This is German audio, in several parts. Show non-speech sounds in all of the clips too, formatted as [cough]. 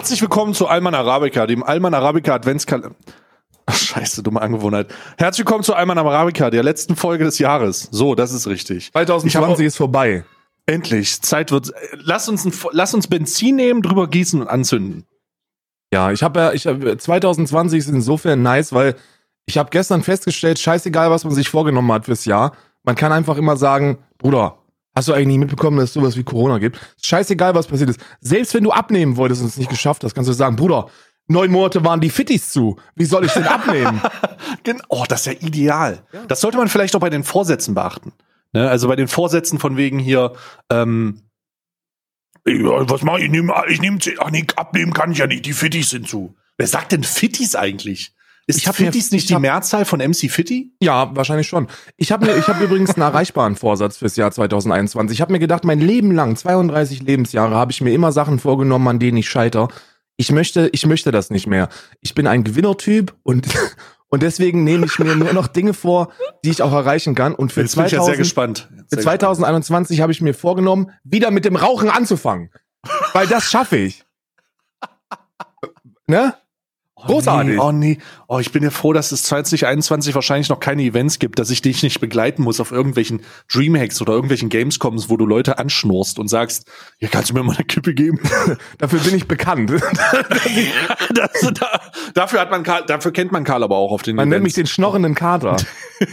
Herzlich willkommen zu Alman Arabica, dem Alman Arabica Adventskalender. Scheiße, dumme Angewohnheit. Herzlich willkommen zu Alman Arabica, der letzten Folge des Jahres. So, das ist richtig. 2020 ist vorbei. Endlich, Zeit wird. Lass uns, ein, lass uns Benzin nehmen, drüber gießen und anzünden. Ja, ich habe ja, ich hab, 2020 ist insofern nice, weil ich habe gestern festgestellt, scheißegal, was man sich vorgenommen hat fürs Jahr. Man kann einfach immer sagen, Bruder, hast du eigentlich nicht mitbekommen, dass es sowas wie Corona gibt? Scheißegal, was passiert ist. Selbst wenn du abnehmen wolltest und es nicht geschafft hast, kannst du sagen, Bruder, neun Monate waren die Fittis zu. Wie soll ich denn abnehmen? [laughs] oh, das ist ja ideal. Ja. Das sollte man vielleicht auch bei den Vorsätzen beachten. Ne? Also bei den Vorsätzen von wegen hier, ähm, was mache ich? Ich nehme, ich nehme, ach nee, abnehmen kann ich ja nicht. Die Fittis sind zu. Wer sagt denn Fittis eigentlich? Ist ich Fittis nicht die Mehrzahl von MC Fitti? Ja, wahrscheinlich schon. Ich habe mir, ich habe übrigens einen erreichbaren Vorsatz fürs Jahr 2021. Ich habe mir gedacht, mein Leben lang, 32 Lebensjahre, habe ich mir immer Sachen vorgenommen, an denen ich scheiter. Ich möchte, ich möchte das nicht mehr. Ich bin ein Gewinnertyp und [laughs] und deswegen nehme ich mir nur noch Dinge vor, die ich auch erreichen kann. Und für, 2000, ja sehr gespannt. Sehr für 2021 habe ich mir vorgenommen, wieder mit dem Rauchen anzufangen. Weil das schaffe ich. [laughs] ne? Großartig. Oh nee, oh nee. Oh, ich bin ja froh, dass es 2021 wahrscheinlich noch keine Events gibt, dass ich dich nicht begleiten muss auf irgendwelchen Dreamhacks oder irgendwelchen Gamescoms, wo du Leute anschnurst und sagst, ja, kannst du mir mal eine Kippe geben? [laughs] dafür bin ich bekannt. [laughs] das, da, dafür hat man Karl, dafür kennt man Karl aber auch auf den Man Events. nennt mich den schnorrenden Kater.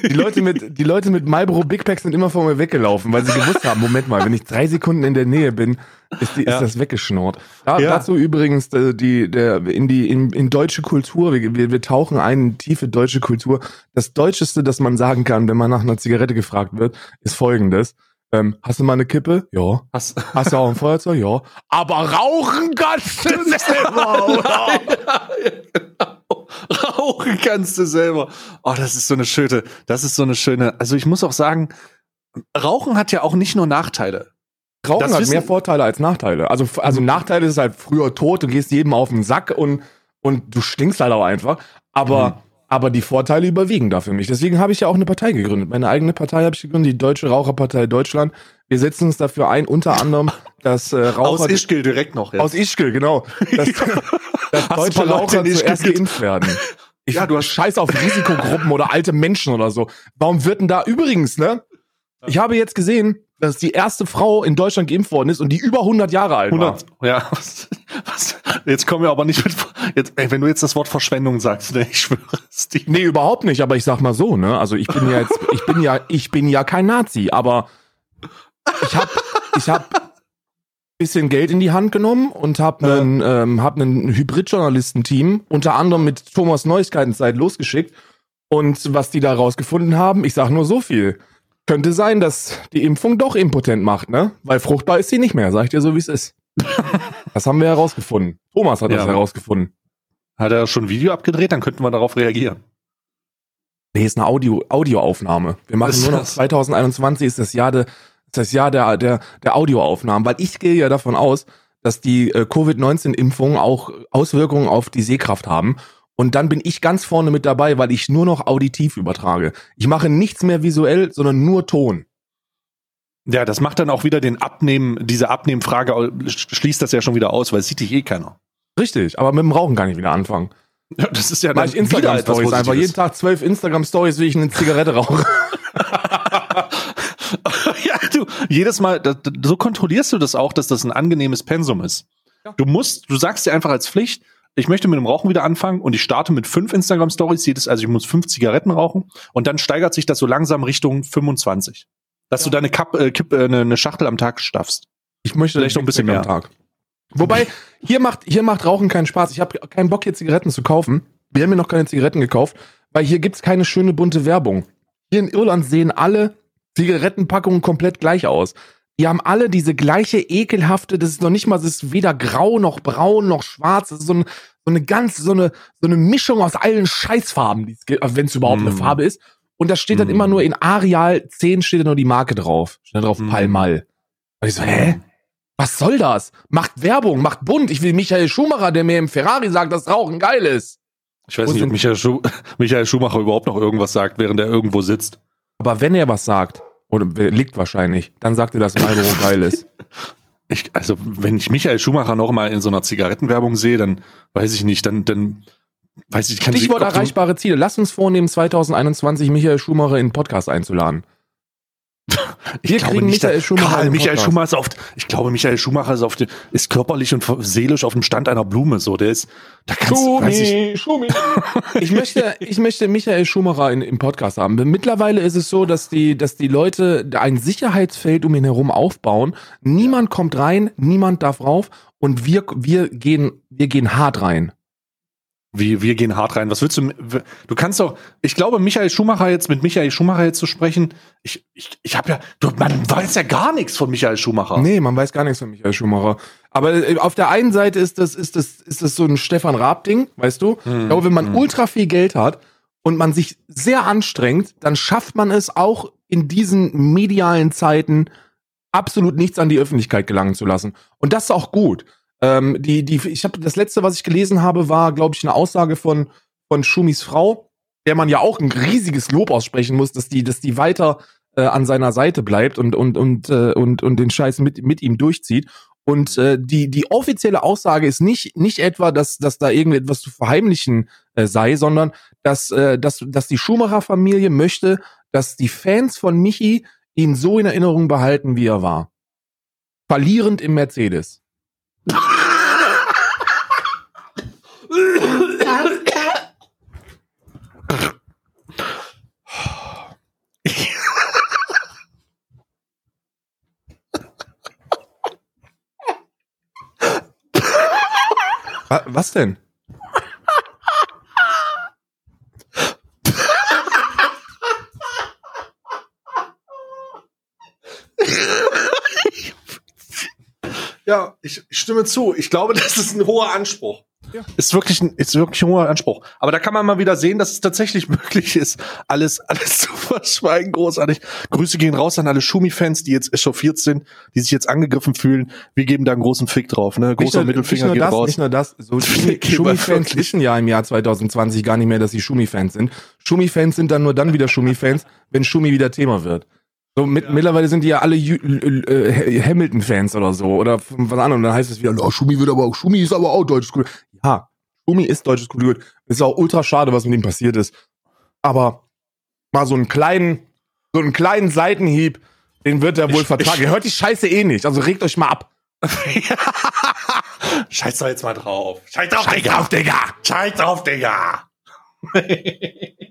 Die Leute mit, die Leute mit Marlboro Big Packs sind immer vor mir weggelaufen, weil sie gewusst haben, Moment mal, wenn ich drei Sekunden in der Nähe bin, ist, die, ja. ist das weggeschnurrt. Da, ja. Dazu übrigens äh, die, der, in die in, in deutsche Kultur. Wir, wir, wir tauchen ein in tiefe deutsche Kultur. Das Deutscheste, das man sagen kann, wenn man nach einer Zigarette gefragt wird, ist folgendes. Ähm, hast du mal eine Kippe? Ja. Hast, hast du auch ein Feuerzeug? Ja. Aber rauchen kannst du selber, oder? [laughs] genau. Rauchen kannst du selber. Oh, das ist so eine schöne, das ist so eine schöne, also ich muss auch sagen, Rauchen hat ja auch nicht nur Nachteile. Rauchen das hat mehr Vorteile als Nachteile. Also, also Nachteile ist halt früher tot, du gehst jedem auf den Sack und, und du stinkst halt auch einfach. Aber, mhm. aber die Vorteile überwiegen da für mich. Deswegen habe ich ja auch eine Partei gegründet. Meine eigene Partei habe ich gegründet, die Deutsche Raucherpartei Deutschland. Wir setzen uns dafür ein, unter anderem, dass äh, Raucher... Aus Ischgl direkt noch jetzt. Aus Ischgl, genau. Dass, [laughs] dass deutsche Raucher zuerst geimpft werden. Ich, ja, du hast Scheiß auf Risikogruppen oder alte Menschen oder so. Warum wird denn da übrigens, ne? Ich habe jetzt gesehen, dass die erste Frau in Deutschland geimpft worden ist und die über 100 Jahre alt 100, war. Ja, [laughs] was, was, jetzt kommen wir aber nicht mit, jetzt, ey, wenn du jetzt das Wort Verschwendung sagst, [laughs] ne, ich schwöre es dir. Nee, überhaupt nicht, aber ich sag mal so, ne, also ich bin ja jetzt, ich bin ja, ich bin ja kein Nazi, aber ich hab, ich hab bisschen Geld in die Hand genommen und hab einen, ja. ähm, hab einen Hybrid-Journalistenteam unter anderem mit Thomas Neuigkeitenzeit losgeschickt und was die da rausgefunden haben, ich sag nur so viel könnte sein, dass die Impfung doch impotent macht, ne? Weil fruchtbar ist sie nicht mehr, sag ich dir so, wie es ist. [laughs] das haben wir herausgefunden. Thomas hat ja. das herausgefunden. Hat er schon ein Video abgedreht? Dann könnten wir darauf reagieren. Nee, ist eine Audio, Audioaufnahme. Wir machen nur noch 2021 ist das Jahr, de, das Jahr der, der, der Audioaufnahmen, weil ich gehe ja davon aus, dass die äh, Covid-19-Impfungen auch Auswirkungen auf die Sehkraft haben. Und dann bin ich ganz vorne mit dabei, weil ich nur noch auditiv übertrage. Ich mache nichts mehr visuell, sondern nur Ton. Ja, das macht dann auch wieder den Abnehmen, diese Abnehmfrage schließt das ja schon wieder aus, weil es sieht dich eh keiner. Richtig, aber mit dem Rauchen kann ich wieder anfangen. Ja, das ist ja dann Instagram Stories einfach jeden Tag zwölf Instagram Stories, wie ich eine Zigarette rauche. [laughs] ja, du jedes Mal das, so kontrollierst du das auch, dass das ein angenehmes Pensum ist. Ja. Du musst, du sagst dir einfach als Pflicht, ich möchte mit dem Rauchen wieder anfangen und ich starte mit fünf Instagram Stories jedes, also ich muss fünf Zigaretten rauchen und dann steigert sich das so langsam Richtung 25. Dass ja. du deine Kapp, äh, Kipp, äh, eine, eine Schachtel am Tag schaffst. Ich möchte vielleicht noch ein bisschen mehr am Tag. Wobei, hier macht, hier macht Rauchen keinen Spaß. Ich habe keinen Bock, hier Zigaretten zu kaufen. Wir haben mir noch keine Zigaretten gekauft, weil hier gibt's keine schöne bunte Werbung. Hier in Irland sehen alle Zigarettenpackungen komplett gleich aus. Die haben alle diese gleiche ekelhafte, das ist noch nicht mal, das ist weder grau noch braun noch schwarz, das ist so, ein, so eine ganz, so eine, so eine Mischung aus allen Scheißfarben, wenn es überhaupt mm. eine Farbe ist. Und da steht dann mm. immer nur in Areal 10 steht da nur die Marke drauf. Steht drauf mm. Palmal. Und ich so, hä? Was soll das? Macht Werbung, macht bunt. Ich will Michael Schumacher, der mir im Ferrari sagt, dass Rauchen geil ist. Ich weiß Und nicht, ob Michael, Schu [laughs] Michael Schumacher überhaupt noch irgendwas sagt, während er irgendwo sitzt. Aber wenn er was sagt, oder liegt wahrscheinlich. Dann sagt er, dass Marlboro [laughs] geil ist. Ich, also, wenn ich Michael Schumacher noch mal in so einer Zigarettenwerbung sehe, dann weiß ich nicht, dann, dann weiß ich, kann Stichwort ich, erreichbare Ziele. Lass uns vornehmen, 2021 Michael Schumacher in den Podcast einzuladen. Ich Wir glaube nicht, Michael Schumacher. Karl, Michael Schumacher ist auf, ich glaube, Michael Schumacher ist auf ist körperlich und seelisch auf dem Stand einer Blume, so, der ist, da kannst Schumi, ich, Schumi. [laughs] ich möchte, ich möchte Michael Schumacher in, im Podcast haben. Mittlerweile ist es so, dass die, dass die Leute ein Sicherheitsfeld um ihn herum aufbauen. Niemand kommt rein, niemand darf rauf und wir, wir gehen, wir gehen hart rein. Wie, wir gehen hart rein. Was willst du? Du kannst doch, ich glaube, Michael Schumacher jetzt mit Michael Schumacher jetzt zu sprechen, ich, ich, ich habe ja, du, man weiß ja gar nichts von Michael Schumacher. Nee, man weiß gar nichts von Michael Schumacher. Aber äh, auf der einen Seite ist das, ist das, ist das so ein Stefan Raab-Ding, weißt du? Hm, ich glaube, wenn man hm. ultra viel Geld hat und man sich sehr anstrengt, dann schafft man es auch in diesen medialen Zeiten absolut nichts an die Öffentlichkeit gelangen zu lassen. Und das ist auch gut. Ähm, die, die, ich habe das letzte, was ich gelesen habe, war, glaube ich, eine Aussage von von Schumis Frau, der man ja auch ein riesiges Lob aussprechen muss, dass die, dass die weiter äh, an seiner Seite bleibt und und und äh, und und den Scheiß mit mit ihm durchzieht. Und äh, die die offizielle Aussage ist nicht nicht etwa, dass dass da irgendetwas zu verheimlichen äh, sei, sondern dass äh, dass dass die Schumacher Familie möchte, dass die Fans von Michi ihn so in Erinnerung behalten, wie er war. Verlierend im Mercedes. Was denn? Ja, ich stimme zu. Ich glaube, [laughs] das ist ein hoher Anspruch. Ja. Ist wirklich ein, ist wirklich ein hoher Anspruch. Aber da kann man mal wieder sehen, dass es tatsächlich [laughs] möglich ist, alles, alles zu [laughs] verschweigen. Großartig. Grüße gehen raus an alle Schumi-Fans, die jetzt echauffiert sind, die sich jetzt angegriffen fühlen. Wir geben da einen großen Fick drauf, ne? Großer nicht Mittelfinger nicht geht das, raus. Nicht nur das, so Schumi-Fans wissen ja im Jahr 2020 gar nicht mehr, dass sie Schumi-Fans sind. Schumi-Fans sind dann nur dann wieder Schumi-Fans, wenn Schumi wieder Thema wird. So, mit, ja. mittlerweile sind die ja alle äh, Hamilton-Fans oder so oder was anderes. Und dann heißt es wieder, oh, Schumi wird aber auch, Schumi ist aber auch deutsches Kultur. Ja, Schumi ist deutsches Kulturgut. Ist auch ultra schade, was mit ihm passiert ist. Aber mal so einen kleinen, so einen kleinen Seitenhieb, den wird er wohl ich, vertragen. Ihr hört die Scheiße eh nicht, also regt euch mal ab. [laughs] Scheiß doch jetzt mal drauf. Scheiß drauf, Scheiß Digga. drauf, Digga. Scheiß drauf, Digga. [laughs]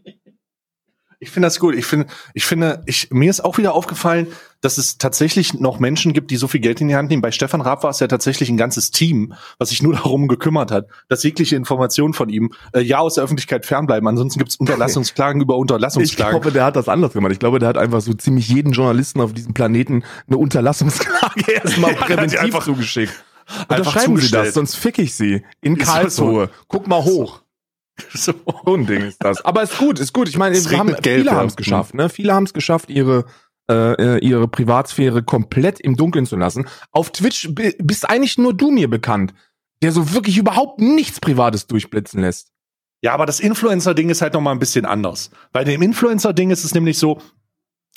Ich finde das gut. Ich finde, ich finde, ich, mir ist auch wieder aufgefallen, dass es tatsächlich noch Menschen gibt, die so viel Geld in die Hand nehmen. Bei Stefan Raab war es ja tatsächlich ein ganzes Team, was sich nur [laughs] darum gekümmert hat, dass jegliche Informationen von ihm äh, ja aus der Öffentlichkeit fernbleiben. Ansonsten gibt es Unterlassungsklagen [laughs] über Unterlassungsklagen. Ich glaube, der hat das anders gemacht. Ich glaube, der hat einfach so ziemlich jeden Journalisten auf diesem Planeten eine Unterlassungsklage [laughs] erstmal ja, präventiv einfach zugeschickt. Unterschreiben Sie das, sonst fick ich Sie. In Karlsruhe. Guck mal hoch. [laughs] So. so ein Ding ist das. Aber ist gut, ist gut. Ich meine, haben, viele haben es geschafft. Ne? Viele haben es geschafft, ihre äh, ihre Privatsphäre komplett im Dunkeln zu lassen. Auf Twitch bist eigentlich nur du mir bekannt, der so wirklich überhaupt nichts Privates durchblitzen lässt. Ja, aber das Influencer-Ding ist halt noch mal ein bisschen anders. Bei dem Influencer-Ding ist es nämlich so,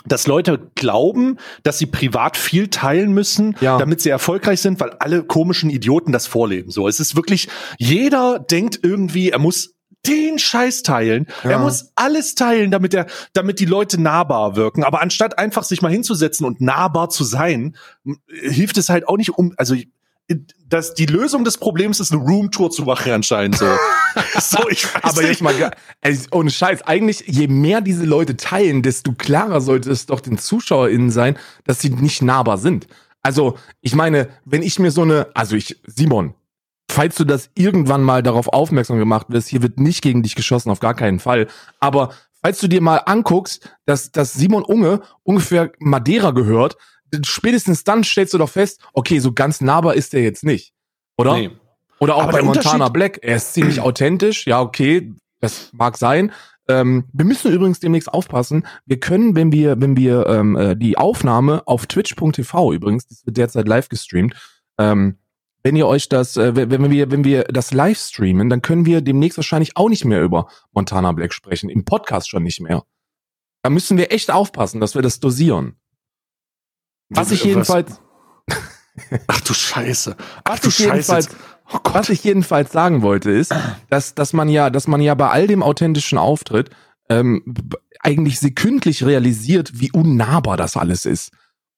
dass Leute glauben, dass sie privat viel teilen müssen, ja. damit sie erfolgreich sind, weil alle komischen Idioten das vorleben. So, es ist wirklich, jeder denkt irgendwie, er muss den Scheiß teilen. Ja. Er muss alles teilen, damit er, damit die Leute nahbar wirken. Aber anstatt einfach sich mal hinzusetzen und nahbar zu sein, hilft es halt auch nicht um, also dass die Lösung des Problems ist, eine Roomtour zu machen anscheinend so. [laughs] so ich weiß Aber jetzt mal, ey, ohne Scheiß, eigentlich, je mehr diese Leute teilen, desto klarer sollte es doch den ZuschauerInnen sein, dass sie nicht nahbar sind. Also, ich meine, wenn ich mir so eine, also ich, Simon, falls du das irgendwann mal darauf aufmerksam gemacht wirst, hier wird nicht gegen dich geschossen, auf gar keinen Fall. Aber falls du dir mal anguckst, dass, dass Simon Unge ungefähr Madeira gehört, spätestens dann stellst du doch fest, okay, so ganz nahbar ist er jetzt nicht. Oder? Nee. Oder auch Aber bei Montana Black. Er ist ziemlich [clears throat] authentisch. Ja, okay, das mag sein. Ähm, wir müssen übrigens demnächst aufpassen. Wir können, wenn wir, wenn wir ähm, äh, die Aufnahme auf twitch.tv übrigens, das wird derzeit live gestreamt, ähm, wenn ihr euch das, äh, wenn wir, wenn wir das live streamen, dann können wir demnächst wahrscheinlich auch nicht mehr über Montana Black sprechen. Im Podcast schon nicht mehr. Da müssen wir echt aufpassen, dass wir das dosieren. Was ich jedenfalls. [laughs] Ach du Scheiße. Ach was du Scheiße. Oh was ich jedenfalls sagen wollte, ist, dass, dass man ja, dass man ja bei all dem authentischen Auftritt ähm, eigentlich sekündlich realisiert, wie unnahbar das alles ist.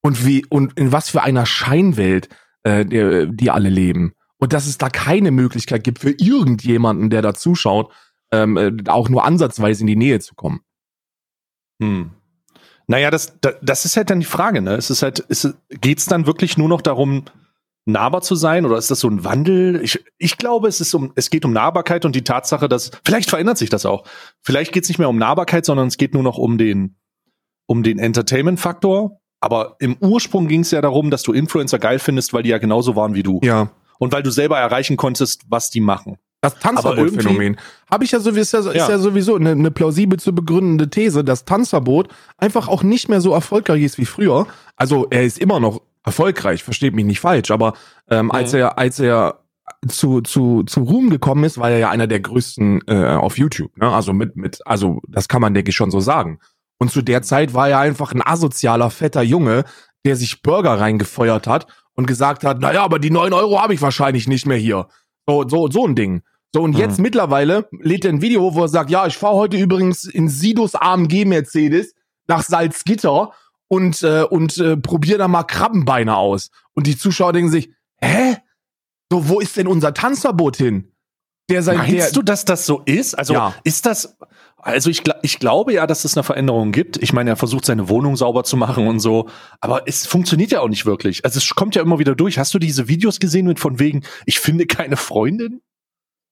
Und wie, und in was für einer Scheinwelt äh, die, die alle leben. Und dass es da keine Möglichkeit gibt für irgendjemanden, der da zuschaut, ähm, äh, auch nur ansatzweise in die Nähe zu kommen. Hm. Naja, das, das ist halt dann die Frage, ne? Es ist halt, ist, geht's dann wirklich nur noch darum, nahbar zu sein oder ist das so ein Wandel? Ich, ich glaube, es ist um, es geht um Nahbarkeit und die Tatsache, dass, vielleicht verändert sich das auch. Vielleicht geht es nicht mehr um Nahbarkeit, sondern es geht nur noch um den, um den Entertainment-Faktor. Aber im Ursprung ging es ja darum, dass du Influencer geil findest, weil die ja genauso waren wie du. Ja. Und weil du selber erreichen konntest, was die machen. Das Tanzverbot-Phänomen. Habe ich ja sowieso, ist ja, ja. Ist ja sowieso eine, eine plausibel zu begründende These, dass Tanzverbot einfach auch nicht mehr so erfolgreich ist wie früher. Also er ist immer noch erfolgreich, versteht mich nicht falsch, aber ähm, mhm. als er, als er zu, zu, zu Ruhm gekommen ist, war er ja einer der größten äh, auf YouTube. Ne? Also mit, mit, also das kann man, denke ich, schon so sagen. Und zu der Zeit war er einfach ein asozialer, fetter Junge, der sich Burger reingefeuert hat und gesagt hat, naja, aber die neun Euro habe ich wahrscheinlich nicht mehr hier. So, so, so ein Ding. So, und mhm. jetzt mittlerweile lädt er ein Video, wo er sagt, ja, ich fahre heute übrigens in Sidos AMG Mercedes nach Salzgitter und, äh, und äh, probier da mal Krabbenbeine aus. Und die Zuschauer denken sich, hä? So, wo ist denn unser Tanzverbot hin? Der sein, Meinst der, du, dass das so ist? Also ja. ist das, also ich, ich glaube ja, dass es eine Veränderung gibt. Ich meine, er versucht seine Wohnung sauber zu machen und so, aber es funktioniert ja auch nicht wirklich. Also es kommt ja immer wieder durch. Hast du diese Videos gesehen mit von wegen, ich finde keine Freundin?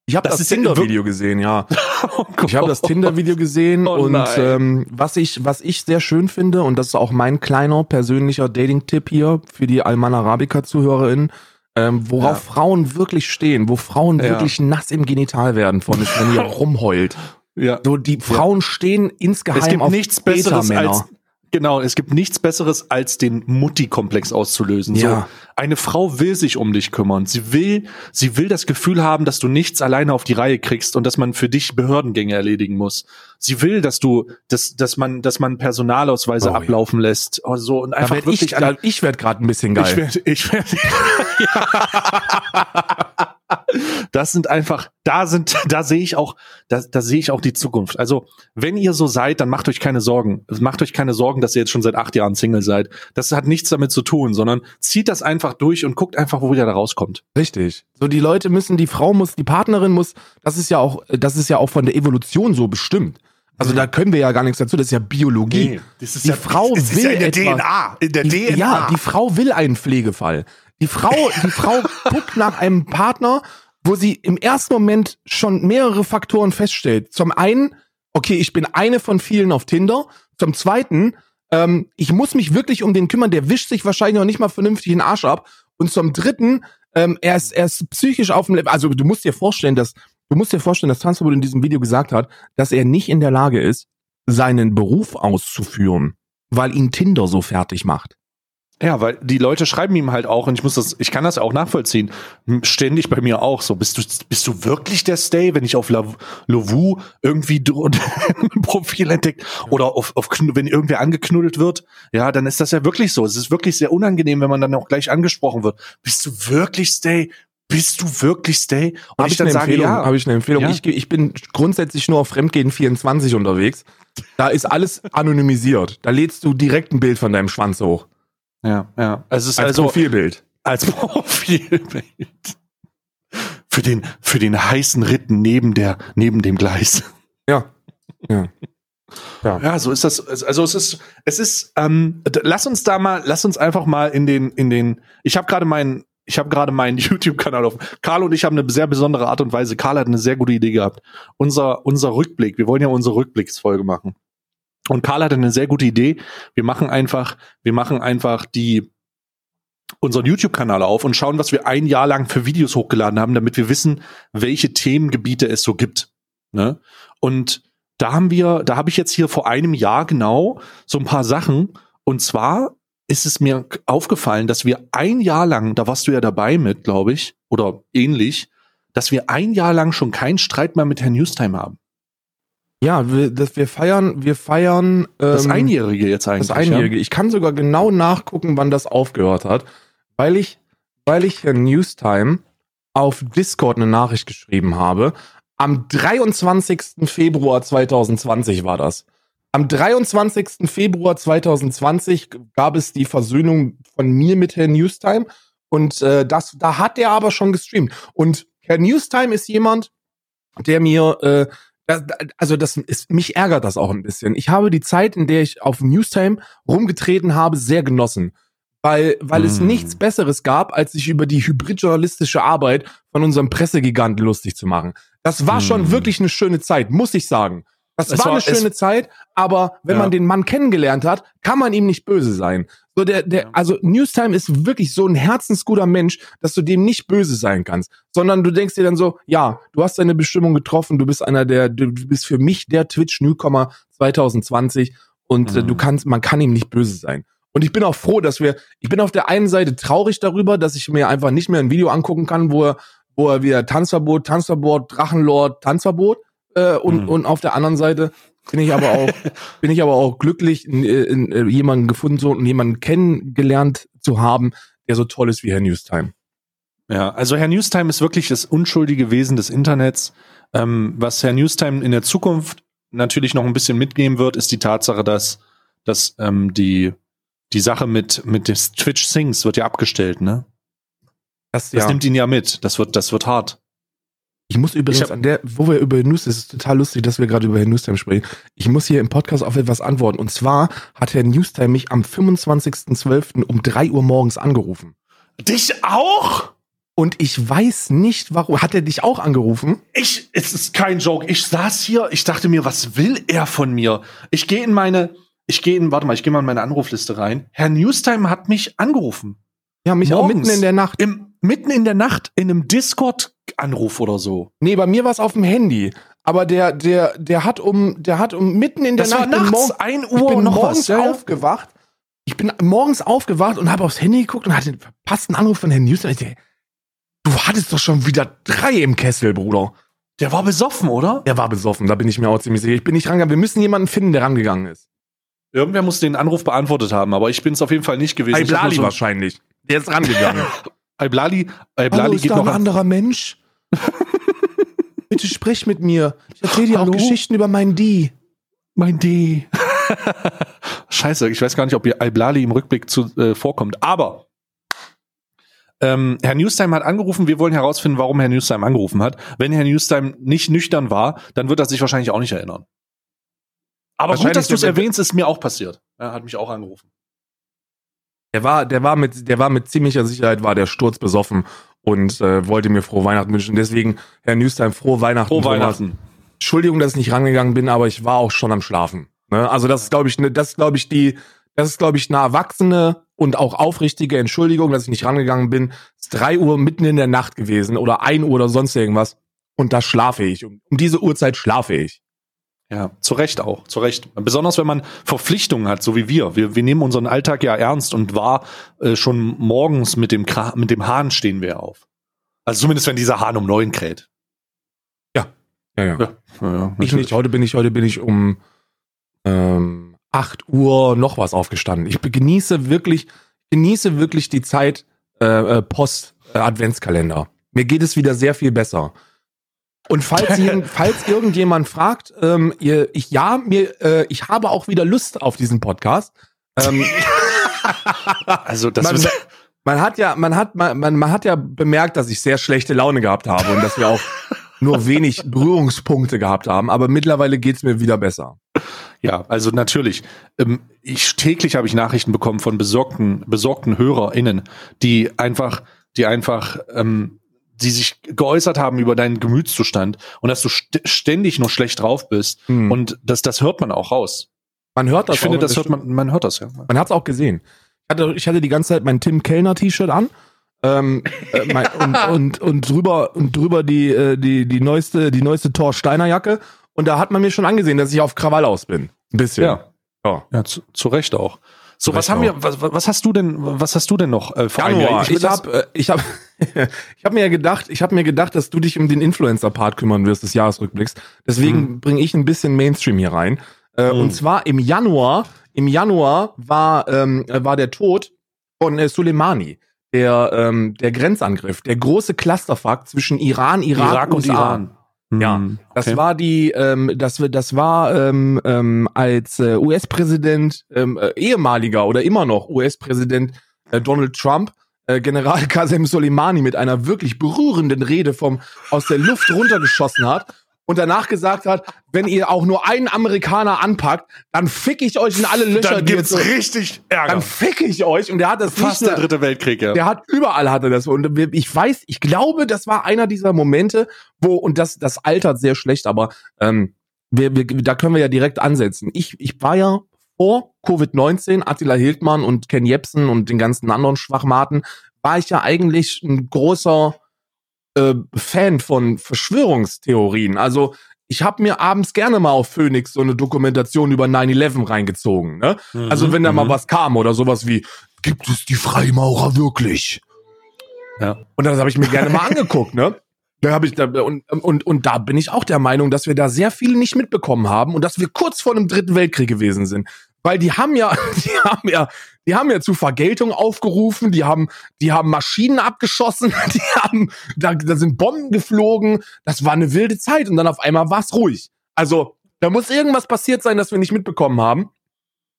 Ich habe das, das Tinder-Video gesehen, ja. [laughs] oh ich habe das Tinder-Video gesehen oh und ähm, was ich was ich sehr schön finde und das ist auch mein kleiner persönlicher Dating-Tipp hier für die Alman Arabica-ZuhörerInnen, ähm, worauf ja. Frauen wirklich stehen, wo Frauen ja. wirklich nass im Genital werden von, wenn ihr [laughs] rumheult. Ja. So die Frauen stehen insgeheim es gibt auf nichts Besseres als Genau, es gibt nichts Besseres, als den Mutti-Komplex auszulösen. Ja. So, eine Frau will sich um dich kümmern. Sie will, sie will das Gefühl haben, dass du nichts alleine auf die Reihe kriegst und dass man für dich Behördengänge erledigen muss. Sie will, dass du, dass, dass man, dass man Personalausweise oh, ablaufen ja. lässt. Oh, so und einfach wirklich. Ich, ich werde gerade ein bisschen geil. Ich werde, ich werde. Das sind einfach, da sind, da sehe ich auch, da, da sehe ich auch die Zukunft. Also, wenn ihr so seid, dann macht euch keine Sorgen. Macht euch keine Sorgen, dass ihr jetzt schon seit acht Jahren Single seid. Das hat nichts damit zu tun, sondern zieht das einfach durch und guckt einfach, wo ihr da rauskommt. Richtig. So, die Leute müssen, die Frau muss, die Partnerin muss, das ist ja auch, das ist ja auch von der Evolution so bestimmt. Also da können wir ja gar nichts dazu, das ist ja Biologie. Nee, das ist die ja, Frau das will ja in der etwas, DNA, in der die, DNA. Ja, die Frau will einen Pflegefall. Die Frau, die Frau [laughs] guckt nach einem Partner, wo sie im ersten Moment schon mehrere Faktoren feststellt. Zum einen, okay, ich bin eine von vielen auf Tinder. Zum zweiten, ähm, ich muss mich wirklich um den kümmern, der wischt sich wahrscheinlich noch nicht mal vernünftig den Arsch ab. Und zum dritten, ähm, er, ist, er ist psychisch auf dem Level. Also du musst dir vorstellen, dass du musst dir vorstellen, dass Tanzverbot in diesem Video gesagt hat, dass er nicht in der Lage ist, seinen Beruf auszuführen, weil ihn Tinder so fertig macht. Ja, weil die Leute schreiben ihm halt auch, und ich muss das, ich kann das auch nachvollziehen, ständig bei mir auch so, bist du, bist du wirklich der Stay, wenn ich auf Lovu irgendwie [laughs] ein Profil entdeckt oder auf, auf, wenn irgendwer angeknuddelt wird, ja, dann ist das ja wirklich so. Es ist wirklich sehr unangenehm, wenn man dann auch gleich angesprochen wird. Bist du wirklich Stay? Bist du wirklich Stay? Und hab ich, ich dann sage, ja. Habe ich eine Empfehlung. Ja. Ich, ich bin grundsätzlich nur auf Fremdgehen 24 unterwegs. Da ist alles anonymisiert. Da lädst du direkt ein Bild von deinem Schwanz hoch. Ja, ja. Es ist als also, Profilbild. Als [laughs] Profilbild. Für den, für den heißen Ritten neben der, neben dem Gleis. Ja. Ja. Ja. ja, so ist das. Also es ist, es ist. Ähm, lass uns da mal, lass uns einfach mal in den, in den. Ich habe gerade meinen, ich habe gerade meinen [laughs] YouTube-Kanal auf. Karl und ich haben eine sehr besondere Art und Weise. Karl hat eine sehr gute Idee gehabt. Unser, unser Rückblick. Wir wollen ja unsere Rückblicksfolge machen. Und Karl hatte eine sehr gute Idee. Wir machen einfach, wir machen einfach die unseren YouTube-Kanal auf und schauen, was wir ein Jahr lang für Videos hochgeladen haben, damit wir wissen, welche Themengebiete es so gibt. Ne? Und da haben wir, da habe ich jetzt hier vor einem Jahr genau so ein paar Sachen. Und zwar ist es mir aufgefallen, dass wir ein Jahr lang, da warst du ja dabei mit, glaube ich, oder ähnlich, dass wir ein Jahr lang schon keinen Streit mehr mit Herrn Newstime haben. Ja, wir, das, wir feiern, wir feiern ähm, das Einjährige jetzt eigentlich. Das Einjährige. Ja? Ich kann sogar genau nachgucken, wann das aufgehört hat, weil ich weil ich Herrn Newstime auf Discord eine Nachricht geschrieben habe. Am 23. Februar 2020 war das. Am 23. Februar 2020 gab es die Versöhnung von mir mit Herrn Newstime und äh, das, da hat er aber schon gestreamt. Und Herr Newstime ist jemand, der mir, äh, also das ist, mich ärgert das auch ein bisschen. Ich habe die Zeit, in der ich auf Newstime rumgetreten habe, sehr genossen weil, weil mm. es nichts Besseres gab, als sich über die hybridjournalistische Arbeit von unserem Pressegiganten lustig zu machen. Das war mm. schon wirklich eine schöne Zeit, muss ich sagen. Das war, war, eine schöne Zeit, aber wenn ja. man den Mann kennengelernt hat, kann man ihm nicht böse sein. So der, der, ja. also Newstime ist wirklich so ein herzensguter Mensch, dass du dem nicht böse sein kannst, sondern du denkst dir dann so, ja, du hast deine Bestimmung getroffen, du bist einer der, du bist für mich der Twitch-Newcomer 2020 und mhm. äh, du kannst, man kann ihm nicht böse sein. Und ich bin auch froh, dass wir, ich bin auf der einen Seite traurig darüber, dass ich mir einfach nicht mehr ein Video angucken kann, wo er, wo er wieder Tanzverbot, Tanzverbot, Drachenlord, Tanzverbot, äh, und, mhm. und auf der anderen Seite bin ich aber auch, [laughs] bin ich aber auch glücklich, in, in, in jemanden gefunden zu und jemanden kennengelernt zu haben, der so toll ist wie Herr Newstime. Ja, also Herr Newstime ist wirklich das unschuldige Wesen des Internets. Ähm, was Herr Newstime in der Zukunft natürlich noch ein bisschen mitgeben wird, ist die Tatsache, dass, dass ähm, die die Sache mit, mit des Twitch Sings wird ja abgestellt, ne? Das, das ja. nimmt ihn ja mit. Das wird, das wird hart. Ich muss übrigens ich an der, wo wir über News, es ist total lustig, dass wir gerade über Herrn Newstime sprechen. Ich muss hier im Podcast auf etwas antworten. Und zwar hat Herr Newstime mich am 25.12. um drei Uhr morgens angerufen. Dich auch? Und ich weiß nicht, warum. Hat er dich auch angerufen? Ich, es ist kein Joke. Ich saß hier, ich dachte mir, was will er von mir? Ich gehe in meine, ich gehe in, warte mal, ich gehe mal in meine Anrufliste rein. Herr Newstime hat mich angerufen. Ja, mich Morgens, auch mitten in der Nacht. Im, mitten in der Nacht in einem Discord-Anruf oder so. Nee, bei mir war es auf dem Handy. Aber der, der, der hat um, der hat um mitten in der das Nacht. War nachts, ein Uhr ich bin noch morgens was, ja, aufgewacht. Ich bin morgens aufgewacht und habe aufs Handy geguckt und hatte einen verpassten Anruf von Herrn. Ich dachte, du hattest doch schon wieder drei im Kessel, Bruder. Der war besoffen, oder? Der war besoffen, da bin ich mir auch ziemlich sicher. Ich bin nicht rangegangen. Wir müssen jemanden finden, der rangegangen ist. Irgendwer muss den Anruf beantwortet haben, aber ich bin es auf jeden Fall nicht gewesen. Iblali so wahrscheinlich. Der ist rangegangen. [laughs] Iblali, Iblali Hallo, ist geht da noch ein anderer Mensch. [laughs] Bitte sprich mit mir. Ich erzähle dir auch Geschichten über mein D. Mein D. [laughs] Scheiße, ich weiß gar nicht, ob Iblali im Rückblick zu, äh, vorkommt. Aber ähm, Herr Newstime hat angerufen. Wir wollen herausfinden, warum Herr Newstime angerufen hat. Wenn Herr Newstime nicht nüchtern war, dann wird er sich wahrscheinlich auch nicht erinnern. Aber gut, dass du es erwähnst, ist mir auch passiert. Er hat mich auch angerufen. Der war, der war mit, der war mit ziemlicher Sicherheit war der Sturz besoffen und äh, wollte mir frohe Weihnachten wünschen. Deswegen, Herr Nüstein, frohe Weihnachten. Frohe Weihnachten. Entschuldigung, dass ich nicht rangegangen bin, aber ich war auch schon am Schlafen. Ne? Also das ist, glaube ich, ne, das ist, glaube ich, die, das ist, glaube ich, eine erwachsene und auch aufrichtige Entschuldigung, dass ich nicht rangegangen bin. Es ist drei Uhr mitten in der Nacht gewesen oder ein Uhr oder sonst irgendwas. Und da schlafe ich. Um, um diese Uhrzeit schlafe ich. Ja, zu Recht auch, zu Recht. Besonders wenn man Verpflichtungen hat, so wie wir. Wir, wir nehmen unseren Alltag ja ernst und war äh, schon morgens mit dem, Kra mit dem Hahn stehen wir auf. Also zumindest wenn dieser Hahn um neun kräht. Ja. Ja, ja. ja, ja ich nicht. Heute bin ich, heute bin ich um ähm, 8 Uhr noch was aufgestanden. Ich genieße wirklich, genieße wirklich die Zeit äh, äh post äh, Adventskalender. Mir geht es wieder sehr viel besser. Und falls, [laughs] jeden, falls irgendjemand fragt, ähm, ihr, ich ja, mir, äh, ich habe auch wieder Lust auf diesen Podcast. Ähm, [laughs] also das man, man hat ja, man hat, man, man hat ja bemerkt, dass ich sehr schlechte Laune gehabt habe und dass wir auch nur wenig Berührungspunkte gehabt haben. Aber mittlerweile geht's mir wieder besser. Ja, also natürlich. Ähm, ich täglich habe ich Nachrichten bekommen von besorgten, besorgten HörerInnen, die einfach, die einfach ähm, die sich geäußert haben über deinen Gemütszustand und dass du st ständig nur schlecht drauf bist. Hm. Und das, das hört man auch raus. Man hört das. Ich finde, das hört man, man hört das ja. Man hat es auch gesehen. Ich hatte, ich hatte die ganze Zeit mein Tim Kellner T-Shirt an. ähm, äh, mein, [laughs] und, und, und drüber und drüber die äh, die die neueste die neueste Thor Steiner Jacke und da hat man mir schon angesehen, dass ich auf Krawall aus bin. Ein bisschen. Ja. Ja, ja zu, zu Recht auch. So, was haben wir, was, was hast du denn, was hast du denn noch äh, für Januar. Ich, habe, äh, ich habe, [laughs] ich habe mir ja gedacht, ich habe mir gedacht, dass du dich um den Influencer-Part kümmern wirst des Jahresrückblicks. Deswegen hm. bringe ich ein bisschen Mainstream hier rein. Äh, hm. Und zwar im Januar, im Januar war, ähm, war der Tod von äh, Soleimani. der, ähm, der Grenzangriff, der große Clusterfuck zwischen Iran, Irak, Irak und, Iran. Ja, hm, das okay. war die, ähm, das, das war ähm, ähm, als äh, US-Präsident, ähm, äh, ehemaliger oder immer noch US-Präsident äh, Donald Trump, äh, General [laughs] Qasem Soleimani mit einer wirklich berührenden Rede vom aus der Luft runtergeschossen hat und danach gesagt hat, wenn ihr auch nur einen Amerikaner anpackt, dann fick ich euch in alle Löcher. Dann gibt's so, richtig Ärger. Dann fick ich euch. Und der hat das Fast nicht, der dritte Weltkrieg, ja. Der hat überall hatte das. Und ich weiß, ich glaube, das war einer dieser Momente, wo, und das, das altert sehr schlecht, aber ähm, wir, wir, da können wir ja direkt ansetzen. Ich, ich war ja vor Covid-19, Attila Hildmann und Ken Jebsen und den ganzen anderen Schwachmaten, war ich ja eigentlich ein großer äh, Fan von Verschwörungstheorien. Also ich habe mir abends gerne mal auf Phoenix so eine Dokumentation über 9-11 reingezogen. Ne? Mhm, also wenn da mal mhm. was kam oder sowas wie, gibt es die Freimaurer wirklich? Ja. Und das habe ich mir gerne mal angeguckt, ne? [laughs] Da habe ich da und, und und da bin ich auch der Meinung, dass wir da sehr viel nicht mitbekommen haben und dass wir kurz vor einem dritten Weltkrieg gewesen sind weil die haben ja, [laughs] die haben ja, die haben ja zu Vergeltung aufgerufen, die haben, die haben Maschinen abgeschossen, [laughs] die haben, da, da sind Bomben geflogen, das war eine wilde Zeit und dann auf einmal war es ruhig. Also, da muss irgendwas passiert sein, das wir nicht mitbekommen haben.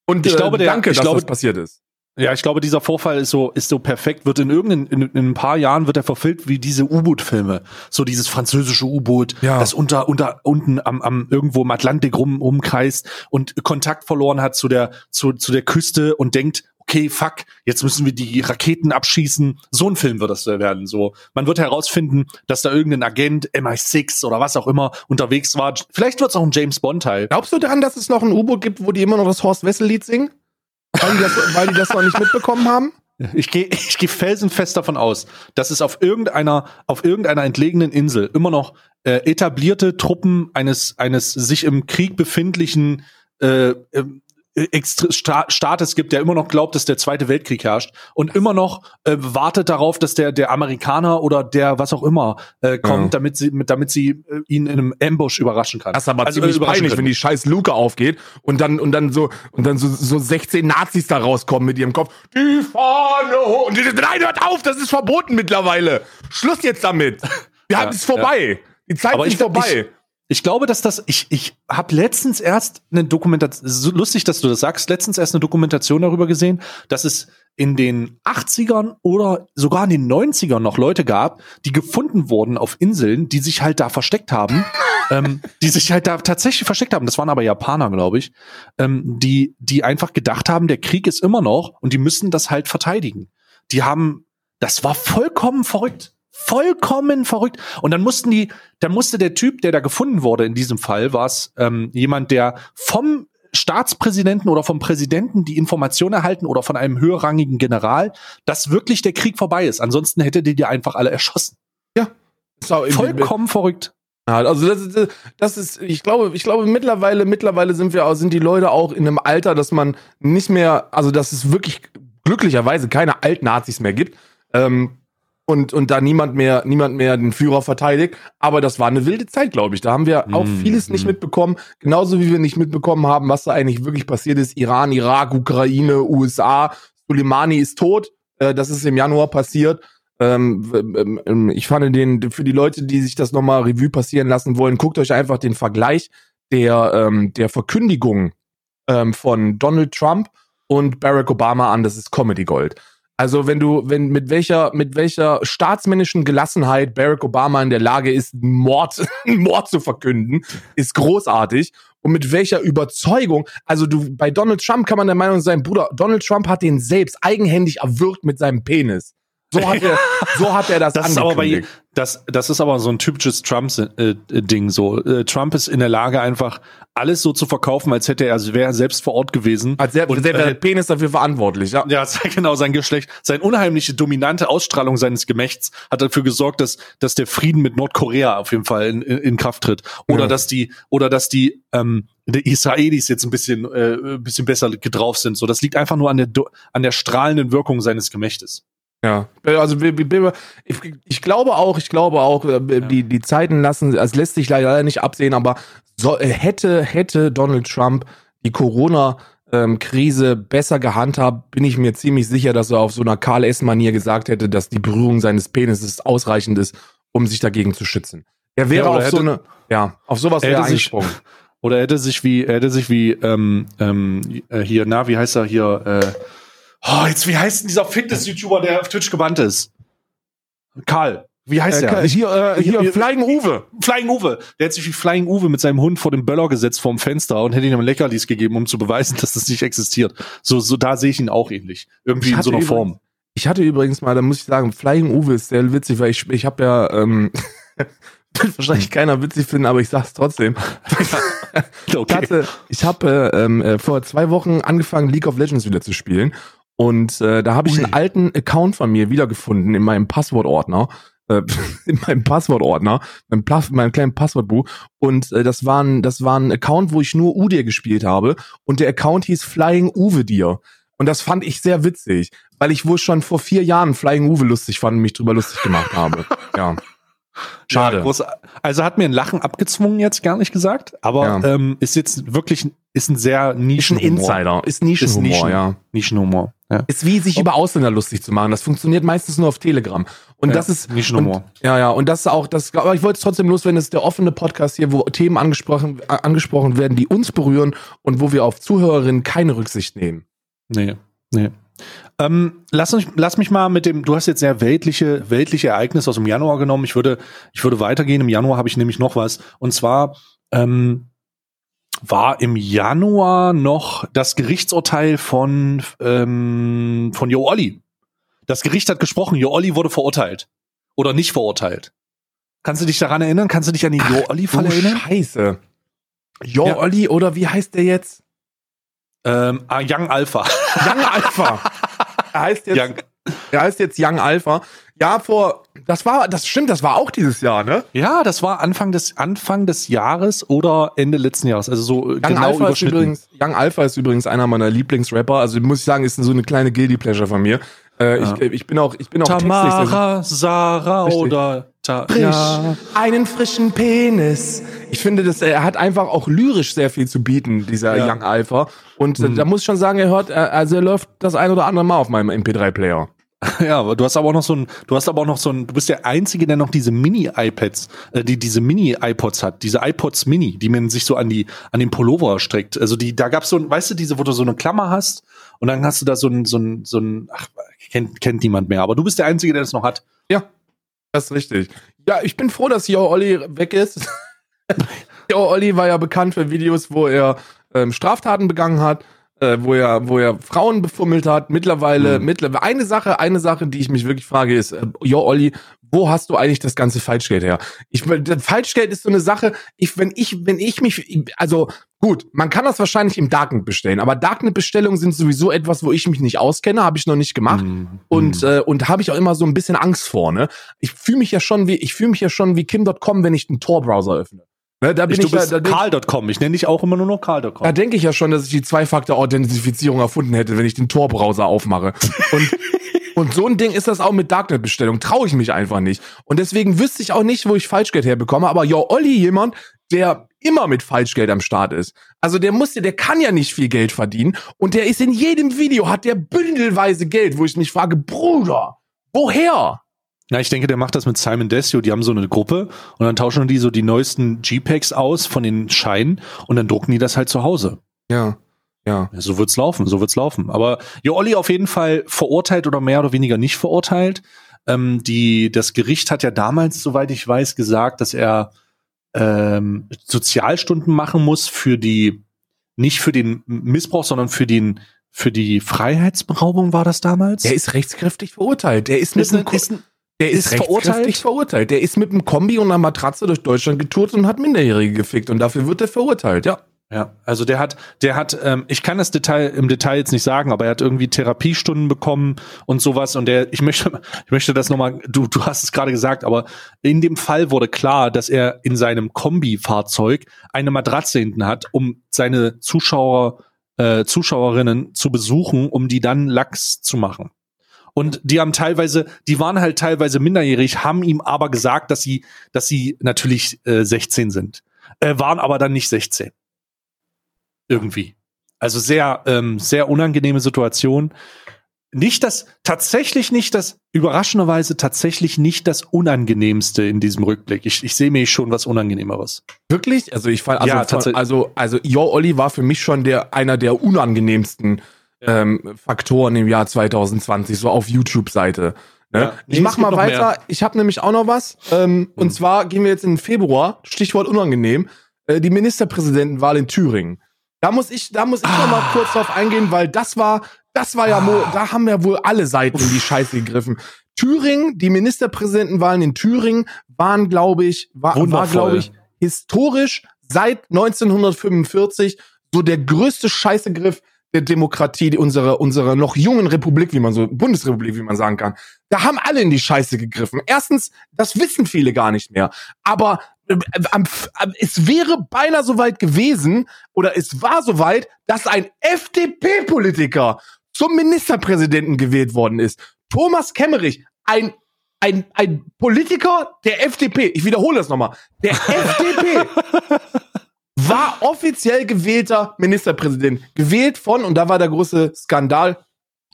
Und ich äh, glaube, der, danke, ich dass glaube, das passiert ist. Ja, ich glaube, dieser Vorfall ist so, ist so perfekt, wird in irgendeinem, in, in ein paar Jahren wird er verfilmt wie diese U-Boot-Filme. So dieses französische U-Boot, ja. das unter, unter, unten am, am, irgendwo im Atlantik rum, rumkreist und Kontakt verloren hat zu der, zu, zu der Küste und denkt, okay, fuck, jetzt müssen wir die Raketen abschießen. So ein Film wird das werden. So, man wird herausfinden, dass da irgendein Agent MI6 oder was auch immer unterwegs war. Vielleicht wird es auch ein James Bond Teil. Glaubst du daran, dass es noch ein U-Boot gibt, wo die immer noch das Horst Wessel Lied singen? Weil die das, weil die das noch nicht mitbekommen haben? Ich gehe [laughs] ich geh felsenfest davon aus, dass es auf irgendeiner, auf irgendeiner entlegenen Insel immer noch äh, etablierte Truppen eines, eines sich im Krieg befindlichen äh, Staates gibt, der immer noch glaubt, dass der Zweite Weltkrieg herrscht und immer noch äh, wartet darauf, dass der der Amerikaner oder der was auch immer äh, kommt, ja. damit sie damit sie äh, ihn in einem Ambush überraschen kann. Das ist aber also, ziemlich äh, peinlich, wenn die scheiß Luke aufgeht und dann und dann so und dann so, so 16 Nazis da rauskommen mit ihrem Kopf. Die Fahne und die, nein, hört auf, das ist verboten mittlerweile. Schluss jetzt damit. Wir ja, haben es vorbei. Ja. Die Zeit aber ist vorbei. Ich, ich glaube, dass das, ich, ich habe letztens erst eine Dokumentation, so lustig, dass du das sagst, letztens erst eine Dokumentation darüber gesehen, dass es in den 80ern oder sogar in den 90ern noch Leute gab, die gefunden wurden auf Inseln, die sich halt da versteckt haben, [laughs] ähm, die sich halt da tatsächlich versteckt haben. Das waren aber Japaner, glaube ich, ähm, die, die einfach gedacht haben, der Krieg ist immer noch und die müssen das halt verteidigen. Die haben, das war vollkommen verrückt vollkommen verrückt. Und dann mussten die, dann musste der Typ, der da gefunden wurde, in diesem Fall war es ähm, jemand, der vom Staatspräsidenten oder vom Präsidenten die Information erhalten oder von einem höherrangigen General, dass wirklich der Krieg vorbei ist. Ansonsten hätte die die einfach alle erschossen. Ja. Vollkommen verrückt. Also das ist, das ist, ich glaube, ich glaube mittlerweile, mittlerweile sind wir, sind die Leute auch in einem Alter, dass man nicht mehr, also dass es wirklich glücklicherweise keine Altnazis mehr gibt. Ähm, und, und da niemand mehr, niemand mehr den Führer verteidigt. Aber das war eine wilde Zeit, glaube ich. Da haben wir auch mm, vieles nicht mitbekommen. Genauso wie wir nicht mitbekommen haben, was da eigentlich wirklich passiert ist. Iran, Irak, Ukraine, USA. Soleimani ist tot. Äh, das ist im Januar passiert. Ähm, ähm, ähm, ich fand den, für die Leute, die sich das nochmal Revue passieren lassen wollen, guckt euch einfach den Vergleich der, ähm, der Verkündigung ähm, von Donald Trump und Barack Obama an. Das ist Comedy Gold. Also wenn du, wenn mit welcher, mit welcher staatsmännischen Gelassenheit Barack Obama in der Lage ist, Mord, [laughs] Mord zu verkünden, ist großartig. Und mit welcher Überzeugung, also du, bei Donald Trump kann man der Meinung sein, Bruder, Donald Trump hat den selbst eigenhändig erwürgt mit seinem Penis. So hat er, so hat er das, das angekündigt. Ist aber bei, das, das ist aber so ein typisches Trump-Ding. Äh, so äh, Trump ist in der Lage einfach alles so zu verkaufen, als hätte er, als wäre er selbst vor Ort gewesen. Als wäre der äh, Penis dafür verantwortlich. Ja, ja, [laughs] genau sein Geschlecht, seine unheimliche dominante Ausstrahlung seines Gemächts hat dafür gesorgt, dass dass der Frieden mit Nordkorea auf jeden Fall in, in, in Kraft tritt. Oder ja. dass die oder dass die ähm, die Israelis jetzt ein bisschen äh, ein bisschen besser drauf sind. So, das liegt einfach nur an der an der strahlenden Wirkung seines Gemächtes. Ja, also ich, ich glaube auch, ich glaube auch, äh, die, die Zeiten lassen, es lässt sich leider nicht absehen, aber so, äh, hätte, hätte Donald Trump die Corona Krise besser gehandhabt, bin ich mir ziemlich sicher, dass er auf so einer Karl S-Manier gesagt hätte, dass die Berührung seines Penises ausreichend ist, um sich dagegen zu schützen. Er wäre ja, auf hätte, so eine, ja, auf sowas wäre eingesprungen. Sich, oder er hätte sich wie, er hätte sich wie, ähm, ähm, äh, hier, na, wie heißt er hier, äh, oh, jetzt, wie heißt denn dieser Fitness-YouTuber, der auf Twitch gebannt ist? Karl. Wie heißt äh, der? Hier, äh, hier, hier, Flying Uwe. Flying Uwe. Der hat sich wie Flying Uwe mit seinem Hund vor dem Böller gesetzt vorm Fenster und hätte ihm Leckerlis gegeben, um zu beweisen, [laughs] dass das nicht existiert. So, so da sehe ich ihn auch ähnlich. Irgendwie in so einer Form. Ich hatte übrigens mal, da muss ich sagen, Flying Uwe ist sehr witzig, weil ich, ich habe ja, ähm, [laughs] wird wahrscheinlich keiner witzig finden, aber ich sag's trotzdem. [laughs] okay. Ich hatte, ich habe ähm, äh, vor zwei Wochen angefangen, League of Legends wieder zu spielen. Und äh, da habe ich Ui. einen alten Account von mir wiedergefunden in meinem Passwortordner äh, [laughs] in meinem Passwortordner, meinem, meinem kleinen Passwortbuch. Und äh, das war ein, das war ein Account, wo ich nur Udir gespielt habe. Und der Account hieß Flying Uwe Dir. Und das fand ich sehr witzig, weil ich wohl schon vor vier Jahren Flying Uwe lustig fand und mich drüber lustig gemacht habe. Ja. Schade. Ja, also hat mir ein Lachen abgezwungen jetzt gar nicht gesagt, aber ja. ähm, ist jetzt wirklich ist ein sehr Nischenhumor. Ist ein Insider, ist Nischenhumor, ist Nischen, ja. Nischenhumor. Ja. Ist wie sich über Ausländer lustig zu machen. Das funktioniert meistens nur auf Telegram. Und ja, das ist Nischenhumor. Und, ja, ja. Und das ist auch das. Aber ich wollte es trotzdem loswerden. Das ist der offene Podcast hier, wo Themen angesprochen äh, angesprochen werden, die uns berühren und wo wir auf Zuhörerinnen keine Rücksicht nehmen. Nee, nee. Ähm, lass, uns, lass mich mal mit dem, du hast jetzt sehr weltliche, weltliche Ereignisse aus dem Januar genommen. Ich würde, ich würde weitergehen. Im Januar habe ich nämlich noch was. Und zwar ähm, war im Januar noch das Gerichtsurteil von, ähm, von Jo Olli. Das Gericht hat gesprochen, Jo Olli wurde verurteilt. Oder nicht verurteilt. Kannst du dich daran erinnern? Kannst du dich an den Jo Olli-Fall erinnern? Scheiße. Jo ja. Olli oder wie heißt der jetzt? Ähm, ah, Young Alpha. [laughs] Young Alpha. Er heißt jetzt, Young. er heißt jetzt Young Alpha. Ja, vor, das war, das stimmt, das war auch dieses Jahr, ne? Ja, das war Anfang des, Anfang des Jahres oder Ende letzten Jahres. Also so Young genau Alpha Ist übrigens, Young Alpha ist übrigens einer meiner Lieblingsrapper. Also muss ich sagen, ist so eine kleine Guilty Pleasure von mir. Äh, ja. ich, ich bin auch, ich bin auch Tamara, Sarah Richtig. oder Ta Frisch. Ja. Einen frischen Penis. Ich finde, dass er hat einfach auch lyrisch sehr viel zu bieten, dieser ja. Young Alpha. Und mhm. da muss ich schon sagen, er hört, also er läuft das ein oder andere Mal auf meinem MP3-Player. [laughs] Ja, aber du hast aber auch noch so ein, du hast aber auch noch so ein, du bist der Einzige, der noch diese Mini-iPads, äh, die diese Mini-iPods hat, diese iPods Mini, die man sich so an die, an den Pullover streckt. Also die, da gab's so ein, weißt du, diese, wo du so eine Klammer hast und dann hast du da so ein, so ein, so ein, ach, kennt, kennt niemand mehr, aber du bist der Einzige, der das noch hat. Ja, das ist richtig. Ja, ich bin froh, dass Yo Olli weg ist. [laughs] Yo Olli war ja bekannt für Videos, wo er ähm, Straftaten begangen hat äh, wo er, wo er Frauen befummelt hat. Mittlerweile, mhm. mittlerweile eine Sache, eine Sache, die ich mich wirklich frage, ist, äh, jo Olli, wo hast du eigentlich das ganze Falschgeld her? Ich, Falschgeld ist so eine Sache. Ich, wenn ich, wenn ich mich, also gut, man kann das wahrscheinlich im Darknet bestellen, aber Darknet-Bestellungen sind sowieso etwas, wo ich mich nicht auskenne, habe ich noch nicht gemacht mhm. und äh, und habe ich auch immer so ein bisschen Angst vor. Ne, ich fühle mich ja schon wie, ich fühle mich ja schon wie Kim.com, wenn ich einen Tor-Browser öffne. Ne, da bin ich, ich da Karl.com. Ich nenne dich auch immer nur noch Karl.com. Da denke ich ja schon, dass ich die Zwei-Faktor-Authentifizierung erfunden hätte, wenn ich den Tor-Browser aufmache. Und, [laughs] und so ein Ding ist das auch mit Darknet-Bestellung. Traue ich mich einfach nicht. Und deswegen wüsste ich auch nicht, wo ich Falschgeld herbekomme. Aber ja, Olli jemand, der immer mit Falschgeld am Start ist. Also der muss, der kann ja nicht viel Geld verdienen. Und der ist in jedem Video, hat der bündelweise Geld, wo ich mich frage, Bruder, woher? Ja, ich denke, der macht das mit Simon Desio. Die haben so eine Gruppe und dann tauschen die so die neuesten JPEGs aus von den Scheinen und dann drucken die das halt zu Hause. Ja. Ja. so wird's laufen, so wird's laufen. Aber Jo Olli auf jeden Fall verurteilt oder mehr oder weniger nicht verurteilt. Ähm, die, das Gericht hat ja damals, soweit ich weiß, gesagt, dass er ähm, Sozialstunden machen muss für die, nicht für den Missbrauch, sondern für den für die Freiheitsberaubung war das damals? Der ist rechtskräftig verurteilt. Der ist, ist, ein, ist, ein, der ist, ist verurteilt? verurteilt. Der ist mit einem Kombi und einer Matratze durch Deutschland getourt und hat Minderjährige gefickt und dafür wird er verurteilt, ja. Ja, also der hat, der hat, ähm, ich kann das Detail im Detail jetzt nicht sagen, aber er hat irgendwie Therapiestunden bekommen und sowas. Und der, ich möchte, [laughs] ich möchte das nochmal, du, du hast es gerade gesagt, aber in dem Fall wurde klar, dass er in seinem Kombi-Fahrzeug eine Matratze hinten hat, um seine Zuschauer, äh, Zuschauerinnen zu besuchen, um die dann Lachs zu machen. Und die haben teilweise, die waren halt teilweise minderjährig, haben ihm aber gesagt, dass sie, dass sie natürlich äh, 16 sind, äh, waren aber dann nicht 16. Irgendwie. Also sehr, ähm, sehr unangenehme Situation. Nicht das, tatsächlich nicht das, überraschenderweise tatsächlich nicht das Unangenehmste in diesem Rückblick. Ich, ich sehe mir schon was Unangenehmeres. Wirklich? Also ich fall, also, ja, von, also, also Yo Olli war für mich schon der, einer der unangenehmsten ähm, Faktoren im Jahr 2020, so auf YouTube-Seite. Ne? Ja, ich mach mal weiter. Mehr. Ich habe nämlich auch noch was. Ähm, mhm. Und zwar gehen wir jetzt in Februar. Stichwort unangenehm. Äh, die Ministerpräsidentenwahl in Thüringen. Da muss ich, da muss ich ah. noch mal kurz drauf eingehen, weil das war, das war ja, ah. da haben ja wohl alle Seiten in die Scheiße gegriffen. Thüringen, die Ministerpräsidentenwahlen in Thüringen waren, glaube ich, war, war glaube ich, historisch seit 1945 so der größte Scheißegriff, der Demokratie unserer, unserer noch jungen Republik, wie man so, Bundesrepublik, wie man sagen kann. Da haben alle in die Scheiße gegriffen. Erstens, das wissen viele gar nicht mehr. Aber äh, äh, es wäre beinahe so weit gewesen, oder es war so weit, dass ein FDP-Politiker zum Ministerpräsidenten gewählt worden ist. Thomas Kemmerich, ein ein, ein Politiker der FDP, ich wiederhole das nochmal, der [laughs] FDP war offiziell gewählter Ministerpräsident. Gewählt von, und da war der große Skandal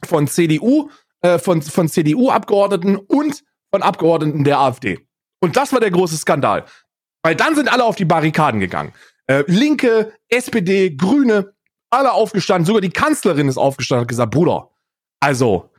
von CDU, äh, von, von CDU-Abgeordneten und von Abgeordneten der AfD. Und das war der große Skandal. Weil dann sind alle auf die Barrikaden gegangen. Äh, Linke, SPD, Grüne, alle aufgestanden. Sogar die Kanzlerin ist aufgestanden und hat gesagt, Bruder, also,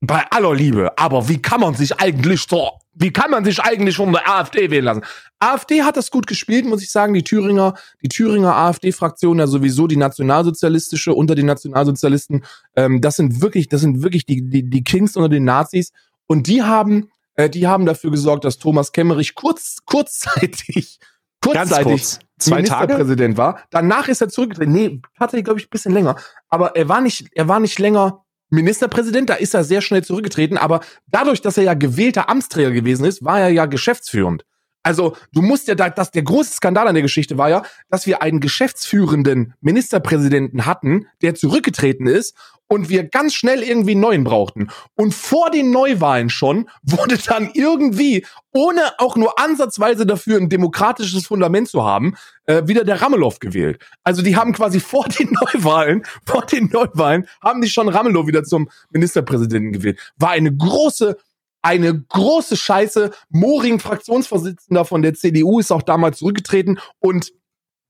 bei aller Liebe, aber wie kann man sich eigentlich so, wie kann man sich eigentlich von der AfD wählen lassen? AfD hat das gut gespielt, muss ich sagen. Die Thüringer, die Thüringer AfD-Fraktion, ja sowieso die nationalsozialistische unter den Nationalsozialisten, ähm, das sind wirklich, das sind wirklich die, die, die Kings unter den Nazis. Und die haben, äh, die haben dafür gesorgt, dass Thomas Kemmerich kurz, kurzzeitig, [laughs] kurzzeitig kurz. Zwei Ministerpräsident war. Danach ist er zurückgetreten. Nee, hatte glaube ich, ein bisschen länger. Aber er war nicht, er war nicht länger Ministerpräsident, da ist er sehr schnell zurückgetreten, aber dadurch, dass er ja gewählter Amtsträger gewesen ist, war er ja geschäftsführend. Also, du musst ja da, das, der große Skandal an der Geschichte war ja, dass wir einen geschäftsführenden Ministerpräsidenten hatten, der zurückgetreten ist und wir ganz schnell irgendwie einen neuen brauchten. Und vor den Neuwahlen schon wurde dann irgendwie, ohne auch nur ansatzweise dafür ein demokratisches Fundament zu haben, äh, wieder der Ramelow gewählt. Also die haben quasi vor den Neuwahlen, vor den Neuwahlen, haben die schon Ramelow wieder zum Ministerpräsidenten gewählt. War eine große eine große Scheiße. Moring, Fraktionsvorsitzender von der CDU, ist auch damals zurückgetreten und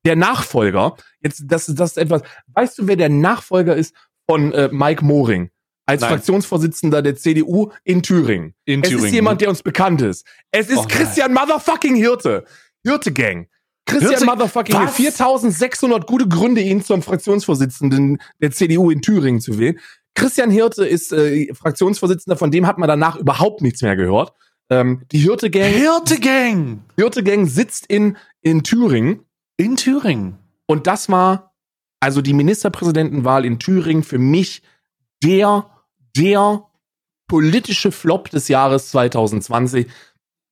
der Nachfolger, jetzt, das, das ist etwas, weißt du, wer der Nachfolger ist von äh, Mike Moring als Nein. Fraktionsvorsitzender der CDU in Thüringen. In es Thüringen. ist jemand, der uns bekannt ist. Es ist oh, Christian Motherfucking Hirte. Hirte Gang. Christian Hirte, Motherfucking Hirte. 4600 gute Gründe, ihn zum Fraktionsvorsitzenden der CDU in Thüringen zu wählen. Christian Hirte ist äh, Fraktionsvorsitzender, von dem hat man danach überhaupt nichts mehr gehört. Ähm, die Hirte Gang. Hirte Gang! Hirte Gang sitzt in, in Thüringen. In Thüringen. Und das war also die Ministerpräsidentenwahl in Thüringen für mich der, der politische Flop des Jahres 2020.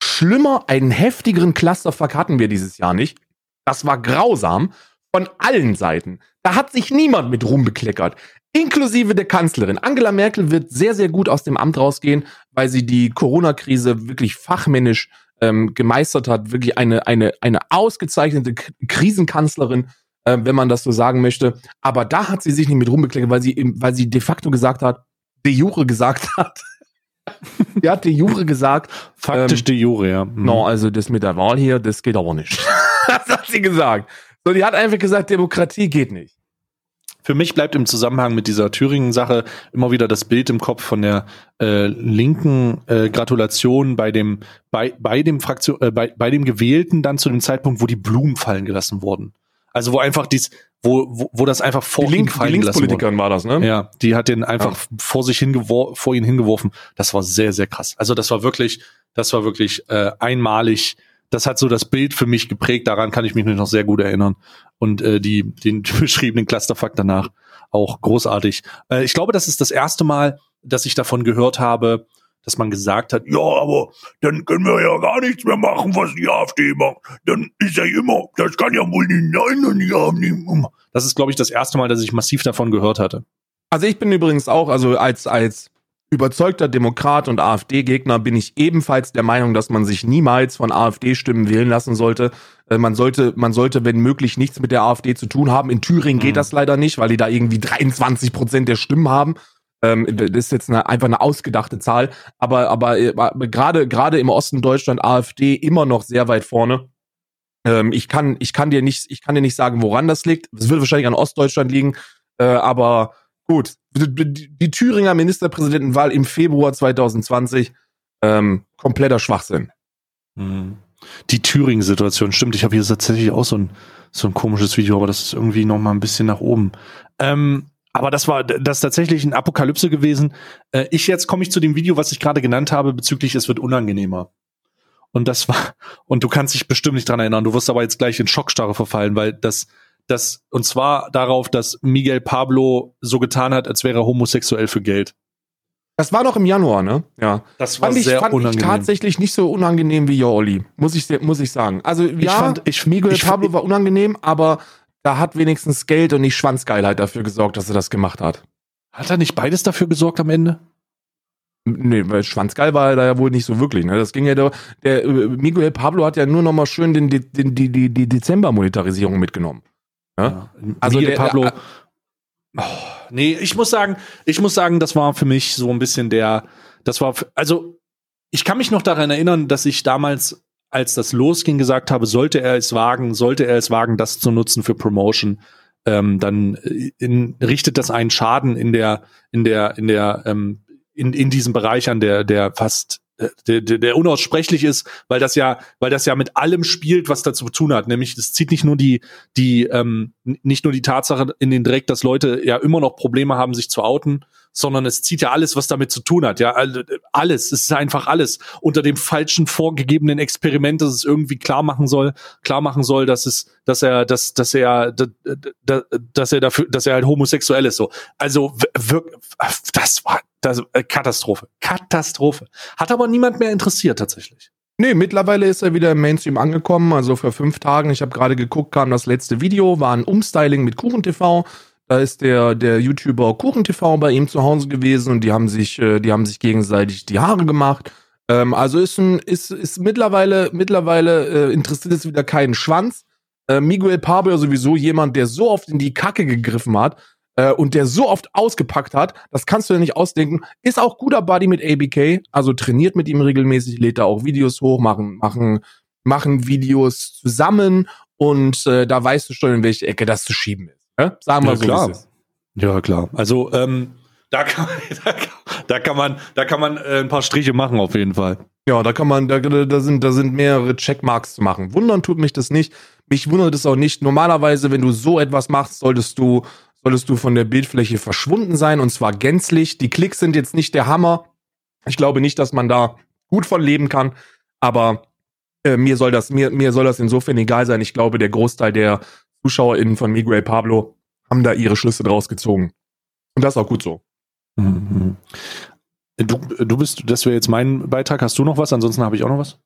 Schlimmer, einen heftigeren Clusterfuck hatten wir dieses Jahr nicht. Das war grausam von allen Seiten. Da hat sich niemand mit rumbekleckert. Inklusive der Kanzlerin. Angela Merkel wird sehr, sehr gut aus dem Amt rausgehen, weil sie die Corona-Krise wirklich fachmännisch ähm, gemeistert hat. Wirklich eine, eine, eine ausgezeichnete Krisenkanzlerin äh, wenn man das so sagen möchte. Aber da hat sie sich nicht mit rumbekleckert, weil sie, weil sie de facto gesagt hat, de jure gesagt [laughs] hat. die hat de jure gesagt. Faktisch ähm, de jure, ja. Mhm. No, also das mit der Wahl hier, das geht aber nicht. [laughs] das hat sie gesagt. So, die hat einfach gesagt, Demokratie geht nicht. Für mich bleibt im Zusammenhang mit dieser Thüringen-Sache immer wieder das Bild im Kopf von der äh, linken äh, Gratulation bei dem bei, bei dem Fraktion äh, bei, bei dem Gewählten dann zu dem Zeitpunkt, wo die Blumen fallen gelassen wurden. Also wo einfach dies, wo, wo, wo das einfach vor die, Link, die Linkspolitikerin war das, ne? Ja, die hat den einfach ja. vor sich hingeworfen, vor ihn hingeworfen. Das war sehr, sehr krass. Also das war wirklich, das war wirklich äh, einmalig. Das hat so das Bild für mich geprägt. Daran kann ich mich noch sehr gut erinnern. Und äh, die, den [laughs] beschriebenen Clusterfuck danach auch großartig. Äh, ich glaube, das ist das erste Mal, dass ich davon gehört habe, dass man gesagt hat, ja, aber dann können wir ja gar nichts mehr machen, was die AfD macht. Dann ist ja immer, das kann ja wohl nicht sein und die haben Das ist, glaube ich, das erste Mal, dass ich massiv davon gehört hatte. Also ich bin übrigens auch, also als, als überzeugter Demokrat und AfD-Gegner bin ich ebenfalls der Meinung, dass man sich niemals von AfD-Stimmen wählen lassen sollte. Äh, man sollte, man sollte, wenn möglich, nichts mit der AfD zu tun haben. In Thüringen mhm. geht das leider nicht, weil die da irgendwie 23 Prozent der Stimmen haben. Ähm, das ist jetzt eine, einfach eine ausgedachte Zahl. Aber, aber äh, gerade, gerade im Osten Deutschland AfD immer noch sehr weit vorne. Ähm, ich kann, ich kann dir nicht, ich kann dir nicht sagen, woran das liegt. Es wird wahrscheinlich an Ostdeutschland liegen. Äh, aber Gut, die, Thüringer Ministerpräsidentenwahl im Februar 2020, ähm, kompletter Schwachsinn. Mhm. Die Thüringen-Situation, stimmt. Ich habe hier tatsächlich auch so ein, so ein komisches Video, aber das ist irgendwie noch mal ein bisschen nach oben. Ähm, aber das war das ist tatsächlich ein Apokalypse gewesen. Äh, ich jetzt komme ich zu dem Video, was ich gerade genannt habe, bezüglich es wird unangenehmer. Und das war, und du kannst dich bestimmt nicht dran erinnern, du wirst aber jetzt gleich in Schockstarre verfallen, weil das, das, und zwar darauf, dass Miguel Pablo so getan hat, als wäre er homosexuell für Geld. Das war doch im Januar, ne? Ja. Das war fand ich, sehr fand unangenehm. Ich tatsächlich nicht so unangenehm wie Jolli, muss ich, muss ich sagen. Also, ich ja, fand, ich, Miguel ich, Pablo war unangenehm, aber da hat wenigstens Geld und nicht Schwanzgeilheit dafür gesorgt, dass er das gemacht hat. Hat er nicht beides dafür gesorgt am Ende? Nee, weil Schwanzgeil war er da ja wohl nicht so wirklich. Ne? Das ging ja da, der äh, Miguel Pablo hat ja nur noch mal schön den, den, die, die, die Dezember-Monetarisierung mitgenommen. Ja? Also der, Pablo. Der, oh, nee, ich muss sagen, ich muss sagen, das war für mich so ein bisschen der, das war, also ich kann mich noch daran erinnern, dass ich damals, als das losging, gesagt habe, sollte er es wagen, sollte er es wagen, das zu nutzen für Promotion, ähm, dann äh, in, richtet das einen Schaden in der, in der, in der, ähm, in, in diesem Bereich an, der, der fast der, der, der unaussprechlich ist, weil das ja, weil das ja mit allem spielt, was dazu zu tun hat. Nämlich, es zieht nicht nur die, die, ähm, nicht nur die Tatsache in den Dreck, dass Leute ja immer noch Probleme haben, sich zu outen, sondern es zieht ja alles, was damit zu tun hat. Ja, alles. Es ist einfach alles unter dem falschen vorgegebenen Experiment, dass es irgendwie klar machen soll, klar machen soll, dass es, dass er, dass, dass er, dass er dafür, dass er halt homosexuell ist. So, also das war das äh, Katastrophe, Katastrophe. Hat aber niemand mehr interessiert tatsächlich. Nee, mittlerweile ist er wieder im Mainstream angekommen. Also vor fünf Tagen, ich habe gerade geguckt, kam das letzte Video, war ein Umstyling mit KuchenTV. Da ist der, der YouTuber KuchenTV bei ihm zu Hause gewesen und die haben sich, äh, die haben sich gegenseitig die Haare gemacht. Ähm, also ist ein, ist, ist mittlerweile, mittlerweile äh, interessiert es wieder keinen Schwanz. Äh, Miguel Pablo sowieso jemand, der so oft in die Kacke gegriffen hat äh, und der so oft ausgepackt hat, das kannst du dir nicht ausdenken. Ist auch guter Buddy mit ABK, also trainiert mit ihm regelmäßig, lädt da auch Videos hoch, machen, machen, machen Videos zusammen und äh, da weißt du schon, in welche Ecke das zu schieben ist. Ja? Sagen wir ja, so. Klar. Ja, klar. Also, ähm, da kann, [laughs] da da kann man, da kann man äh, ein paar Striche machen auf jeden Fall. Ja, da kann man, da, da sind, da sind mehrere Checkmarks zu machen. Wundern tut mich das nicht. Mich wundert es auch nicht. Normalerweise, wenn du so etwas machst, solltest du, solltest du von der Bildfläche verschwunden sein und zwar gänzlich. Die Klicks sind jetzt nicht der Hammer. Ich glaube nicht, dass man da gut von leben kann, aber äh, mir soll das, mir, mir soll das insofern egal sein. Ich glaube, der Großteil der ZuschauerInnen von Miguel Pablo haben da ihre Schlüsse draus gezogen. Und das ist auch gut so. Mhm. Du, du bist, das wäre jetzt mein Beitrag. Hast du noch was? Ansonsten habe ich auch noch was.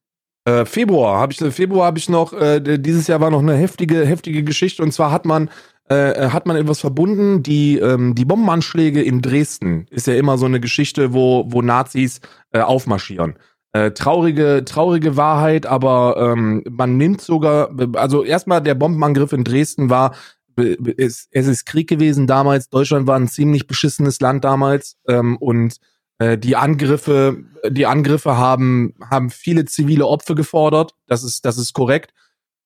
Äh, Februar habe ich, Februar habe ich noch. Äh, dieses Jahr war noch eine heftige, heftige Geschichte. Und zwar hat man, äh, hat man etwas verbunden. Die, ähm, die Bombenanschläge in Dresden ist ja immer so eine Geschichte, wo, wo Nazis äh, aufmarschieren. Äh, traurige, traurige Wahrheit, aber ähm, man nimmt sogar, also erstmal der Bombenangriff in Dresden war, es, es ist Krieg gewesen damals. Deutschland war ein ziemlich beschissenes Land damals ähm, und äh, die Angriffe, die Angriffe haben haben viele zivile Opfer gefordert. Das ist das ist korrekt.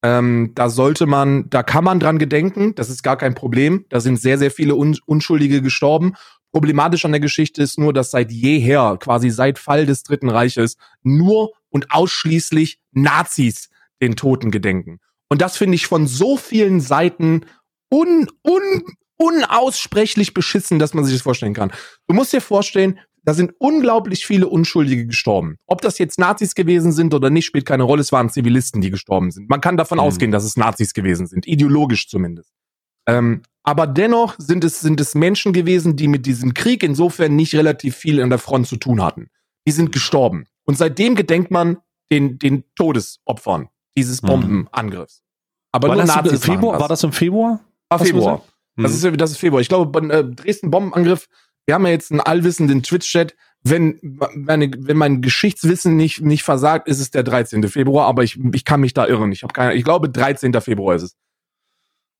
Ähm, da sollte man, da kann man dran gedenken. Das ist gar kein Problem. Da sind sehr sehr viele Un Unschuldige gestorben Problematisch an der Geschichte ist nur, dass seit jeher, quasi seit Fall des Dritten Reiches, nur und ausschließlich Nazis den Toten gedenken. Und das finde ich von so vielen Seiten un, un, unaussprechlich beschissen, dass man sich das vorstellen kann. Du musst dir vorstellen, da sind unglaublich viele Unschuldige gestorben. Ob das jetzt Nazis gewesen sind oder nicht, spielt keine Rolle. Es waren Zivilisten, die gestorben sind. Man kann davon mhm. ausgehen, dass es Nazis gewesen sind, ideologisch zumindest. Ähm, aber dennoch sind es, sind es Menschen gewesen, die mit diesem Krieg insofern nicht relativ viel an der Front zu tun hatten. Die sind gestorben. Und seitdem gedenkt man den, den Todesopfern dieses mhm. Bombenangriffs. Aber war nur das Nazis im Februar? Das. War das im Februar? War Februar. Das ist, das ist Februar. Ich glaube, beim äh, Dresden Bombenangriff, wir haben ja jetzt einen allwissenden Twitch-Chat. Wenn, meine, wenn mein Geschichtswissen nicht, nicht versagt, ist es der 13. Februar, aber ich, ich kann mich da irren. Ich keine, ich glaube 13. Februar ist es.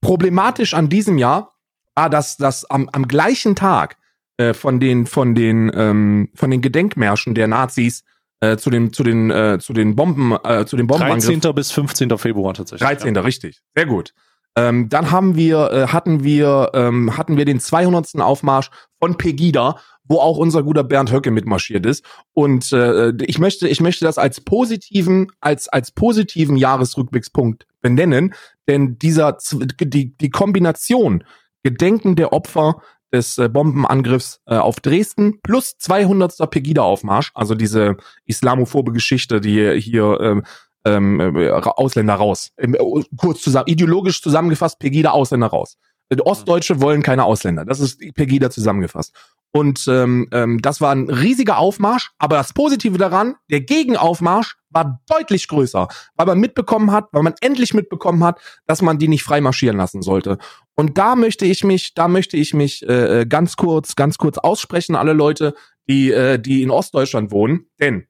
Problematisch an diesem Jahr war, dass das am, am gleichen Tag äh, von den von den ähm, von den Gedenkmärschen der Nazis äh, zu den zu den äh, zu den Bomben äh, zu den Bomben 13. bis 15. Februar tatsächlich. 13. Ja. richtig. Sehr gut. Ähm, dann haben wir äh, hatten wir ähm, hatten wir den 200. Aufmarsch von Pegida, wo auch unser guter Bernd Höcke mitmarschiert ist und äh, ich möchte ich möchte das als positiven als als positiven Jahresrückblickspunkt benennen, denn dieser die die Kombination Gedenken der Opfer des äh, Bombenangriffs äh, auf Dresden plus 200. Pegida-Aufmarsch, also diese islamophobe Geschichte, die hier ähm, ähm, äh, Ausländer raus. Ähm, kurz zusammen, ideologisch zusammengefasst, Pegida Ausländer raus. Äh, Ostdeutsche wollen keine Ausländer. Das ist Pegida zusammengefasst. Und ähm, ähm, das war ein riesiger Aufmarsch, aber das Positive daran, der Gegenaufmarsch war deutlich größer, weil man mitbekommen hat, weil man endlich mitbekommen hat, dass man die nicht frei marschieren lassen sollte. Und da möchte ich mich, da möchte ich mich äh, äh, ganz kurz, ganz kurz aussprechen, alle Leute, die, äh, die in Ostdeutschland wohnen. Denn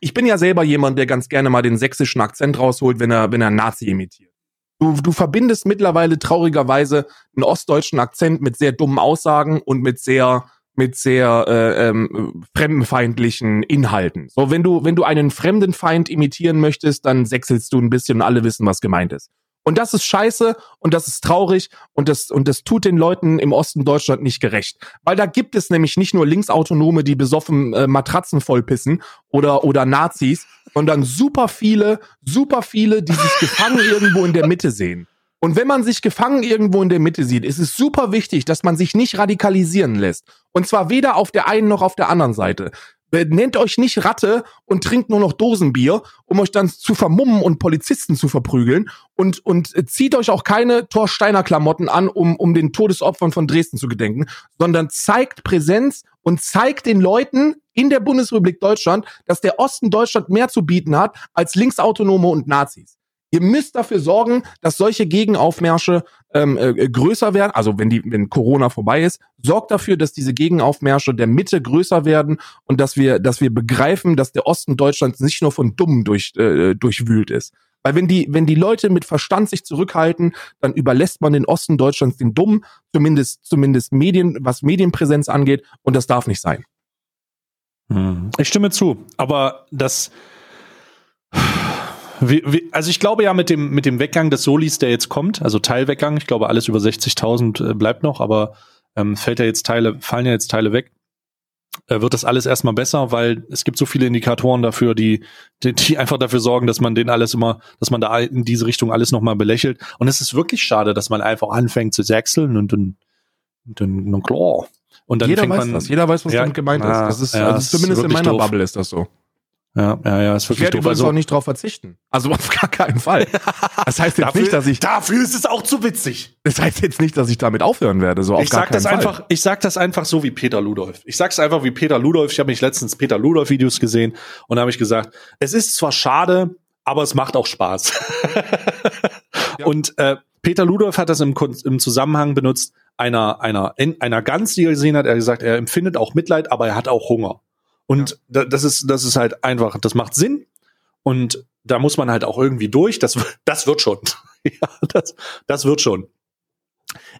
ich bin ja selber jemand, der ganz gerne mal den sächsischen Akzent rausholt, wenn er, wenn er Nazi imitiert. Du, du verbindest mittlerweile traurigerweise einen ostdeutschen Akzent mit sehr dummen Aussagen und mit sehr mit sehr äh, ähm, fremdenfeindlichen Inhalten. So, wenn du, wenn du einen Fremdenfeind imitieren möchtest, dann sechselst du ein bisschen und alle wissen, was gemeint ist. Und das ist scheiße und das ist traurig und das, und das tut den Leuten im Osten Deutschland nicht gerecht. Weil da gibt es nämlich nicht nur Linksautonome, die besoffen äh, Matratzen vollpissen oder, oder Nazis, sondern super viele, super viele, die sich gefangen [laughs] irgendwo in der Mitte sehen. Und wenn man sich gefangen irgendwo in der Mitte sieht, ist es super wichtig, dass man sich nicht radikalisieren lässt. Und zwar weder auf der einen noch auf der anderen Seite. Nennt euch nicht Ratte und trinkt nur noch Dosenbier, um euch dann zu vermummen und Polizisten zu verprügeln. Und, und zieht euch auch keine Torsteiner Klamotten an, um, um den Todesopfern von Dresden zu gedenken, sondern zeigt Präsenz und zeigt den Leuten in der Bundesrepublik Deutschland, dass der Osten Deutschland mehr zu bieten hat als Linksautonome und Nazis. Ihr müsst dafür sorgen, dass solche Gegenaufmärsche ähm, äh, größer werden. Also wenn die, wenn Corona vorbei ist, sorgt dafür, dass diese Gegenaufmärsche der Mitte größer werden und dass wir, dass wir begreifen, dass der Osten Deutschlands nicht nur von Dummen durch, äh, durchwühlt ist. Weil wenn die, wenn die Leute mit Verstand sich zurückhalten, dann überlässt man den Osten Deutschlands den Dummen, zumindest, zumindest Medien, was Medienpräsenz angeht, und das darf nicht sein. Hm. Ich stimme zu, aber das wie, wie, also ich glaube ja mit dem mit dem Weggang des Solis, der jetzt kommt, also Teilweggang, ich glaube alles über 60.000 äh, bleibt noch, aber ähm, fällt ja jetzt Teile, fallen ja jetzt Teile weg, äh, wird das alles erstmal besser, weil es gibt so viele Indikatoren dafür, die, die, die einfach dafür sorgen, dass man den alles immer, dass man da in diese Richtung alles nochmal belächelt. Und es ist wirklich schade, dass man einfach anfängt zu sechseln und dann, dann, dann klar. Und dann Jeder fängt weiß man, das. Jeder weiß, was ja, damit gemeint ist. Das ist, ja, also zumindest in meiner doof. Bubble ist das so. Ja, ja, ja, ist Ich wirklich werde doof. übrigens Also, auch nicht drauf verzichten. Also auf gar keinen Fall. Das heißt jetzt dafür, nicht, dass ich, dafür ist es auch zu witzig. das heißt jetzt nicht, dass ich damit aufhören werde. So auf ich gar sag keinen das Fall. einfach, ich sag das einfach so wie Peter Ludolf. Ich sag's einfach wie Peter Ludolf. Ich habe mich letztens Peter Ludolf Videos gesehen und da habe ich gesagt, es ist zwar schade, aber es macht auch Spaß. [laughs] Ja. Und äh, Peter Ludolf hat das im, im Zusammenhang benutzt einer einer in, einer Gans, die er gesehen hat. Er hat gesagt, er empfindet auch Mitleid, aber er hat auch Hunger. Und da, das ist das ist halt einfach, das macht Sinn. Und da muss man halt auch irgendwie durch. Das [laughs] das wird schon. [laughs] ja, das das wird schon.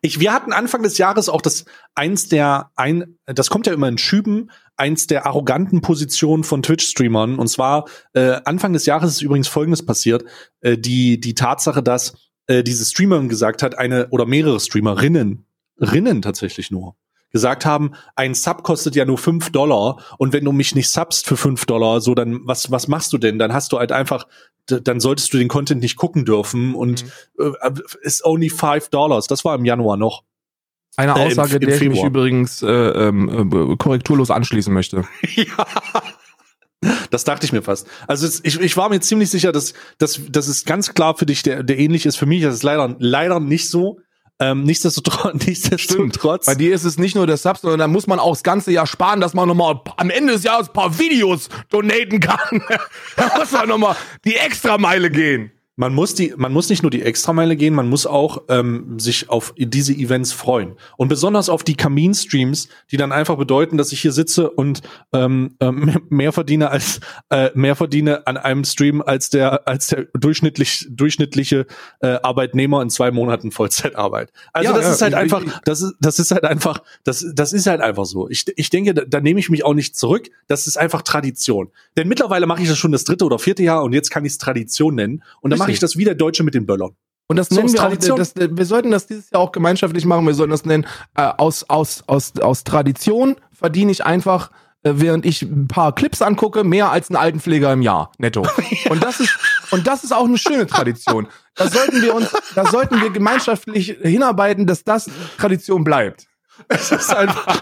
Ich, wir hatten Anfang des Jahres auch das eins der ein, das kommt ja immer in Schüben, eins der arroganten Positionen von Twitch-Streamern. Und zwar äh, Anfang des Jahres ist übrigens Folgendes passiert: äh, die die Tatsache, dass äh, diese Streamerin gesagt hat, eine oder mehrere Streamerinnen, Rinnen tatsächlich nur, gesagt haben, ein Sub kostet ja nur fünf Dollar und wenn du mich nicht subst für fünf Dollar, so dann was was machst du denn? Dann hast du halt einfach, dann solltest du den Content nicht gucken dürfen und Mhm. äh, ist only five Dollars. Das war im Januar noch. Eine Äh, im- Aussage, im der ich mich übrigens äh, ähm, äh, korrekturlos anschließen möchte. [laughs] ja. Das dachte ich mir fast. Also es, ich, ich war mir ziemlich sicher, dass, dass, dass es ganz klar für dich der, der ähnlich ist. Für mich ist es leider, leider nicht so. Ähm, nichtsdestotrotz, [laughs] nichtsdestotrotz. Bei dir ist es nicht nur der Sub, sondern da muss man auch das ganze Jahr sparen, dass man nochmal am Ende des Jahres ein paar Videos donaten kann. [laughs] da muss man nochmal die Extrameile gehen. Man muss die, man muss nicht nur die Extrameile gehen, man muss auch ähm, sich auf diese Events freuen und besonders auf die Kamin-Streams, die dann einfach bedeuten, dass ich hier sitze und ähm, ähm, [laughs] mehr verdiene als äh, mehr verdiene an einem Stream als der als der durchschnittlich durchschnittliche äh, Arbeitnehmer in zwei Monaten Vollzeitarbeit. Also ja, das ja, ist halt ich, einfach, das ist das ist halt einfach, das das ist halt einfach so. Ich ich denke, da, da nehme ich mich auch nicht zurück. Das ist einfach Tradition. Denn mittlerweile mache ich das schon das dritte oder vierte Jahr und jetzt kann ich es Tradition nennen und dann mache ich das wie der Deutsche mit den Böllern. Und das so nennen wir Tradition. auch, das, wir sollten das dieses Jahr auch gemeinschaftlich machen. Wir sollten das nennen, äh, aus, aus, aus, aus Tradition verdiene ich einfach, äh, während ich ein paar Clips angucke, mehr als ein Altenpfleger im Jahr, netto. [laughs] Und das ist, und das ist auch eine schöne Tradition. Da sollten wir uns, da sollten wir gemeinschaftlich hinarbeiten, dass das Tradition bleibt. Es ist einfach.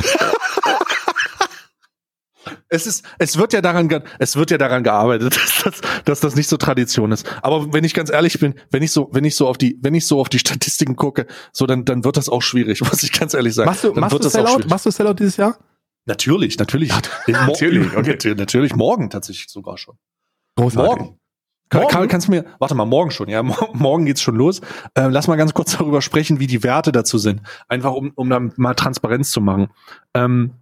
Es ist, es wird ja daran, es wird ja daran gearbeitet, [laughs] dass das, dass das nicht so Tradition ist. Aber wenn ich ganz ehrlich bin, wenn ich so, wenn ich so auf die, wenn ich so auf die [laughs] Statistiken gucke, so dann, dann wird das auch schwierig, [laughs] muss ich ganz ehrlich sagen. Machst du, dann machst du Sellout? Machst du Sellout dieses Jahr? Natürlich, natürlich. Natürlich, okay. natürlich, morgen tatsächlich sogar schon. Großartig. Morgen. Morgen? Kann, kannst du mir, warte mal, morgen schon, ja, morgen geht's schon los. Äh, lass mal ganz kurz darüber sprechen, wie die Werte dazu sind. Einfach um, um dann mal Transparenz zu machen. Ähm,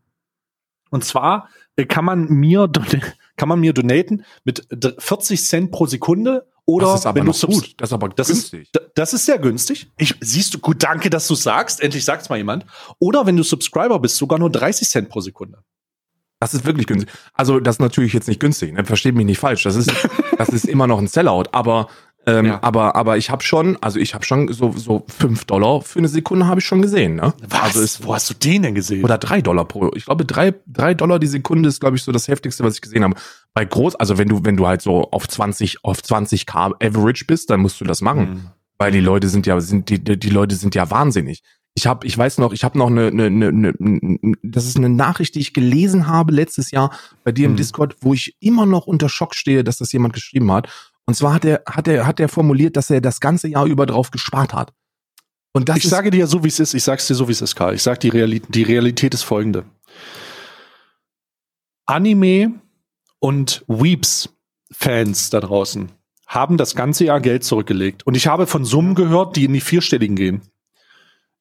und zwar kann man mir [laughs] kann man mir donaten mit 40 Cent pro Sekunde oder das ist aber wenn du gut. Das ist aber das günstig. Ist, das ist sehr günstig. Ich siehst du gut, danke, dass du sagst. Endlich sagt's mal jemand. Oder wenn du Subscriber bist, sogar nur 30 Cent pro Sekunde. Das ist wirklich günstig. Also das ist natürlich jetzt nicht günstig. Ne? Versteht mich nicht falsch. Das ist [laughs] das ist immer noch ein Sellout. Aber ähm, ja. Aber aber ich habe schon, also ich habe schon so so fünf Dollar für eine Sekunde habe ich schon gesehen. Ne? Was? Also ist, Wo hast du den denn gesehen? Oder drei Dollar pro. Ich glaube drei drei Dollar die Sekunde ist glaube ich so das heftigste, was ich gesehen habe. Bei groß, also wenn du wenn du halt so auf 20 auf 20 k Average bist, dann musst du das machen, mhm. weil die Leute sind ja sind die die Leute sind ja wahnsinnig. Ich habe, ich weiß noch, ich habe noch eine, eine, eine, eine, das ist eine Nachricht, die ich gelesen habe letztes Jahr bei dir im mhm. Discord, wo ich immer noch unter Schock stehe, dass das jemand geschrieben hat. Und zwar hat er, hat er, hat er formuliert, dass er das ganze Jahr über drauf gespart hat. Und das ich sage dir ja so, wie es ist. Ich sag's dir so, wie es ist, Karl. Ich sag die Realität, die Realität ist folgende. Anime und Weeps-Fans da draußen haben das ganze Jahr Geld zurückgelegt. Und ich habe von Summen gehört, die in die vierstelligen gehen.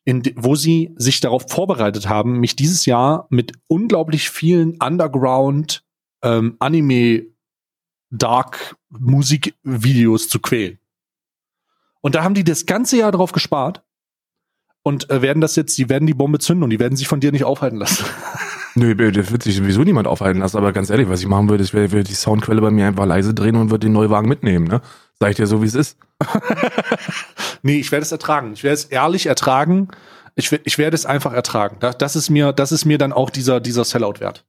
In, wo sie sich darauf vorbereitet haben, mich dieses Jahr mit unglaublich vielen Underground ähm, Anime Dark Musikvideos zu quälen. Und da haben die das ganze Jahr drauf gespart und äh, werden das jetzt, die werden die Bombe zünden und die werden sich von dir nicht aufhalten lassen. [laughs] Nö, das wird sich sowieso niemand aufhalten lassen, aber ganz ehrlich, was ich machen würde, ist, wäre würd die Soundquelle bei mir einfach leise drehen und würde den Neuwagen mitnehmen, ne? Sag ich dir so, wie es ist. [laughs] nee, ich werde es ertragen. Ich werde es ehrlich ertragen. Ich, ich werde es einfach ertragen. Das ist mir, das ist mir dann auch dieser, dieser Sellout wert.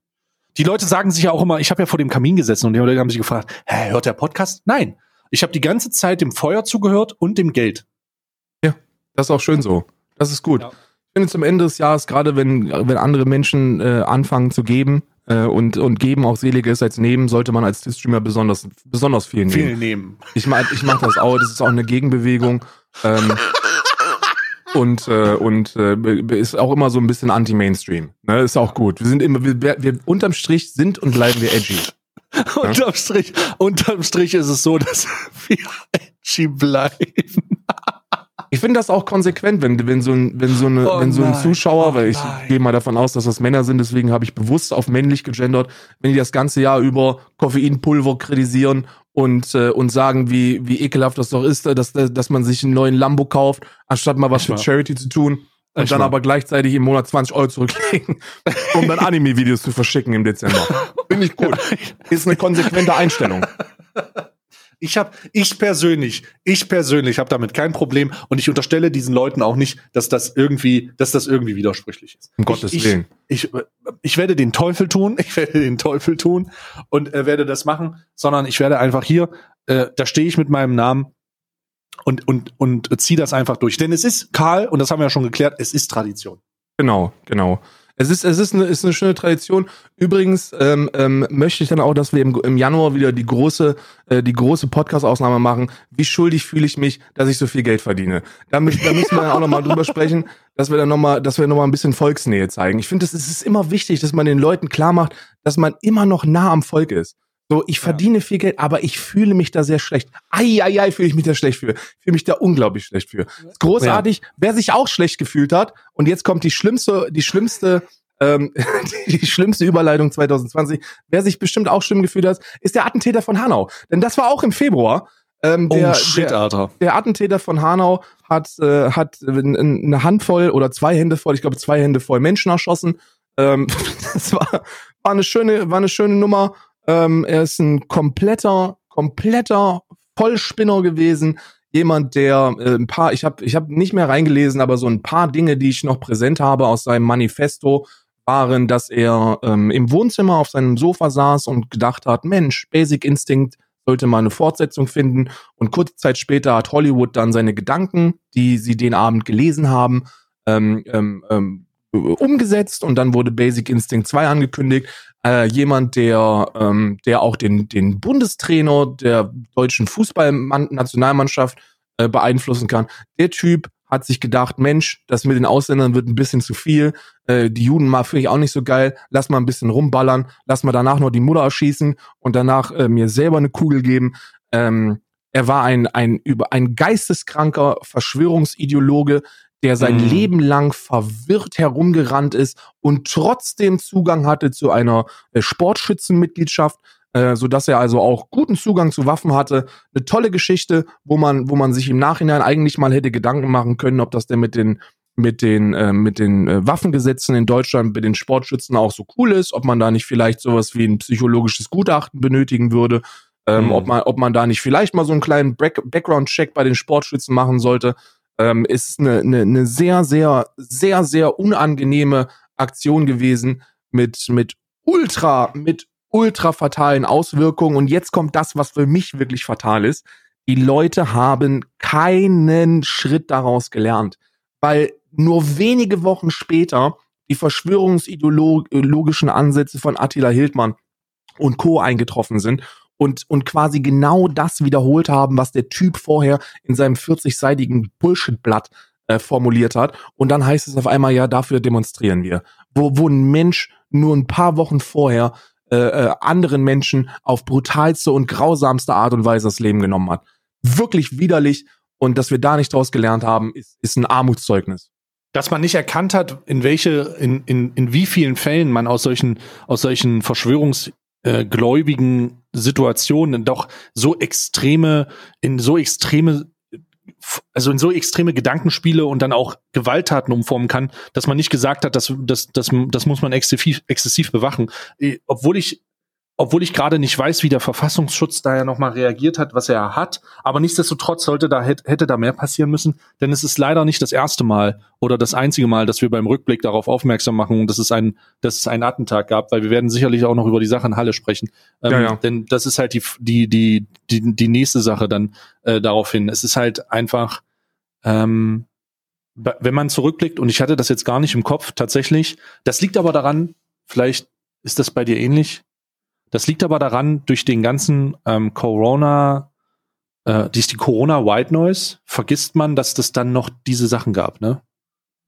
Die Leute sagen sich ja auch immer, ich habe ja vor dem Kamin gesessen und die Leute haben sich gefragt, hä, hört der Podcast? Nein. Ich habe die ganze Zeit dem Feuer zugehört und dem Geld. Ja, das ist auch schön so. Das ist gut. Ja. Ich finde zum Ende des Jahres, gerade wenn, wenn andere Menschen äh, anfangen zu geben äh, und, und geben auch seliger ist als nehmen, sollte man als Streamer besonders, besonders viel nehmen. Viel nehmen. Ich, mein, ich mache das auch, das ist auch eine Gegenbewegung. Ähm, [laughs] und äh, und äh, ist auch immer so ein bisschen anti-Mainstream. Ne? Ist auch gut. Wir sind immer, wir, wir unterm Strich sind und bleiben wir edgy. [laughs] Unterm Strich, unterm Strich ist es so, dass [laughs] wir edgy bleiben. Ich finde das auch konsequent, wenn, wenn so ein, wenn so eine, oh wenn so ein Zuschauer, oh weil ich gehe mal davon aus, dass das Männer sind, deswegen habe ich bewusst auf männlich gegendert, wenn die das ganze Jahr über Koffeinpulver kritisieren und, äh, und sagen, wie, wie ekelhaft das doch ist, dass, dass man sich einen neuen Lambo kauft, anstatt mal was für Charity zu tun. Und dann aber gleichzeitig im Monat 20 Euro zurücklegen, [laughs] um dann Anime-Videos zu verschicken im Dezember. [laughs] Finde ich gut. Ist eine konsequente Einstellung. [laughs] Ich habe, ich persönlich, ich persönlich habe damit kein Problem und ich unterstelle diesen Leuten auch nicht, dass das irgendwie, dass das irgendwie widersprüchlich ist. Um Gottes Willen. Ich, ich, ich werde den Teufel tun, [laughs] ich werde den Teufel tun und äh, werde das machen, sondern ich werde einfach hier, äh, da stehe ich mit meinem Namen und und und ziehe das einfach durch. Denn es ist Karl und das haben wir ja schon geklärt, es ist Tradition. Genau, genau. Es ist, es ist eine, ist eine schöne Tradition. Übrigens ähm, ähm, möchte ich dann auch, dass wir im, im Januar wieder die große, äh, die große Podcast-Ausnahme machen. Wie schuldig fühle ich mich, dass ich so viel Geld verdiene? Da, müssen, da müssen wir auch nochmal drüber sprechen, dass wir dann nochmal, dass wir nochmal ein bisschen Volksnähe zeigen. Ich finde, es ist immer wichtig, dass man den Leuten klar macht, dass man immer noch nah am Volk ist. So, ich verdiene ja. viel Geld, aber ich fühle mich da sehr schlecht. Ei, ei, ei, fühle ich mich da schlecht für. Fühle mich da unglaublich schlecht für. Großartig. Ja. Wer sich auch schlecht gefühlt hat, und jetzt kommt die schlimmste, die schlimmste, ähm, [laughs] die schlimmste Überleitung 2020. Wer sich bestimmt auch schlimm gefühlt hat, ist der Attentäter von Hanau. Denn das war auch im Februar. Ähm, der, oh shit, der, Alter. Der Attentäter von Hanau hat, äh, hat eine Handvoll oder zwei Hände voll, ich glaube zwei Hände voll Menschen erschossen. Ähm, [laughs] das war, war eine schöne, war eine schöne Nummer. Ähm, er ist ein kompletter, kompletter Vollspinner gewesen. Jemand, der äh, ein paar, ich habe ich hab nicht mehr reingelesen, aber so ein paar Dinge, die ich noch präsent habe aus seinem Manifesto, waren, dass er ähm, im Wohnzimmer auf seinem Sofa saß und gedacht hat, Mensch, Basic Instinct sollte mal eine Fortsetzung finden. Und kurze Zeit später hat Hollywood dann seine Gedanken, die sie den Abend gelesen haben, ähm, ähm, ähm, umgesetzt und dann wurde Basic Instinct 2 angekündigt äh, jemand, der, ähm, der auch den, den Bundestrainer der deutschen Fußballnationalmannschaft äh, beeinflussen kann. Der Typ hat sich gedacht, Mensch, das mit den Ausländern wird ein bisschen zu viel. Äh, die Juden mal finde ich auch nicht so geil. Lass mal ein bisschen rumballern. Lass mal danach noch die Mutter erschießen und danach äh, mir selber eine Kugel geben. Ähm, er war ein, ein, über, ein geisteskranker Verschwörungsideologe, der sein mhm. Leben lang verwirrt herumgerannt ist und trotzdem Zugang hatte zu einer äh, Sportschützenmitgliedschaft, äh, so dass er also auch guten Zugang zu Waffen hatte. Eine tolle Geschichte, wo man, wo man sich im Nachhinein eigentlich mal hätte Gedanken machen können, ob das denn mit den mit den äh, mit den äh, Waffengesetzen in Deutschland mit den Sportschützen auch so cool ist, ob man da nicht vielleicht sowas wie ein psychologisches Gutachten benötigen würde, ähm, mhm. ob man ob man da nicht vielleicht mal so einen kleinen Background-Check bei den Sportschützen machen sollte ähm, ist eine, eine, eine sehr, sehr, sehr, sehr unangenehme Aktion gewesen mit, mit ultra, mit ultra fatalen Auswirkungen. Und jetzt kommt das, was für mich wirklich fatal ist. Die Leute haben keinen Schritt daraus gelernt, weil nur wenige Wochen später die verschwörungsideologischen Ansätze von Attila Hildmann und Co. eingetroffen sind und, und quasi genau das wiederholt haben, was der Typ vorher in seinem 40-seitigen Bullshit-Blatt äh, formuliert hat. Und dann heißt es auf einmal, ja, dafür demonstrieren wir. Wo, wo ein Mensch nur ein paar Wochen vorher äh, äh, anderen Menschen auf brutalste und grausamste Art und Weise das Leben genommen hat. Wirklich widerlich. Und dass wir da nicht draus gelernt haben, ist, ist ein Armutszeugnis dass man nicht erkannt hat, in welche, in, in, in wie vielen Fällen man aus solchen, aus solchen Verschwörungs, äh, Situationen doch so extreme, in so extreme, also in so extreme Gedankenspiele und dann auch Gewalttaten umformen kann, dass man nicht gesagt hat, dass, dass, dass, das muss man exzessiv, exzessiv bewachen. Äh, obwohl ich obwohl ich gerade nicht weiß, wie der Verfassungsschutz da ja nochmal reagiert hat, was er hat. Aber nichtsdestotrotz sollte da, hätte da mehr passieren müssen, denn es ist leider nicht das erste Mal oder das einzige Mal, dass wir beim Rückblick darauf aufmerksam machen, dass es ein, dass es einen Attentat gab, weil wir werden sicherlich auch noch über die Sache in Halle sprechen. Ähm, ja, ja. Denn das ist halt die, die, die, die, die nächste Sache dann äh, daraufhin. Es ist halt einfach, ähm, wenn man zurückblickt, und ich hatte das jetzt gar nicht im Kopf tatsächlich, das liegt aber daran, vielleicht ist das bei dir ähnlich, das liegt aber daran, durch den ganzen ähm, Corona, äh, die die Corona White Noise, vergisst man, dass das dann noch diese Sachen gab, ne?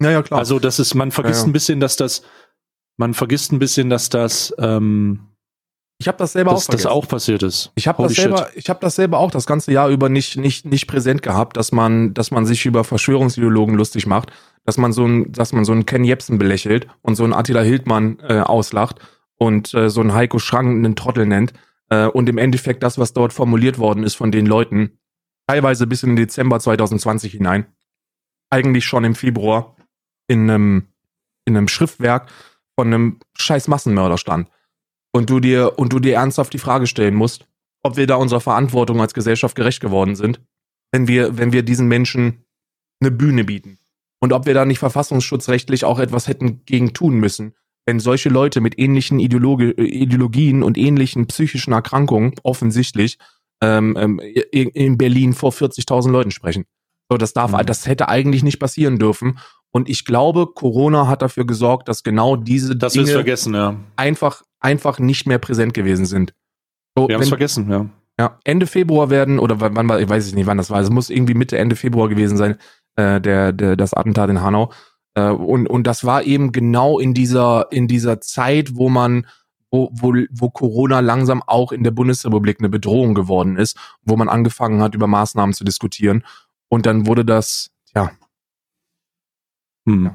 Ja, ja, klar. Also das ist, man vergisst ja, ja. ein bisschen, dass das, man vergisst ein bisschen, dass das, ähm, ich habe das selber dass, auch vergessen. das auch passiert ist. Ich habe das selber, shit. ich habe das selber auch das ganze Jahr über nicht nicht nicht präsent gehabt, dass man dass man sich über Verschwörungsideologen lustig macht, dass man so ein dass man so einen Ken Jebsen belächelt und so einen Attila Hildmann äh, auslacht und äh, so ein Heiko Schrang einen Trottel nennt äh, und im Endeffekt das, was dort formuliert worden ist von den Leuten, teilweise bis in den Dezember 2020 hinein, eigentlich schon im Februar in einem, in einem Schriftwerk von einem scheiß Massenmörder stand. Und du dir, und du dir ernsthaft die Frage stellen musst, ob wir da unserer Verantwortung als Gesellschaft gerecht geworden sind, wenn wir, wenn wir diesen Menschen eine Bühne bieten. Und ob wir da nicht verfassungsschutzrechtlich auch etwas hätten gegen tun müssen, wenn solche Leute mit ähnlichen Ideologi Ideologien und ähnlichen psychischen Erkrankungen offensichtlich ähm, ähm in Berlin vor 40.000 Leuten sprechen. So, das darf, mhm. das hätte eigentlich nicht passieren dürfen. Und ich glaube, Corona hat dafür gesorgt, dass genau diese das Dinge ja. einfach, einfach nicht mehr präsent gewesen sind. So, Wir haben es vergessen, ja. Ja, Ende Februar werden, oder wann war, ich weiß nicht, wann das war, es muss irgendwie Mitte, Ende Februar gewesen sein, äh, der, der, das Attentat in Hanau. Äh, und, und das war eben genau in dieser, in dieser Zeit, wo man, wo, wo, wo Corona langsam auch in der Bundesrepublik eine Bedrohung geworden ist, wo man angefangen hat, über Maßnahmen zu diskutieren. Und dann wurde das, ja. Hm.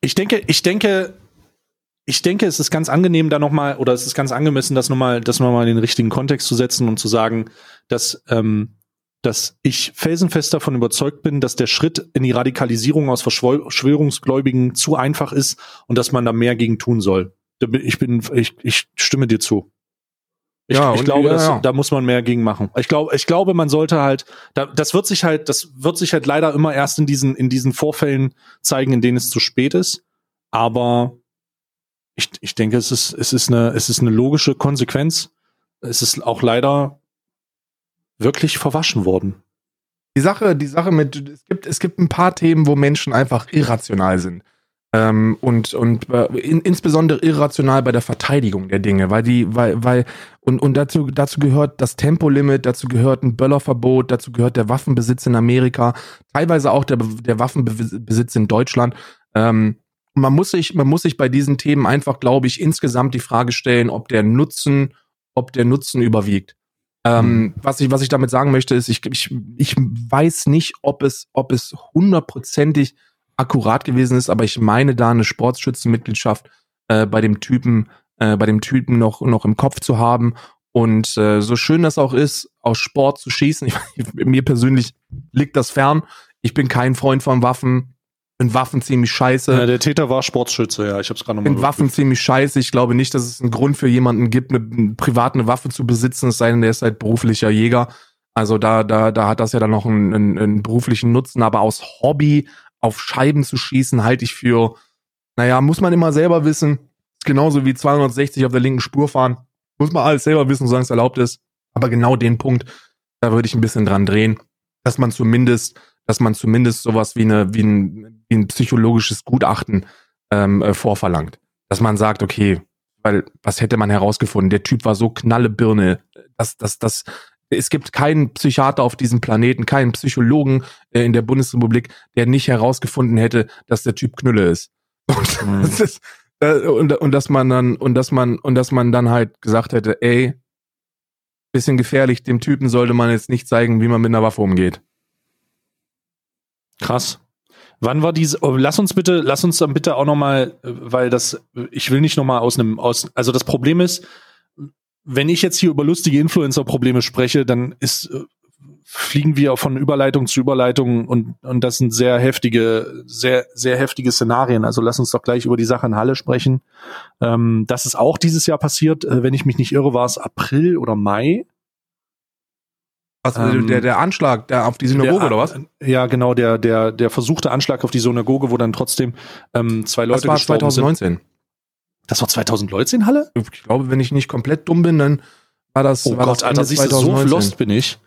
Ich denke, ich denke, ich denke, es ist ganz angenehm, da nochmal, oder es ist ganz angemessen, das nochmal, das nochmal in den richtigen Kontext zu setzen und zu sagen, dass, ähm, dass ich felsenfest davon überzeugt bin, dass der Schritt in die Radikalisierung aus Verschwörungsgläubigen zu einfach ist und dass man da mehr gegen tun soll. Ich bin, ich, ich stimme dir zu. Ich, ja, ich glaube, ja, ja. da muss man mehr gegen machen. Ich glaube, ich glaube, man sollte halt, da, das wird sich halt, das wird sich halt leider immer erst in diesen, in diesen Vorfällen zeigen, in denen es zu spät ist. Aber ich, ich denke, es ist, es ist eine, es ist eine logische Konsequenz. Es ist auch leider wirklich verwaschen worden. Die Sache, die Sache mit, es gibt, es gibt ein paar Themen, wo Menschen einfach irrational sind. Ähm, und und äh, in, insbesondere irrational bei der Verteidigung der Dinge, weil die, weil, weil, und, und dazu, dazu gehört das Tempolimit, dazu gehört ein Böllerverbot, dazu gehört der Waffenbesitz in Amerika, teilweise auch der, der Waffenbesitz in Deutschland. Ähm, man muss sich, man muss sich bei diesen Themen einfach, glaube ich, insgesamt die Frage stellen, ob der Nutzen, ob der Nutzen überwiegt. Ähm, mhm. was ich, was ich damit sagen möchte, ist, ich, ich, ich weiß nicht, ob es, ob es hundertprozentig akkurat gewesen ist, aber ich meine da eine Sportschützenmitgliedschaft äh, bei dem Typen, äh, bei dem Typen noch, noch im Kopf zu haben. Und äh, so schön das auch ist, aus Sport zu schießen, [laughs] ich, mir persönlich liegt das fern. Ich bin kein Freund von Waffen finde Waffen ziemlich scheiße. Ja, der Täter war Sportschütze, ja. Ich habe es gerade nochmal. Finde Waffen ziemlich scheiße. Ich glaube nicht, dass es einen Grund für jemanden gibt, eine, privat eine Waffe zu besitzen, es sei denn, der ist halt beruflicher Jäger. Also da, da, da hat das ja dann noch einen, einen, einen beruflichen Nutzen, aber aus Hobby auf Scheiben zu schießen, halte ich für, naja, muss man immer selber wissen. Genauso wie 260 auf der linken Spur fahren. Muss man alles selber wissen, solange es erlaubt ist. Aber genau den Punkt, da würde ich ein bisschen dran drehen, dass man zumindest dass man zumindest sowas wie, eine, wie, ein, ein psychologisches Gutachten ähm, äh, vorverlangt. Dass man sagt, okay, weil was hätte man herausgefunden? Der Typ war so knallebirne, dass, dass, dass es gibt keinen Psychiater auf diesem Planeten, keinen Psychologen äh, in der Bundesrepublik, der nicht herausgefunden hätte, dass der Typ Knülle ist. [laughs] Und, mhm. das ist äh, und, und dass man dann und dass man und dass man dann halt gesagt hätte, ey, bisschen gefährlich, dem Typen sollte man jetzt nicht zeigen, wie man mit einer Waffe umgeht. Krass. Wann war diese? Oh, lass uns bitte, lass uns dann bitte auch noch mal, weil das, ich will nicht noch mal aus einem, aus, also das Problem ist, wenn ich jetzt hier über lustige Influencer-Probleme spreche, dann ist äh, fliegen wir von Überleitung zu Überleitung und und das sind sehr heftige, sehr sehr heftige Szenarien. Also lass uns doch gleich über die Sache in Halle sprechen. Ähm, das ist auch dieses Jahr passiert. Äh, wenn ich mich nicht irre, war es April oder Mai. Was, ähm, der, der Anschlag der auf die Synagoge der, oder was? Ja, genau, der, der, der versuchte Anschlag auf die Synagoge, wo dann trotzdem ähm, zwei Leute das war gestorben 2019. Sind. Das war 2019, Halle? Ich glaube, wenn ich nicht komplett dumm bin, dann war das. Oh war Gott, das Alter, siehst du, so lost bin ich.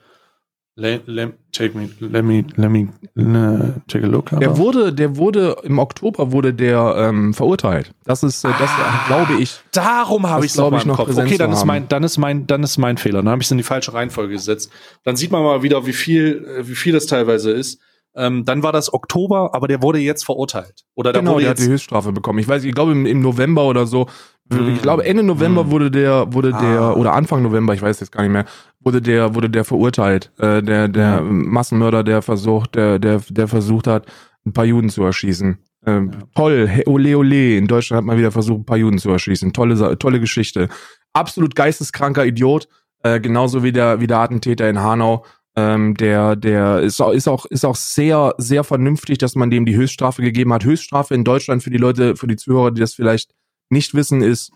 Let, let, take me, let me, let me uh, take a look. Der wurde, der wurde im Oktober wurde der ähm, verurteilt. Das ist, äh, das ah, glaube ich. Darum habe ich es glaube ich noch Kopf. Okay, dann ist mein, dann ist mein, dann ist mein Fehler. Dann habe ich es in die falsche Reihenfolge gesetzt. Dann sieht man mal wieder, wie viel, äh, wie viel das teilweise ist. Ähm, dann war das Oktober, aber der wurde jetzt verurteilt. Oder genau, wurde der hat die Höchststrafe bekommen. Ich weiß, ich glaube im, im November oder so. Ich glaube Ende November mm. wurde der, wurde ah. der oder Anfang November, ich weiß jetzt gar nicht mehr, wurde der, wurde der verurteilt. Äh, der, der mhm. Massenmörder, der versucht, der, der, der versucht hat, ein paar Juden zu erschießen. Ähm, ja. Toll, ole ole. In Deutschland hat man wieder versucht, ein paar Juden zu erschießen. Tolle, tolle Geschichte. Absolut geisteskranker Idiot. Äh, genauso wie der, wie der Attentäter in Hanau. Ähm, der, der ist auch, ist auch, ist auch sehr, sehr vernünftig, dass man dem die Höchststrafe gegeben hat. Höchststrafe in Deutschland für die Leute, für die Zuhörer, die das vielleicht nicht wissen, ist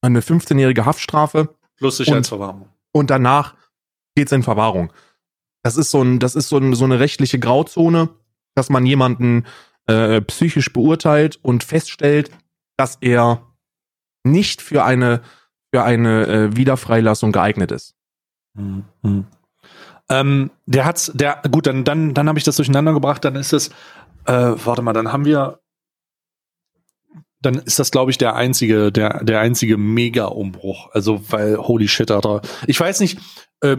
eine 15-jährige Haftstrafe. Plus Sicherheitsverwahrung. Und, und danach geht's in Verwahrung. Das ist so ein, das ist so, ein, so eine rechtliche Grauzone, dass man jemanden äh, psychisch beurteilt und feststellt, dass er nicht für eine für eine äh, Wiederfreilassung geeignet ist. Mhm. Ähm, der hat's, der gut, dann dann dann habe ich das durcheinander gebracht. Dann ist es, äh, warte mal, dann haben wir dann ist das, glaube ich, der einzige, der, der einzige Mega-Umbruch. Also, weil, holy shit, Alter. Ich weiß nicht,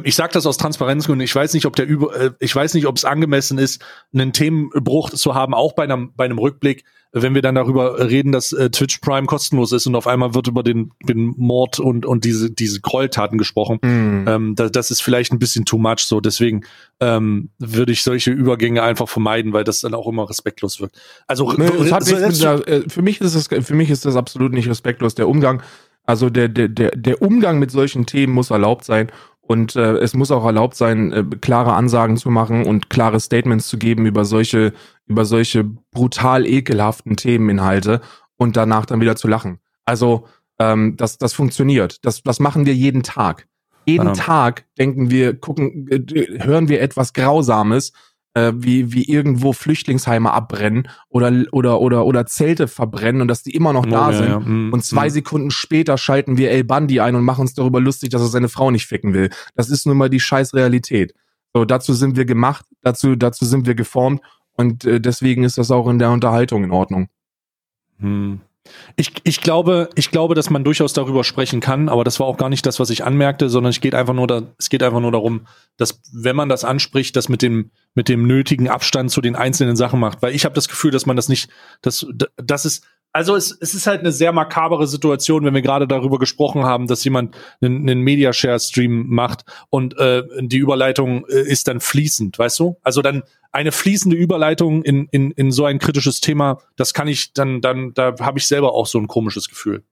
ich sage das aus Transparenzgründen, ich weiß nicht, ob der über, äh, ich weiß nicht, ob es angemessen ist, einen Themenbruch zu haben, auch bei einem, bei einem Rückblick, wenn wir dann darüber reden, dass äh, Twitch Prime kostenlos ist und auf einmal wird über den, den Mord und, und diese, diese Gräueltaten gesprochen. Mm. Ähm, da, das ist vielleicht ein bisschen too much so. Deswegen ähm, würde ich solche Übergänge einfach vermeiden, weil das dann auch immer respektlos wirkt. Also nee, der, äh, für mich ist das, für mich ist das absolut nicht respektlos. Der Umgang, also der, der, der, der Umgang mit solchen Themen muss erlaubt sein. Und äh, es muss auch erlaubt sein, äh, klare Ansagen zu machen und klare Statements zu geben über solche, über solche brutal ekelhaften Themeninhalte und danach dann wieder zu lachen. Also ähm, das, das funktioniert. Das, das machen wir jeden Tag. Jeden ja. Tag denken wir, gucken, äh, hören wir etwas Grausames äh, wie, wie irgendwo Flüchtlingsheime abbrennen oder, oder, oder, oder Zelte verbrennen und dass die immer noch da oh, sind. Ja. Mm, und zwei mm. Sekunden später schalten wir El Bandi ein und machen uns darüber lustig, dass er seine Frau nicht ficken will. Das ist nun mal die scheiß Realität. So, dazu sind wir gemacht, dazu, dazu sind wir geformt und äh, deswegen ist das auch in der Unterhaltung in Ordnung. Hm. Ich, ich glaube, ich glaube, dass man durchaus darüber sprechen kann, aber das war auch gar nicht das, was ich anmerkte, sondern es geht einfach nur da, es geht einfach nur darum, dass wenn man das anspricht, das mit dem mit dem nötigen Abstand zu den einzelnen Sachen macht, weil ich habe das Gefühl, dass man das nicht, dass das ist also es, es ist halt eine sehr makabere Situation, wenn wir gerade darüber gesprochen haben, dass jemand einen, einen Mediashare-Stream macht und äh, die Überleitung äh, ist dann fließend, weißt du? Also dann eine fließende Überleitung in, in, in so ein kritisches Thema, das kann ich dann, dann, da habe ich selber auch so ein komisches Gefühl.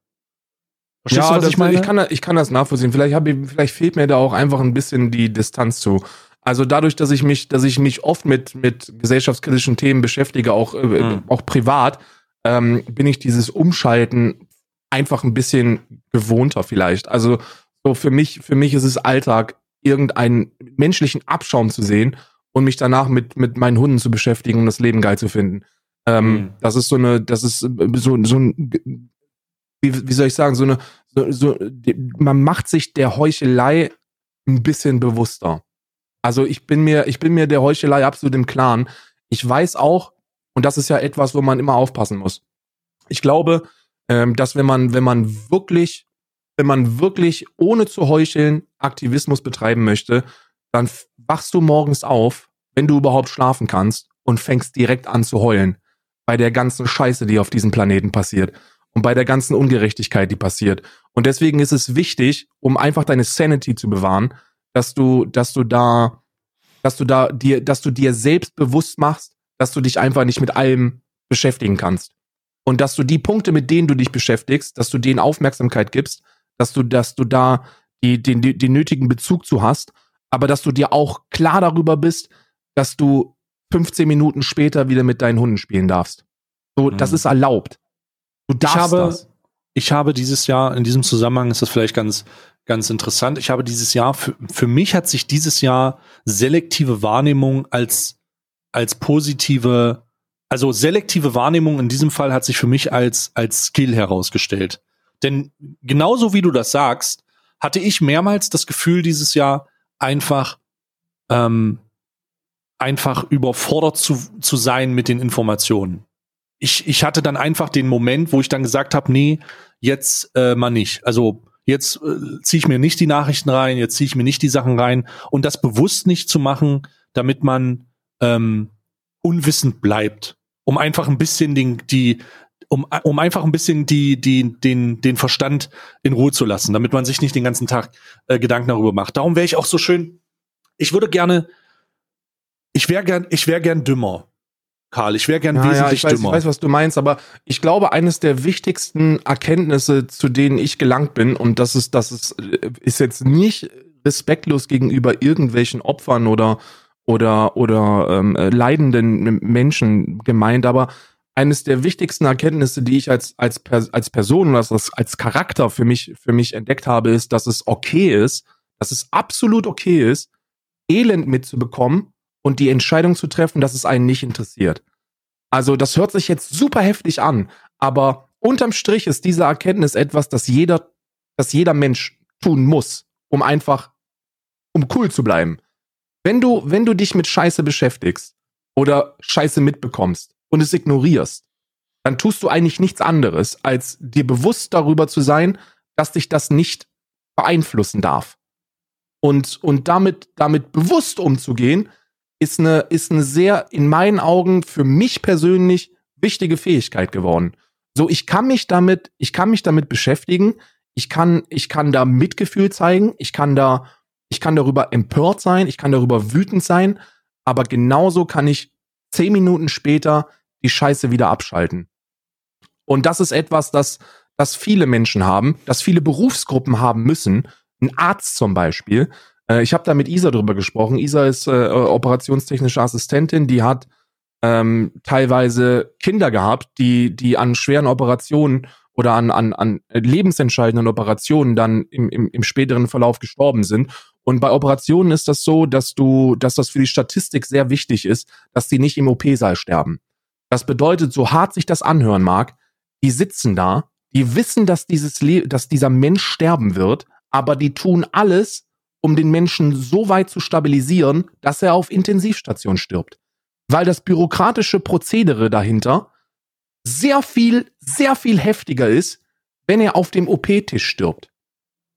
Verstehst ja, du, was ich meine? Ich kann, ich kann das nachvollziehen. Vielleicht, hab ich, vielleicht fehlt mir da auch einfach ein bisschen die Distanz zu. Also dadurch, dass ich mich, dass ich mich oft mit, mit gesellschaftskritischen Themen beschäftige, auch, äh, hm. auch privat, ähm, bin ich dieses Umschalten einfach ein bisschen gewohnter vielleicht. Also so für mich, für mich ist es Alltag, irgendeinen menschlichen Abschaum zu sehen und mich danach mit, mit meinen Hunden zu beschäftigen und das Leben geil zu finden. Ähm, mhm. Das ist so eine, das ist so, so ein, wie, wie soll ich sagen, so eine, so, so, man macht sich der Heuchelei ein bisschen bewusster. Also ich bin mir, ich bin mir der Heuchelei absolut im Klaren. Ich weiß auch, und das ist ja etwas, wo man immer aufpassen muss. Ich glaube, ähm, dass wenn man, wenn man wirklich, wenn man wirklich ohne zu heucheln Aktivismus betreiben möchte, dann wachst du morgens auf, wenn du überhaupt schlafen kannst und fängst direkt an zu heulen bei der ganzen Scheiße, die auf diesem Planeten passiert und bei der ganzen Ungerechtigkeit, die passiert. Und deswegen ist es wichtig, um einfach deine Sanity zu bewahren, dass du, dass du da, dass du da dir, dass du dir selbst bewusst machst, dass du dich einfach nicht mit allem beschäftigen kannst. Und dass du die Punkte, mit denen du dich beschäftigst, dass du denen Aufmerksamkeit gibst, dass du, dass du da die, den, den, den nötigen Bezug zu hast, aber dass du dir auch klar darüber bist, dass du 15 Minuten später wieder mit deinen Hunden spielen darfst. So, mhm. das ist erlaubt. Du darfst ich habe, das. Ich habe dieses Jahr, in diesem Zusammenhang ist das vielleicht ganz, ganz interessant. Ich habe dieses Jahr, für, für mich hat sich dieses Jahr selektive Wahrnehmung als als positive, also selektive Wahrnehmung in diesem Fall hat sich für mich als, als Skill herausgestellt. Denn genauso wie du das sagst, hatte ich mehrmals das Gefühl dieses Jahr einfach, ähm, einfach überfordert zu, zu sein mit den Informationen. Ich, ich hatte dann einfach den Moment, wo ich dann gesagt habe, nee, jetzt äh, mal nicht. Also jetzt äh, ziehe ich mir nicht die Nachrichten rein, jetzt ziehe ich mir nicht die Sachen rein und das bewusst nicht zu machen, damit man ähm, unwissend bleibt, um einfach ein bisschen den, die, um, um einfach ein bisschen die, die, den, den Verstand in Ruhe zu lassen, damit man sich nicht den ganzen Tag äh, Gedanken darüber macht. Darum wäre ich auch so schön. Ich würde gerne, ich wäre gern, ich wäre gern dümmer. Karl, ich wäre gern ja, wesentlich ja, ich weiß, dümmer. Ich weiß, was du meinst, aber ich glaube, eines der wichtigsten Erkenntnisse, zu denen ich gelangt bin, und das ist, das ist, äh, ist jetzt nicht respektlos gegenüber irgendwelchen Opfern oder oder, oder ähm, leidenden Menschen gemeint, aber eines der wichtigsten Erkenntnisse, die ich als, als, als Person oder als, als Charakter für mich, für mich entdeckt habe, ist, dass es okay ist, dass es absolut okay ist, Elend mitzubekommen und die Entscheidung zu treffen, dass es einen nicht interessiert. Also das hört sich jetzt super heftig an, aber unterm Strich ist diese Erkenntnis etwas, das jeder, das jeder Mensch tun muss, um einfach, um cool zu bleiben. Wenn du, wenn du dich mit Scheiße beschäftigst oder Scheiße mitbekommst und es ignorierst, dann tust du eigentlich nichts anderes, als dir bewusst darüber zu sein, dass dich das nicht beeinflussen darf. Und, und damit, damit bewusst umzugehen, ist eine, ist eine sehr, in meinen Augen, für mich persönlich wichtige Fähigkeit geworden. So, ich kann mich damit, ich kann mich damit beschäftigen. Ich kann, ich kann da Mitgefühl zeigen. Ich kann da, ich kann darüber empört sein. Ich kann darüber wütend sein. Aber genauso kann ich zehn Minuten später die Scheiße wieder abschalten. Und das ist etwas, das, das viele Menschen haben, das viele Berufsgruppen haben müssen. Ein Arzt zum Beispiel. Äh, ich habe da mit Isa drüber gesprochen. Isa ist äh, operationstechnische Assistentin, die hat ähm, teilweise Kinder gehabt, die, die an schweren Operationen oder an, an, an lebensentscheidenden Operationen dann im, im, im späteren Verlauf gestorben sind. Und bei Operationen ist das so, dass du, dass das für die Statistik sehr wichtig ist, dass die nicht im OP-Saal sterben. Das bedeutet, so hart sich das anhören mag, die sitzen da, die wissen, dass dieses Le dass dieser Mensch sterben wird, aber die tun alles, um den Menschen so weit zu stabilisieren, dass er auf Intensivstation stirbt. Weil das bürokratische Prozedere dahinter sehr viel, sehr viel heftiger ist, wenn er auf dem OP-Tisch stirbt.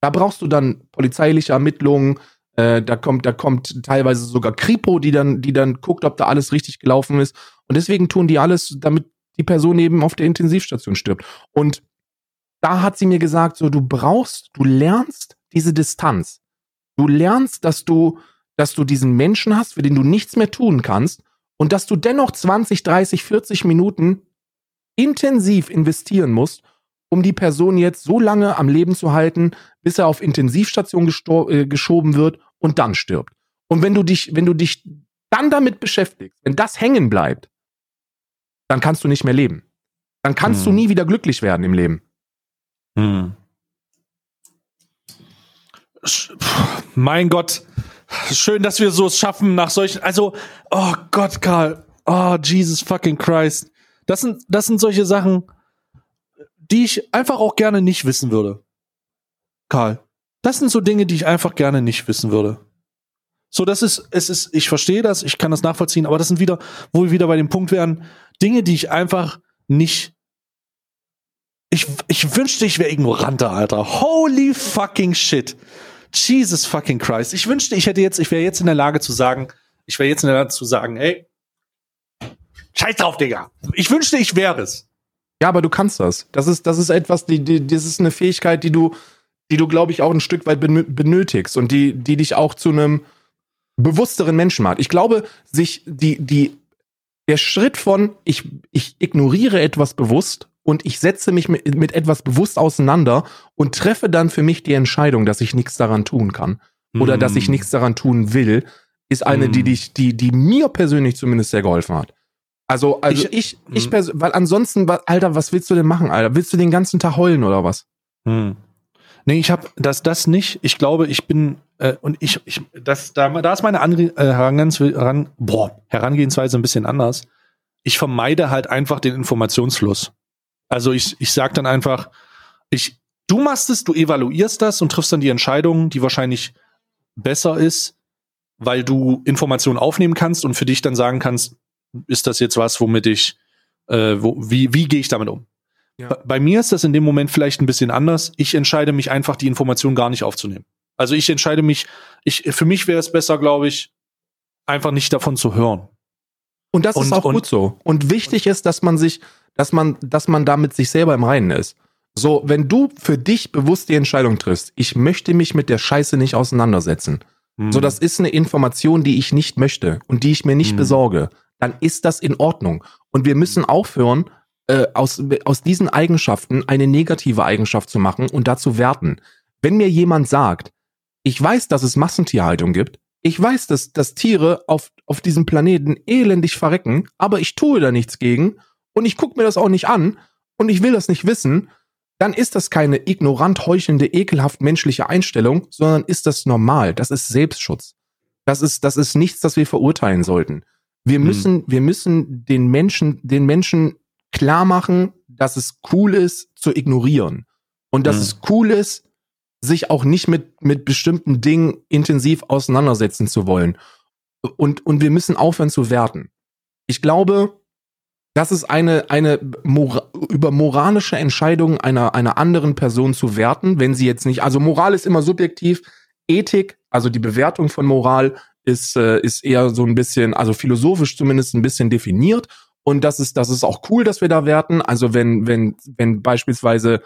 Da brauchst du dann polizeiliche Ermittlungen, äh, da kommt, da kommt teilweise sogar Kripo, die dann, die dann guckt, ob da alles richtig gelaufen ist. Und deswegen tun die alles, damit die Person eben auf der Intensivstation stirbt. Und da hat sie mir gesagt, so, du brauchst, du lernst diese Distanz. Du lernst, dass du, dass du diesen Menschen hast, für den du nichts mehr tun kannst und dass du dennoch 20, 30, 40 Minuten intensiv investieren musst, um die Person jetzt so lange am Leben zu halten, bis er auf Intensivstation äh, geschoben wird und dann stirbt. Und wenn du dich, wenn du dich dann damit beschäftigst, wenn das hängen bleibt, dann kannst du nicht mehr leben. Dann kannst hm. du nie wieder glücklich werden im Leben. Hm. Mein Gott, schön, dass wir so es schaffen nach solchen. Also, oh Gott, Karl, oh Jesus fucking Christ. Das sind, das sind solche Sachen, die ich einfach auch gerne nicht wissen würde. Karl, das sind so Dinge, die ich einfach gerne nicht wissen würde. So, das ist, es ist, ich verstehe das, ich kann das nachvollziehen, aber das sind wieder, wo wir wieder bei dem Punkt wären, Dinge, die ich einfach nicht ich, ich wünschte, ich wäre ignoranter, Alter. Holy fucking shit. Jesus fucking Christ. Ich wünschte, ich hätte jetzt, ich wäre jetzt in der Lage zu sagen, ich wäre jetzt in der Lage zu sagen, ey, scheiß drauf, Digga. Ich wünschte, ich wäre es. Ja, aber du kannst das. Das ist, das ist etwas, die, die, das ist eine Fähigkeit, die du, die du, glaube ich, auch ein Stück weit benötigst und die, die dich auch zu einem bewussteren Menschen macht. Ich glaube, sich die, die, der Schritt von, ich, ich ignoriere etwas bewusst und ich setze mich mit, mit etwas bewusst auseinander und treffe dann für mich die Entscheidung, dass ich nichts daran tun kann oder mm. dass ich mm. nichts daran tun will, ist eine, mm. die, die, die, die mir persönlich zumindest sehr geholfen hat. Also, also ich, ich, ich mm. weil ansonsten, Alter, was willst du denn machen, Alter? Willst du den ganzen Tag heulen oder was? Hm. Nee, ich habe das, das nicht. Ich glaube, ich bin, äh, und ich, ich, das, da, da ist meine Anre äh, Herangehensweise, heran, boah, Herangehensweise ein bisschen anders. Ich vermeide halt einfach den Informationsfluss. Also ich, ich sage dann einfach, ich, du machst es, du evaluierst das und triffst dann die Entscheidung, die wahrscheinlich besser ist, weil du Informationen aufnehmen kannst und für dich dann sagen kannst, ist das jetzt was, womit ich, äh, wo, wie, wie gehe ich damit um? Ja. Bei, bei mir ist das in dem Moment vielleicht ein bisschen anders. Ich entscheide mich einfach, die Information gar nicht aufzunehmen. Also ich entscheide mich, ich, für mich wäre es besser, glaube ich, einfach nicht davon zu hören. Und das und, ist auch und, gut so. Und wichtig ist, dass man sich dass man, dass man damit sich selber im Reinen ist. So, wenn du für dich bewusst die Entscheidung triffst, ich möchte mich mit der Scheiße nicht auseinandersetzen. Mhm. So, das ist eine Information, die ich nicht möchte und die ich mir nicht mhm. besorge, dann ist das in Ordnung. Und wir müssen aufhören, äh, aus, aus diesen Eigenschaften eine negative Eigenschaft zu machen und dazu werten. Wenn mir jemand sagt, ich weiß, dass es Massentierhaltung gibt, ich weiß, dass, dass Tiere auf, auf diesem Planeten elendig verrecken, aber ich tue da nichts gegen und ich gucke mir das auch nicht an und ich will das nicht wissen, dann ist das keine ignorant heuchelnde, ekelhaft menschliche Einstellung, sondern ist das normal. Das ist Selbstschutz. Das ist, das ist nichts, das wir verurteilen sollten. Wir hm. müssen, hm. wir müssen den Menschen, den Menschen klar machen, dass es cool ist, zu ignorieren. Und dass hm. es cool ist, sich auch nicht mit, mit bestimmten Dingen intensiv auseinandersetzen zu wollen. Und, und wir müssen aufhören zu werten. Ich glaube, das ist eine, eine Mora über moralische Entscheidung einer, einer anderen Person zu werten, wenn sie jetzt nicht, also Moral ist immer subjektiv, Ethik Also die Bewertung von Moral ist, äh, ist eher so ein bisschen, also philosophisch zumindest ein bisschen definiert. Und das ist, das ist auch cool, dass wir da werten. Also wenn, wenn, wenn beispielsweise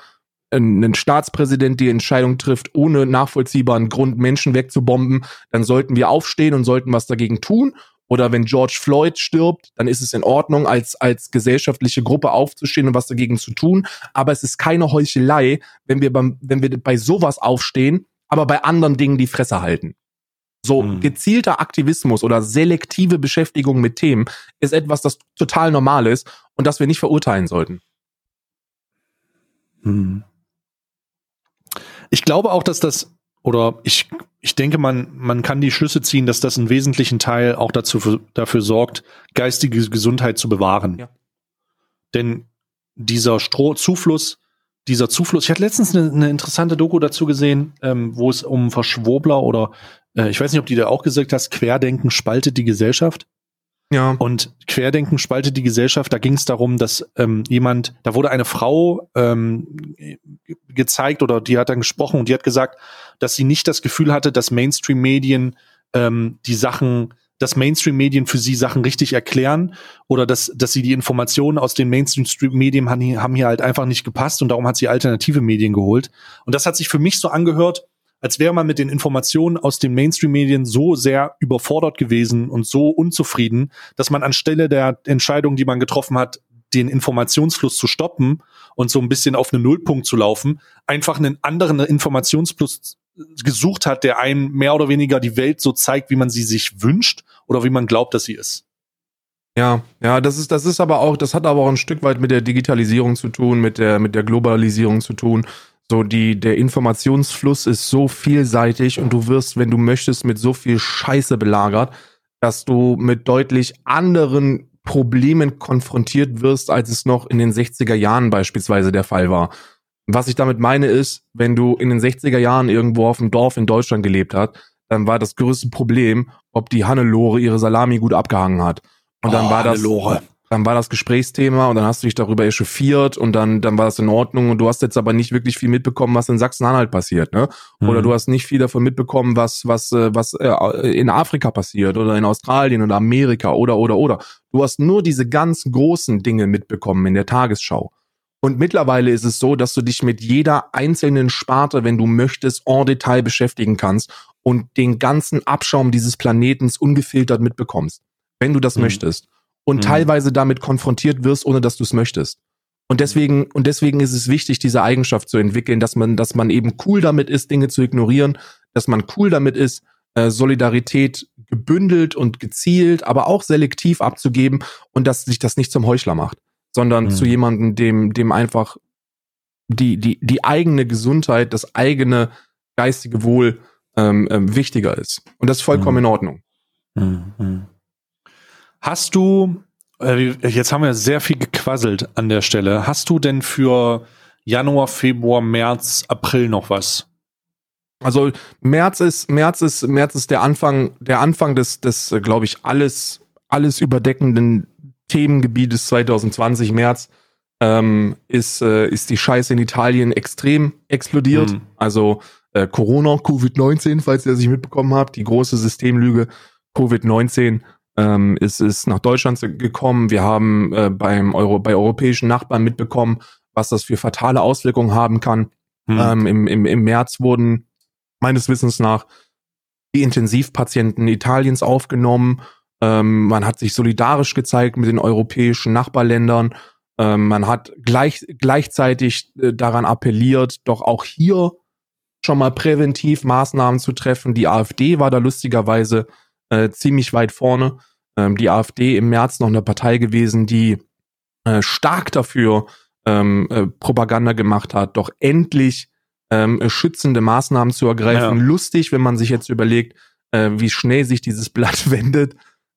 ein, Staatspräsident die Entscheidung trifft, ohne nachvollziehbaren Grund Menschen wegzubomben, dann sollten wir aufstehen und sollten was dagegen tun. Oder wenn George Floyd stirbt, dann ist es in Ordnung, als, als gesellschaftliche Gruppe aufzustehen und was dagegen zu tun. Aber es ist keine Heuchelei, wenn wir beim, wenn wir bei sowas aufstehen, aber bei anderen Dingen die Fresse halten. So mhm. gezielter Aktivismus oder selektive Beschäftigung mit Themen ist etwas, das total normal ist und das wir nicht verurteilen sollten. Mhm. Ich glaube auch, dass das, oder ich, ich denke, man, man kann die Schlüsse ziehen, dass das einen wesentlichen Teil auch dazu, dafür sorgt, geistige Gesundheit zu bewahren. Ja. Denn dieser Strohzufluss, dieser Zufluss, ich hatte letztens eine, eine interessante Doku dazu gesehen, ähm, wo es um Verschwobler oder äh, ich weiß nicht, ob die da auch gesagt hast, Querdenken spaltet die Gesellschaft. Ja. Und Querdenken spaltet die Gesellschaft. Da ging es darum, dass ähm, jemand, da wurde eine Frau ähm, gezeigt oder die hat dann gesprochen und die hat gesagt, dass sie nicht das Gefühl hatte, dass Mainstream-Medien ähm, die Sachen, dass Mainstream-Medien für sie Sachen richtig erklären oder dass, dass sie die Informationen aus den Mainstream-Medien haben, haben hier halt einfach nicht gepasst und darum hat sie alternative Medien geholt. Und das hat sich für mich so angehört, als wäre man mit den Informationen aus den Mainstream-Medien so sehr überfordert gewesen und so unzufrieden, dass man anstelle der Entscheidung, die man getroffen hat, den Informationsfluss zu stoppen und so ein bisschen auf einen Nullpunkt zu laufen, einfach einen anderen Informationsfluss gesucht hat, der einem mehr oder weniger die Welt so zeigt, wie man sie sich wünscht oder wie man glaubt, dass sie ist. Ja, ja, das ist, das ist aber auch, das hat aber auch ein Stück weit mit der Digitalisierung zu tun, mit der, mit der Globalisierung zu tun. So, die, der Informationsfluss ist so vielseitig und du wirst, wenn du möchtest, mit so viel Scheiße belagert, dass du mit deutlich anderen Problemen konfrontiert wirst, als es noch in den 60er Jahren beispielsweise der Fall war. Was ich damit meine ist, wenn du in den 60er Jahren irgendwo auf dem Dorf in Deutschland gelebt hast, dann war das größte Problem, ob die Hannelore ihre Salami gut abgehangen hat. Und dann oh, war das, Hannelore dann war das Gesprächsthema und dann hast du dich darüber echauffiert und dann, dann war das in Ordnung und du hast jetzt aber nicht wirklich viel mitbekommen, was in Sachsen-Anhalt passiert, ne? Oder mhm. du hast nicht viel davon mitbekommen, was, was, äh, was äh, in Afrika passiert oder in Australien oder Amerika oder, oder, oder. Du hast nur diese ganz großen Dinge mitbekommen in der Tagesschau. Und mittlerweile ist es so, dass du dich mit jeder einzelnen Sparte, wenn du möchtest, en Detail beschäftigen kannst und den ganzen Abschaum dieses Planetens ungefiltert mitbekommst, wenn du das mhm. möchtest und mhm. teilweise damit konfrontiert wirst, ohne dass du es möchtest. Und deswegen, und deswegen ist es wichtig, diese Eigenschaft zu entwickeln, dass man, dass man eben cool damit ist, Dinge zu ignorieren, dass man cool damit ist, äh, Solidarität gebündelt und gezielt, aber auch selektiv abzugeben und dass sich das nicht zum Heuchler macht, sondern mhm. zu jemandem, dem, dem einfach die, die, die eigene Gesundheit, das eigene geistige Wohl ähm, ähm, wichtiger ist. Und das ist vollkommen mhm. in Ordnung. Mhm. Hast du, äh, jetzt haben wir sehr viel gequasselt an der Stelle, hast du denn für Januar, Februar, März, April noch was? Also März ist März ist März ist der Anfang der Anfang des des glaube ich alles alles überdeckenden Themengebietes 2020 März ähm, ist äh, ist die Scheiße in Italien extrem explodiert. Mhm. Also äh, Corona Covid-19, falls ihr sich mitbekommen habt, die große Systemlüge Covid-19 ähm, ist es nach Deutschland gekommen. Wir haben äh, beim Euro, bei europäischen Nachbarn mitbekommen, was das für fatale Auswirkungen haben kann. Hm. Ähm, im, im, Im März wurden meines Wissens nach die Intensivpatienten Italiens aufgenommen. Ähm, man hat sich solidarisch gezeigt mit den europäischen Nachbarländern. Ähm, man hat gleich, gleichzeitig äh, daran appelliert, doch auch hier schon mal präventiv Maßnahmen zu treffen. Die AfD war da lustigerweise äh, ziemlich weit vorne. Ähm, die AfD im März noch eine Partei gewesen, die äh, stark dafür ähm, äh, Propaganda gemacht hat, doch endlich ähm, schützende Maßnahmen zu ergreifen. Ja. Lustig, wenn man sich jetzt überlegt, äh, wie schnell sich dieses Blatt [laughs] wendet.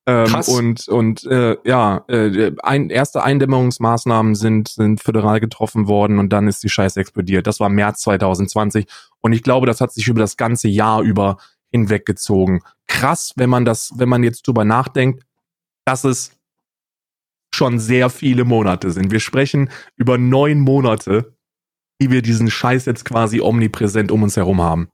Ähm, Krass. Und, und äh, ja, äh, ein, erste Eindämmungsmaßnahmen sind, sind föderal getroffen worden und dann ist die Scheiße explodiert. Das war März 2020. Und ich glaube, das hat sich über das ganze Jahr über hinweggezogen. Krass, wenn man das, wenn man jetzt drüber nachdenkt, dass es schon sehr viele Monate sind. Wir sprechen über neun Monate, die wir diesen Scheiß jetzt quasi omnipräsent um uns herum haben.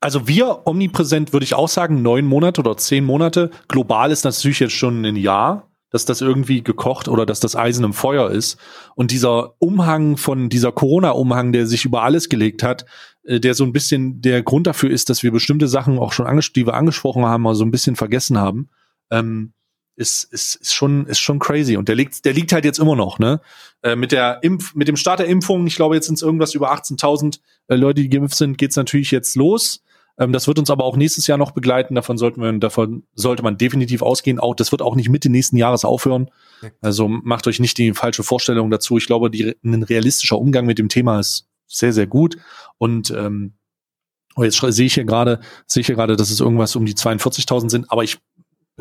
Also wir omnipräsent würde ich auch sagen, neun Monate oder zehn Monate. Global ist natürlich jetzt schon ein Jahr, dass das irgendwie gekocht oder dass das Eisen im Feuer ist. Und dieser Umhang von dieser Corona-Umhang, der sich über alles gelegt hat, äh, der so ein bisschen der Grund dafür ist, dass wir bestimmte Sachen auch schon anges die wir angesprochen haben, mal so ein bisschen vergessen haben, ähm, ist, ist, ist schon, ist schon crazy. Und der liegt, der liegt halt jetzt immer noch, ne? Äh, mit der Impf, mit dem Start der Impfung, ich glaube, jetzt sind es irgendwas über 18.000 äh, Leute, die geimpft sind, geht's natürlich jetzt los. Ähm, das wird uns aber auch nächstes Jahr noch begleiten. Davon sollten wir, davon sollte man definitiv ausgehen. Auch, das wird auch nicht Mitte nächsten Jahres aufhören. Also macht euch nicht die falsche Vorstellung dazu. Ich glaube, die, ein realistischer Umgang mit dem Thema ist sehr, sehr gut. Und ähm, oh, jetzt sehe ich hier gerade, sehe ich hier gerade, dass es irgendwas um die 42.000 sind. Aber ich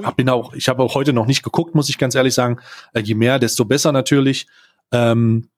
hab, bin auch, ich habe auch heute noch nicht geguckt, muss ich ganz ehrlich sagen. Äh, je mehr, desto besser natürlich. Ähm,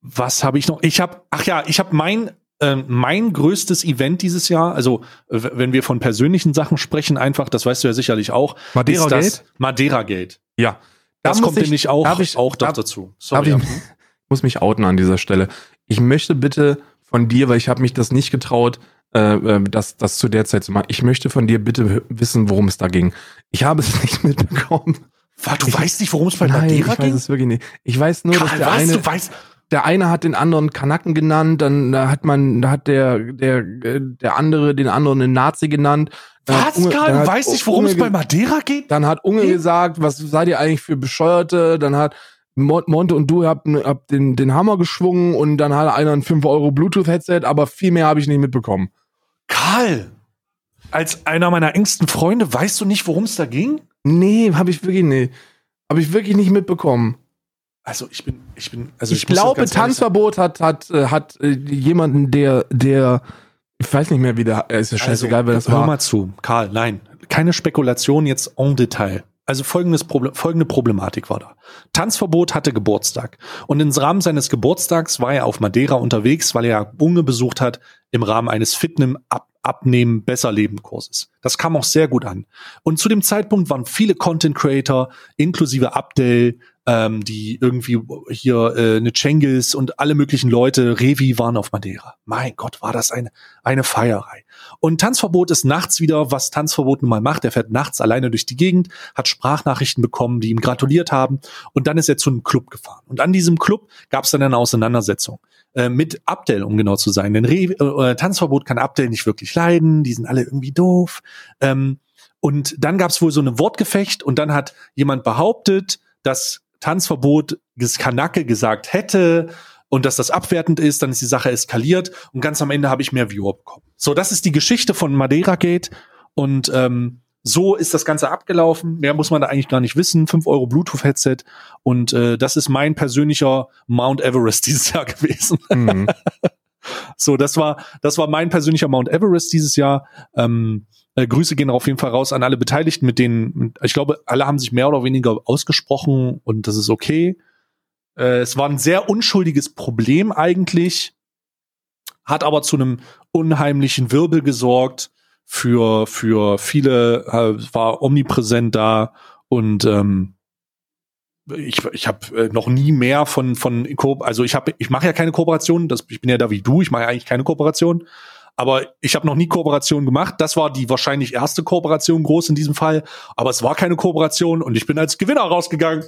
was habe ich noch? Ich habe, ach ja, ich habe mein ähm, mein größtes Event dieses Jahr, also wenn wir von persönlichen Sachen sprechen, einfach, das weißt du ja sicherlich auch, Madeira ist das Gate? Madeira Gate. Ja. Das kommt ich, nämlich auch, ich, auch darf, dazu. Sorry. Ich, [laughs] muss mich outen an dieser Stelle. Ich möchte bitte von dir, weil ich habe mich das nicht getraut, äh, äh, das, das zu der Zeit zu machen. Ich möchte von dir bitte wissen, worum es da ging. Ich habe es [laughs] nicht mitbekommen. Was, du ich, weißt nicht, worum es bei Madeira ging? Ich weiß es wirklich nicht. Ich weiß nur, Karl, dass der was, eine. Du weißt, der eine hat den anderen Kanacken genannt, dann da hat man, da hat der, der, der andere den anderen einen Nazi genannt. Was, Unge, Karl? Du weißt nicht, worum es bei Madeira geht? Dann hat Unge gesagt, was seid ihr eigentlich für Bescheuerte? Dann hat Monte und du habt, habt den, den Hammer geschwungen und dann hat einer ein 5 Euro Bluetooth-Headset, aber viel mehr habe ich nicht mitbekommen. Karl, als einer meiner engsten Freunde, weißt du nicht, worum es da ging? Nee, habe ich wirklich nicht. Habe ich wirklich nicht mitbekommen. Also ich bin, ich bin, also ich, ich glaube, Tanzverbot hat, hat, äh, hat äh, jemanden, der, der, ich weiß nicht mehr, wie der, ist ja scheißegal, also, wer das hör war. Hör mal zu, Karl, nein, keine Spekulation jetzt en Detail. Also folgendes Problem, folgende Problematik war da. Tanzverbot hatte Geburtstag. Und im Rahmen seines Geburtstags war er auf Madeira unterwegs, weil er Bunge besucht hat im Rahmen eines Fitness Ab Abnehmen, besser Leben Kurses. Das kam auch sehr gut an. Und zu dem Zeitpunkt waren viele Content Creator, inklusive Abdel, ähm, die irgendwie hier äh, eine Cengiz und alle möglichen Leute, Revi waren auf Madeira. Mein Gott, war das eine, eine Feierei. Und Tanzverbot ist nachts wieder, was Tanzverbot nun mal macht. Er fährt nachts alleine durch die Gegend, hat Sprachnachrichten bekommen, die ihm gratuliert haben. Und dann ist er zu einem Club gefahren. Und an diesem Club gab es dann eine Auseinandersetzung äh, mit Abdel, um genau zu sein. Denn Re äh, Tanzverbot kann Abdel nicht wirklich leiden. Die sind alle irgendwie doof. Ähm, und dann gab es wohl so eine Wortgefecht und dann hat jemand behauptet, dass Tanzverbot Kanacke gesagt hätte und dass das abwertend ist, dann ist die Sache eskaliert und ganz am Ende habe ich mehr Viewer bekommen. So, das ist die Geschichte von Madeira Gate und ähm, so ist das Ganze abgelaufen. Mehr muss man da eigentlich gar nicht wissen. 5 Euro Bluetooth-Headset. Und äh, das ist mein persönlicher Mount Everest [laughs] dieses Jahr gewesen. Mhm. [laughs] so, das war, das war mein persönlicher Mount Everest dieses Jahr. Ähm, äh, Grüße gehen auf jeden Fall raus an alle Beteiligten, mit denen, ich glaube, alle haben sich mehr oder weniger ausgesprochen und das ist okay. Äh, es war ein sehr unschuldiges Problem eigentlich, hat aber zu einem unheimlichen Wirbel gesorgt für, für viele, äh, war omnipräsent da und ähm, ich, ich habe äh, noch nie mehr von von also ich habe ich mache ja keine Kooperation, das ich bin ja da wie du, ich mache ja eigentlich keine Kooperation, aber ich habe noch nie Kooperation gemacht. Das war die wahrscheinlich erste Kooperation groß in diesem Fall. Aber es war keine Kooperation und ich bin als Gewinner rausgegangen.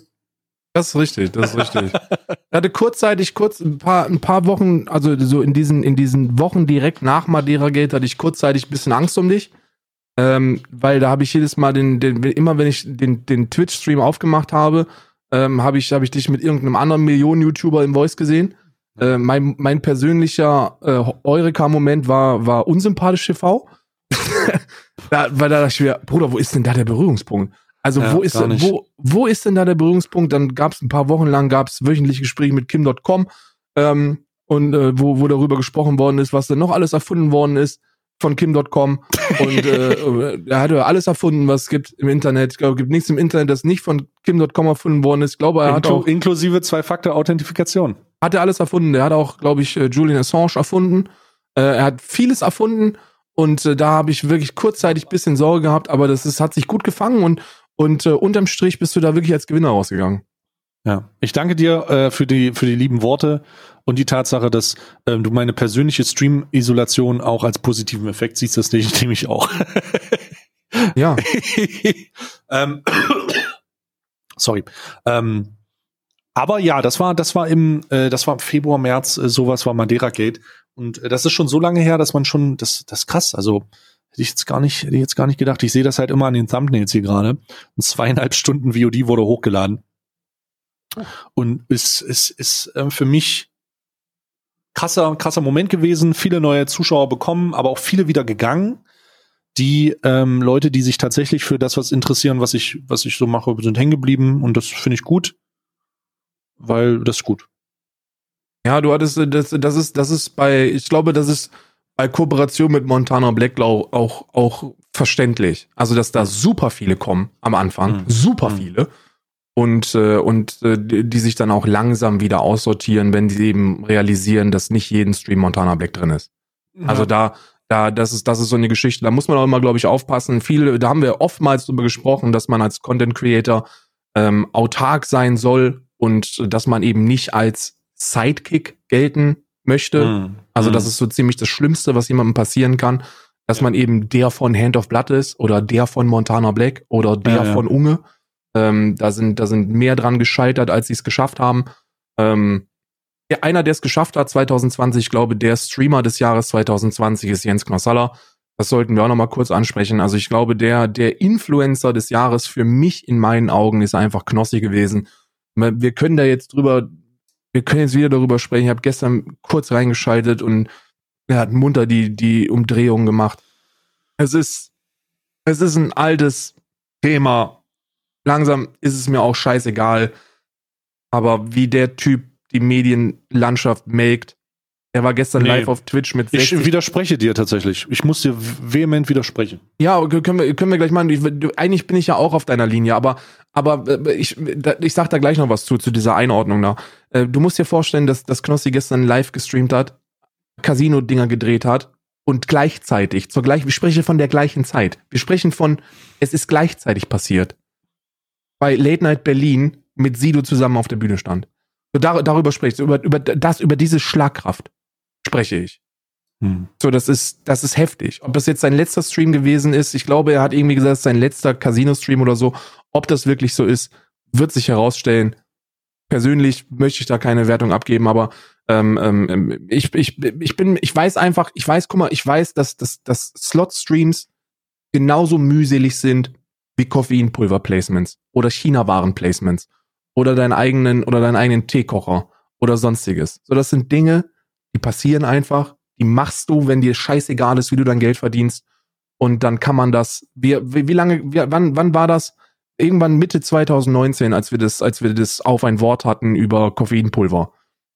Das ist richtig, das ist richtig. ich hatte kurzzeitig, kurz ein paar, ein paar Wochen, also so in diesen, in diesen Wochen direkt nach Madeira Gate hatte ich kurzzeitig ein bisschen Angst um dich. Ähm, weil da habe ich jedes Mal den, den, immer wenn ich den, den Twitch-Stream aufgemacht habe, ähm, habe ich, hab ich dich mit irgendeinem anderen Millionen-YouTuber im Voice gesehen. Äh, mein, mein persönlicher äh, Eureka-Moment war, war unsympathisch TV. [laughs] da, weil da dachte ich mir, Bruder, wo ist denn da der Berührungspunkt? Also ja, wo ist wo, wo ist denn da der Berührungspunkt? Dann gab es ein paar Wochen lang gab's wöchentliche Gespräche mit Kim.com ähm, und äh, wo, wo darüber gesprochen worden ist, was denn noch alles erfunden worden ist von Kim.com und äh, [laughs] er hat alles erfunden, was es gibt im Internet. Ich glaube, es gibt nichts im Internet, das nicht von Kim.com erfunden worden ist. Ich glaube, er Inklu hat auch inklusive Zwei-Faktor-Authentifikation. Hat er alles erfunden. Er hat auch, glaube ich, äh, Julian Assange erfunden. Äh, er hat vieles erfunden und äh, da habe ich wirklich kurzzeitig bisschen Sorge gehabt, aber das ist, hat sich gut gefangen und und äh, unterm Strich bist du da wirklich als Gewinner rausgegangen. Ja, ich danke dir äh, für die für die lieben Worte Und die Tatsache, dass ähm, du meine persönliche Stream-Isolation auch als positiven Effekt siehst, das nehme ich auch. ja. [laughs] ähm, [coughs] sorry. Ähm, aber ja, das war, das war im, äh, das war im Februar, März, äh, sowas war Madeira Gate. Und äh, das ist schon so lange her, dass man schon, das, das ist krass. Also hätte ich jetzt gar nicht, hätte ich jetzt gar nicht gedacht. Ich sehe das halt immer an den Thumbnails hier gerade. Zweieinhalb Stunden VOD wurde hochgeladen. Und es ist, ist, ist äh, für mich krasser, krasser Moment gewesen. Viele neue Zuschauer bekommen, aber auch viele wieder gegangen. Die ähm, Leute, die sich tatsächlich für das, was interessieren, was ich, was ich so mache, sind hängen geblieben und das finde ich gut, weil das ist gut. Ja, du hattest, das, das ist, das ist bei, ich glaube, das ist bei Kooperation mit Montana Blacklau auch, auch verständlich. Also, dass da super viele kommen am Anfang, mhm. super mhm. viele. Und, äh, und äh, die sich dann auch langsam wieder aussortieren, wenn sie eben realisieren, dass nicht jeden Stream Montana Black drin ist. Ja. Also da, da, das ist, das ist so eine Geschichte. Da muss man auch immer, glaube ich, aufpassen. Viele, da haben wir oftmals drüber gesprochen, dass man als Content Creator ähm, autark sein soll und dass man eben nicht als Sidekick gelten möchte. Mm. Also das mhm. ist so ziemlich das Schlimmste, was jemandem passieren kann, dass man eben der von Hand of Blood ist oder der von Montana Black oder der ja, ja. von Unge. Ähm, da sind da sind mehr dran gescheitert, als sie es geschafft haben. Ähm, der, einer, der es geschafft hat 2020, ich glaube, der Streamer des Jahres 2020 ist Jens Knossalla. Das sollten wir auch noch mal kurz ansprechen. Also ich glaube, der der Influencer des Jahres für mich in meinen Augen ist einfach Knossi gewesen. Wir können da jetzt drüber wir können jetzt wieder darüber sprechen. Ich habe gestern kurz reingeschaltet und er hat munter die, die Umdrehung gemacht. Es ist, es ist ein altes Thema. Langsam ist es mir auch scheißegal. Aber wie der Typ die Medienlandschaft melkt, er war gestern nee. live auf Twitch mit 60. Ich widerspreche dir tatsächlich. Ich muss dir vehement widersprechen. Ja, können wir, können wir gleich machen. Ich, eigentlich bin ich ja auch auf deiner Linie, aber, aber äh, ich, ich sag da gleich noch was zu, zu dieser Einordnung da. Äh, du musst dir vorstellen, dass, dass Knossi gestern live gestreamt hat, Casino-Dinger gedreht hat und gleichzeitig, zur gleich, wir sprechen von der gleichen Zeit. Wir sprechen von, es ist gleichzeitig passiert. Bei Late Night Berlin mit Sido zusammen auf der Bühne stand. So, dar, darüber sprichst du, über, über das, über diese Schlagkraft spreche ich. Hm. So, das ist, das ist heftig. Ob das jetzt sein letzter Stream gewesen ist, ich glaube, er hat irgendwie gesagt, sein letzter Casino-Stream oder so. Ob das wirklich so ist, wird sich herausstellen. Persönlich möchte ich da keine Wertung abgeben, aber ähm, ähm, ich, ich, ich bin, ich weiß einfach, ich weiß, guck mal, ich weiß, dass, dass, dass Slot-Streams genauso mühselig sind wie Koffeinpulver-Placements oder China-Waren-Placements oder deinen eigenen oder deinen eigenen Teekocher oder sonstiges. So, das sind Dinge, die passieren einfach. Die machst du, wenn dir scheißegal ist, wie du dein Geld verdienst. Und dann kann man das. Wie, wie, wie lange, wie, wann, wann war das? Irgendwann Mitte 2019, als wir das, als wir das auf ein Wort hatten über Koffeinpulver.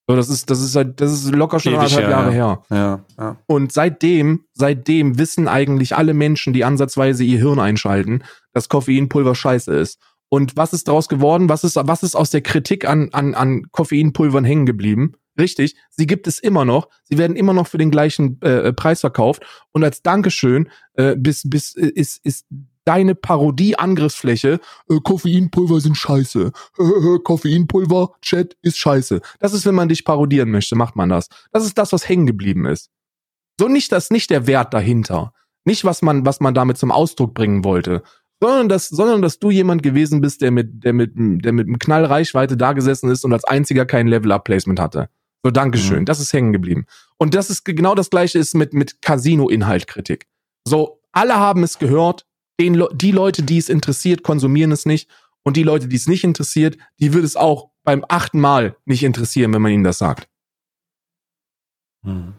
So, das ist, das ist halt, das ist locker schon anderthalb Jahre ja. her. Ja, ja. Und seitdem, seitdem wissen eigentlich alle Menschen, die ansatzweise ihr Hirn einschalten, dass Koffeinpulver scheiße ist. Und was ist daraus geworden? Was ist, was ist aus der Kritik an, an, an Koffeinpulvern hängen geblieben? Richtig, sie gibt es immer noch. Sie werden immer noch für den gleichen äh, Preis verkauft. Und als Dankeschön äh, bis, bis, äh, ist, ist deine Parodie-Angriffsfläche, äh, Koffeinpulver sind scheiße. [laughs] Koffeinpulver, Chat ist scheiße. Das ist, wenn man dich parodieren möchte, macht man das. Das ist das, was hängen geblieben ist. So nicht das, nicht der Wert dahinter. Nicht, was man, was man damit zum Ausdruck bringen wollte, sondern dass, sondern dass du jemand gewesen bist, der mit, der mit, der mit einem Knall Reichweite da gesessen ist und als einziger kein Level-Up-Placement hatte. So, Dankeschön. Mhm. Das ist hängen geblieben. Und das ist genau das gleiche ist mit, mit Casino-Inhaltkritik. So, alle haben es gehört. Den, die Leute, die es interessiert, konsumieren es nicht. Und die Leute, die es nicht interessiert, die wird es auch beim achten Mal nicht interessieren, wenn man ihnen das sagt. Mhm.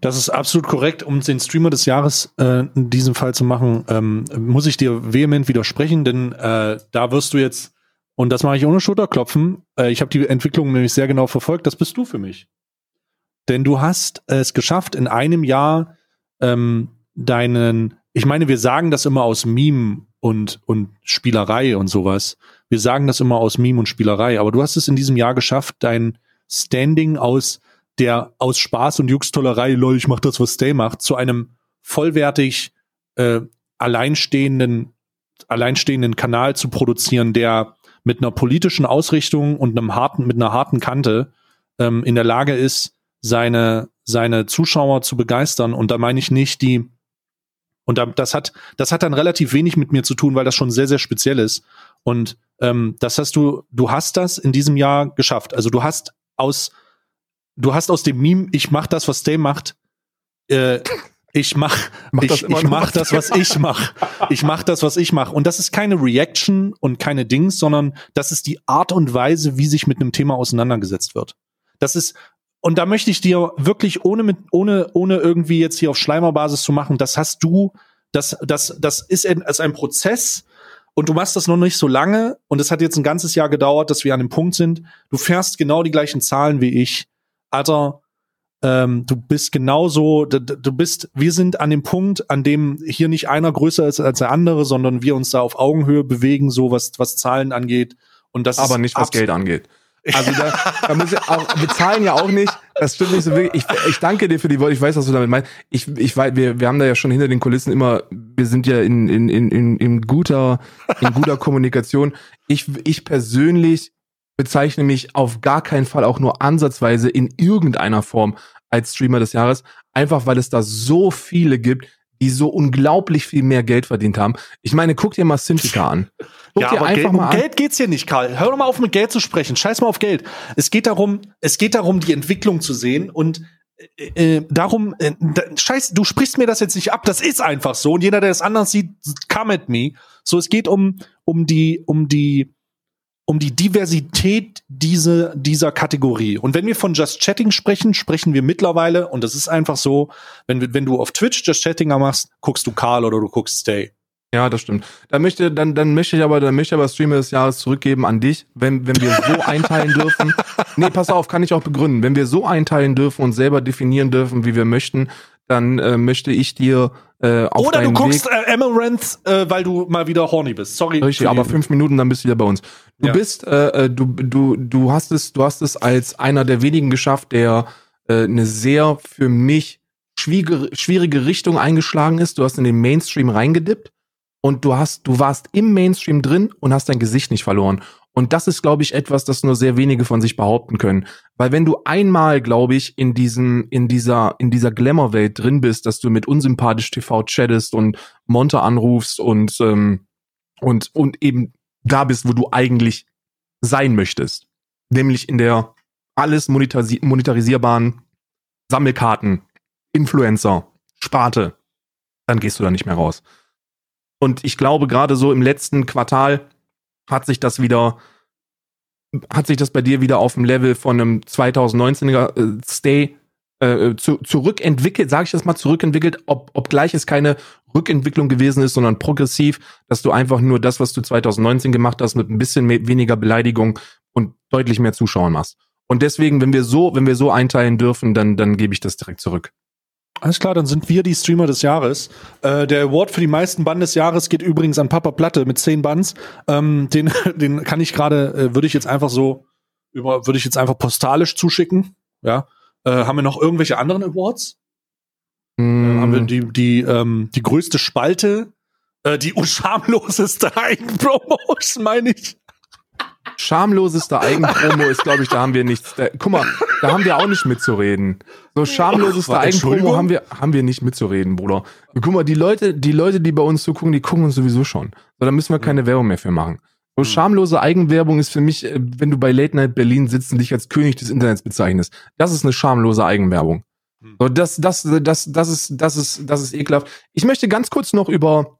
Das ist absolut korrekt. Um den Streamer des Jahres äh, in diesem Fall zu machen, ähm, muss ich dir vehement widersprechen, denn äh, da wirst du jetzt und das mache ich ohne Schulterklopfen. Äh, ich habe die Entwicklung nämlich sehr genau verfolgt. Das bist du für mich. Denn du hast es geschafft, in einem Jahr ähm, deinen, ich meine, wir sagen das immer aus Meme und, und Spielerei und sowas. Wir sagen das immer aus Meme und Spielerei, aber du hast es in diesem Jahr geschafft, dein Standing aus der aus Spaß und Juxtollerei, lol, ich mach das, was Stay macht, zu einem vollwertig äh, alleinstehenden, alleinstehenden Kanal zu produzieren, der mit einer politischen Ausrichtung und einem harten, mit einer harten Kante ähm, in der Lage ist, seine, seine Zuschauer zu begeistern. Und da meine ich nicht die, und das hat, das hat dann relativ wenig mit mir zu tun, weil das schon sehr, sehr speziell ist. Und ähm, das hast du, du hast das in diesem Jahr geschafft. Also du hast aus, du hast aus dem Meme, ich mach das, was Stay macht, äh, ich mach, mach ich, ich mach das, was ich mach. Ich mach das, was ich mach. Und das ist keine Reaction und keine Dings, sondern das ist die Art und Weise, wie sich mit einem Thema auseinandergesetzt wird. Das ist, und da möchte ich dir wirklich ohne mit, ohne, ohne irgendwie jetzt hier auf Schleimerbasis zu machen, das hast du, das, das, das ist ein, ist ein Prozess, und du machst das noch nicht so lange und es hat jetzt ein ganzes Jahr gedauert, dass wir an dem Punkt sind. Du fährst genau die gleichen Zahlen wie ich. Alter, ähm, du bist genauso, du, du bist, wir sind an dem Punkt, an dem hier nicht einer größer ist als der andere, sondern wir uns da auf Augenhöhe bewegen, so was, was Zahlen angeht. Und das Aber nicht was Geld angeht. Also da, da ich auch, wir zahlen ja auch nicht. Das stimmt nicht so wirklich. Ich, ich danke dir für die Worte. Ich weiß, was du damit meinst. Ich, ich weiß, wir, wir haben da ja schon hinter den Kulissen immer, wir sind ja in, in, in, in, in guter, in guter Kommunikation. Ich, ich persönlich bezeichne mich auf gar keinen Fall auch nur ansatzweise in irgendeiner Form als Streamer des Jahres, einfach weil es da so viele gibt, die so unglaublich viel mehr Geld verdient haben. Ich meine, guck dir mal Synthika an. Guck ja, aber Geld, um Geld geht's hier nicht, Karl. Hör doch mal auf, mit Geld zu sprechen. Scheiß mal auf Geld. Es geht darum, es geht darum, die Entwicklung zu sehen und äh, äh darum, äh, da, scheiß, du sprichst mir das jetzt nicht ab, das ist einfach so. Und jeder, der es anders sieht, come at me. So, es geht um, um die, um die, um die Diversität diese, dieser Kategorie. Und wenn wir von Just Chatting sprechen, sprechen wir mittlerweile, und das ist einfach so, wenn, wenn du auf Twitch Just Chattinger machst, guckst du Karl oder du guckst Stay. Ja, das stimmt. Dann möchte, dann, dann möchte ich aber, dann möchte ich aber Streamer des Jahres zurückgeben an dich, wenn, wenn wir so [laughs] einteilen dürfen. Nee, pass auf, kann ich auch begründen. Wenn wir so einteilen dürfen und selber definieren dürfen, wie wir möchten, dann äh, möchte ich dir äh, auf Oder du guckst Weg, äh, Amaranth, äh, weil du mal wieder horny bist. Sorry. Richtig, aber fünf Minuten, dann bist du wieder bei uns. Du ja. bist, äh, äh, du, du, du hast es, du hast es als einer der wenigen geschafft, der äh, eine sehr für mich schwierige, schwierige Richtung eingeschlagen ist. Du hast in den Mainstream reingedippt und du hast, du warst im Mainstream drin und hast dein Gesicht nicht verloren. Und das ist, glaube ich, etwas, das nur sehr wenige von sich behaupten können. Weil wenn du einmal, glaube ich, in diesem, in dieser, in dieser Glamour-Welt drin bist, dass du mit unsympathisch TV chattest und Monte anrufst und, ähm, und, und eben da bist, wo du eigentlich sein möchtest. Nämlich in der alles monetarisi monetarisierbaren Sammelkarten, Influencer, Sparte. Dann gehst du da nicht mehr raus. Und ich glaube, gerade so im letzten Quartal hat sich das wieder, hat sich das bei dir wieder auf dem Level von einem 2019er äh, Stay äh, zu, zurückentwickelt, sage ich das mal, zurückentwickelt, ob, obgleich es keine Rückentwicklung gewesen ist, sondern progressiv, dass du einfach nur das, was du 2019 gemacht hast, mit ein bisschen mehr, weniger Beleidigung und deutlich mehr Zuschauern machst. Und deswegen, wenn wir so, wenn wir so einteilen dürfen, dann, dann gebe ich das direkt zurück. Alles klar, dann sind wir die Streamer des Jahres. Äh, der Award für die meisten Bands des Jahres geht übrigens an Papa Platte mit zehn Bands. Ähm, den, [laughs] den kann ich gerade, äh, würde ich jetzt einfach so über, würde ich jetzt einfach postalisch zuschicken. Ja. Äh, haben wir noch irgendwelche anderen Awards? Mm. haben wir die, die, ähm, die größte Spalte, äh, die [laughs] unschamloseste Eigenpromotion, meine ich schamloseste Eigenpromo ist, glaube ich, da haben wir nichts. Da, guck mal, da haben wir auch nicht mitzureden. So schamloseste Eigenpromo haben wir, haben wir nicht mitzureden, Bruder. Guck mal, die Leute, die Leute, die bei uns zugucken, die gucken uns sowieso schon. So, da müssen wir keine Werbung mehr für machen. So schamlose Eigenwerbung ist für mich, äh, wenn du bei Late Night Berlin sitzt und dich als König des Internets bezeichnest. Das ist eine schamlose Eigenwerbung. Hm. So, das, das, das, das ist, das ist, das ist ekelhaft. Ich möchte ganz kurz noch über,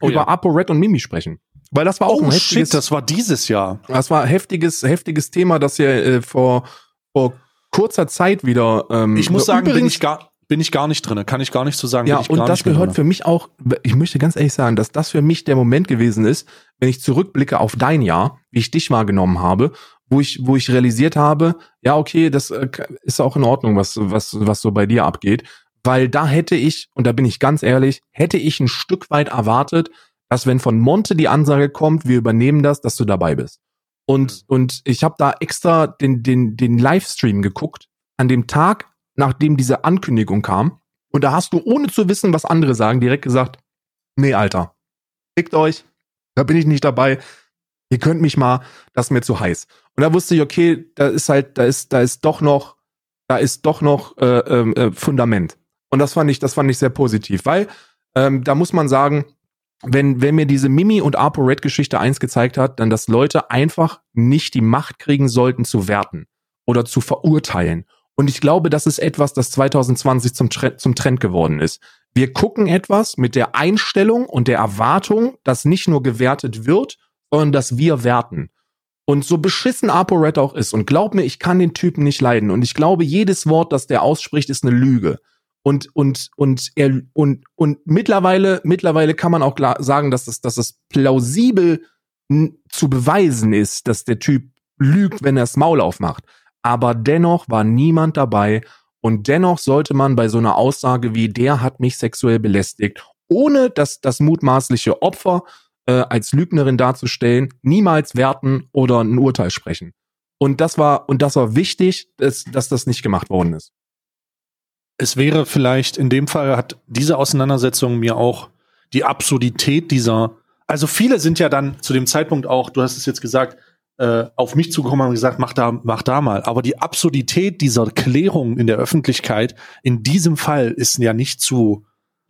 oh, über ja. ApoRed und Mimi sprechen. Weil das war auch oh, ein heftiges. Shit, das war dieses Jahr. Das war heftiges, heftiges Thema, das ja äh, vor, vor kurzer Zeit wieder. Ähm, ich muss sagen, bin ich gar, bin ich gar nicht drinne, kann ich gar nicht zu so sagen. Ja, und das gehört für mich auch. Ich möchte ganz ehrlich sagen, dass das für mich der Moment gewesen ist, wenn ich zurückblicke auf dein Jahr, wie ich dich wahrgenommen habe, wo ich, wo ich realisiert habe, ja okay, das äh, ist auch in Ordnung, was, was, was so bei dir abgeht, weil da hätte ich, und da bin ich ganz ehrlich, hätte ich ein Stück weit erwartet, dass wenn von Monte die Ansage kommt, wir übernehmen das, dass du dabei bist. Und, mhm. und ich habe da extra den, den, den Livestream geguckt, an dem Tag, nachdem diese Ankündigung kam. Und da hast du, ohne zu wissen, was andere sagen, direkt gesagt, nee, Alter, fickt euch, da bin ich nicht dabei. Ihr könnt mich mal, das ist mir zu heiß. Und da wusste ich, okay, da ist halt, da ist, da ist doch noch, da ist doch noch äh, ähm, äh, Fundament. Und das fand ich, das fand ich sehr positiv, weil ähm, da muss man sagen, wenn, wenn mir diese Mimi und ApoRed Geschichte eins gezeigt hat, dann, dass Leute einfach nicht die Macht kriegen sollten zu werten oder zu verurteilen. Und ich glaube, das ist etwas, das 2020 zum, zum Trend geworden ist. Wir gucken etwas mit der Einstellung und der Erwartung, dass nicht nur gewertet wird, sondern dass wir werten. Und so beschissen ApoRed auch ist, und glaub mir, ich kann den Typen nicht leiden. Und ich glaube, jedes Wort, das der ausspricht, ist eine Lüge. Und, und, und, er, und, und mittlerweile, mittlerweile kann man auch sagen, dass es, dass es plausibel zu beweisen ist, dass der Typ lügt, wenn er das Maul aufmacht. Aber dennoch war niemand dabei. Und dennoch sollte man bei so einer Aussage wie, der hat mich sexuell belästigt, ohne dass das mutmaßliche Opfer äh, als Lügnerin darzustellen, niemals werten oder ein Urteil sprechen. Und das war, und das war wichtig, dass, dass das nicht gemacht worden ist es wäre vielleicht, in dem Fall hat diese Auseinandersetzung mir auch die Absurdität dieser, also viele sind ja dann zu dem Zeitpunkt auch, du hast es jetzt gesagt, äh, auf mich zugekommen und gesagt, mach da, mach da mal. Aber die Absurdität dieser Klärung in der Öffentlichkeit in diesem Fall ist ja nicht zu,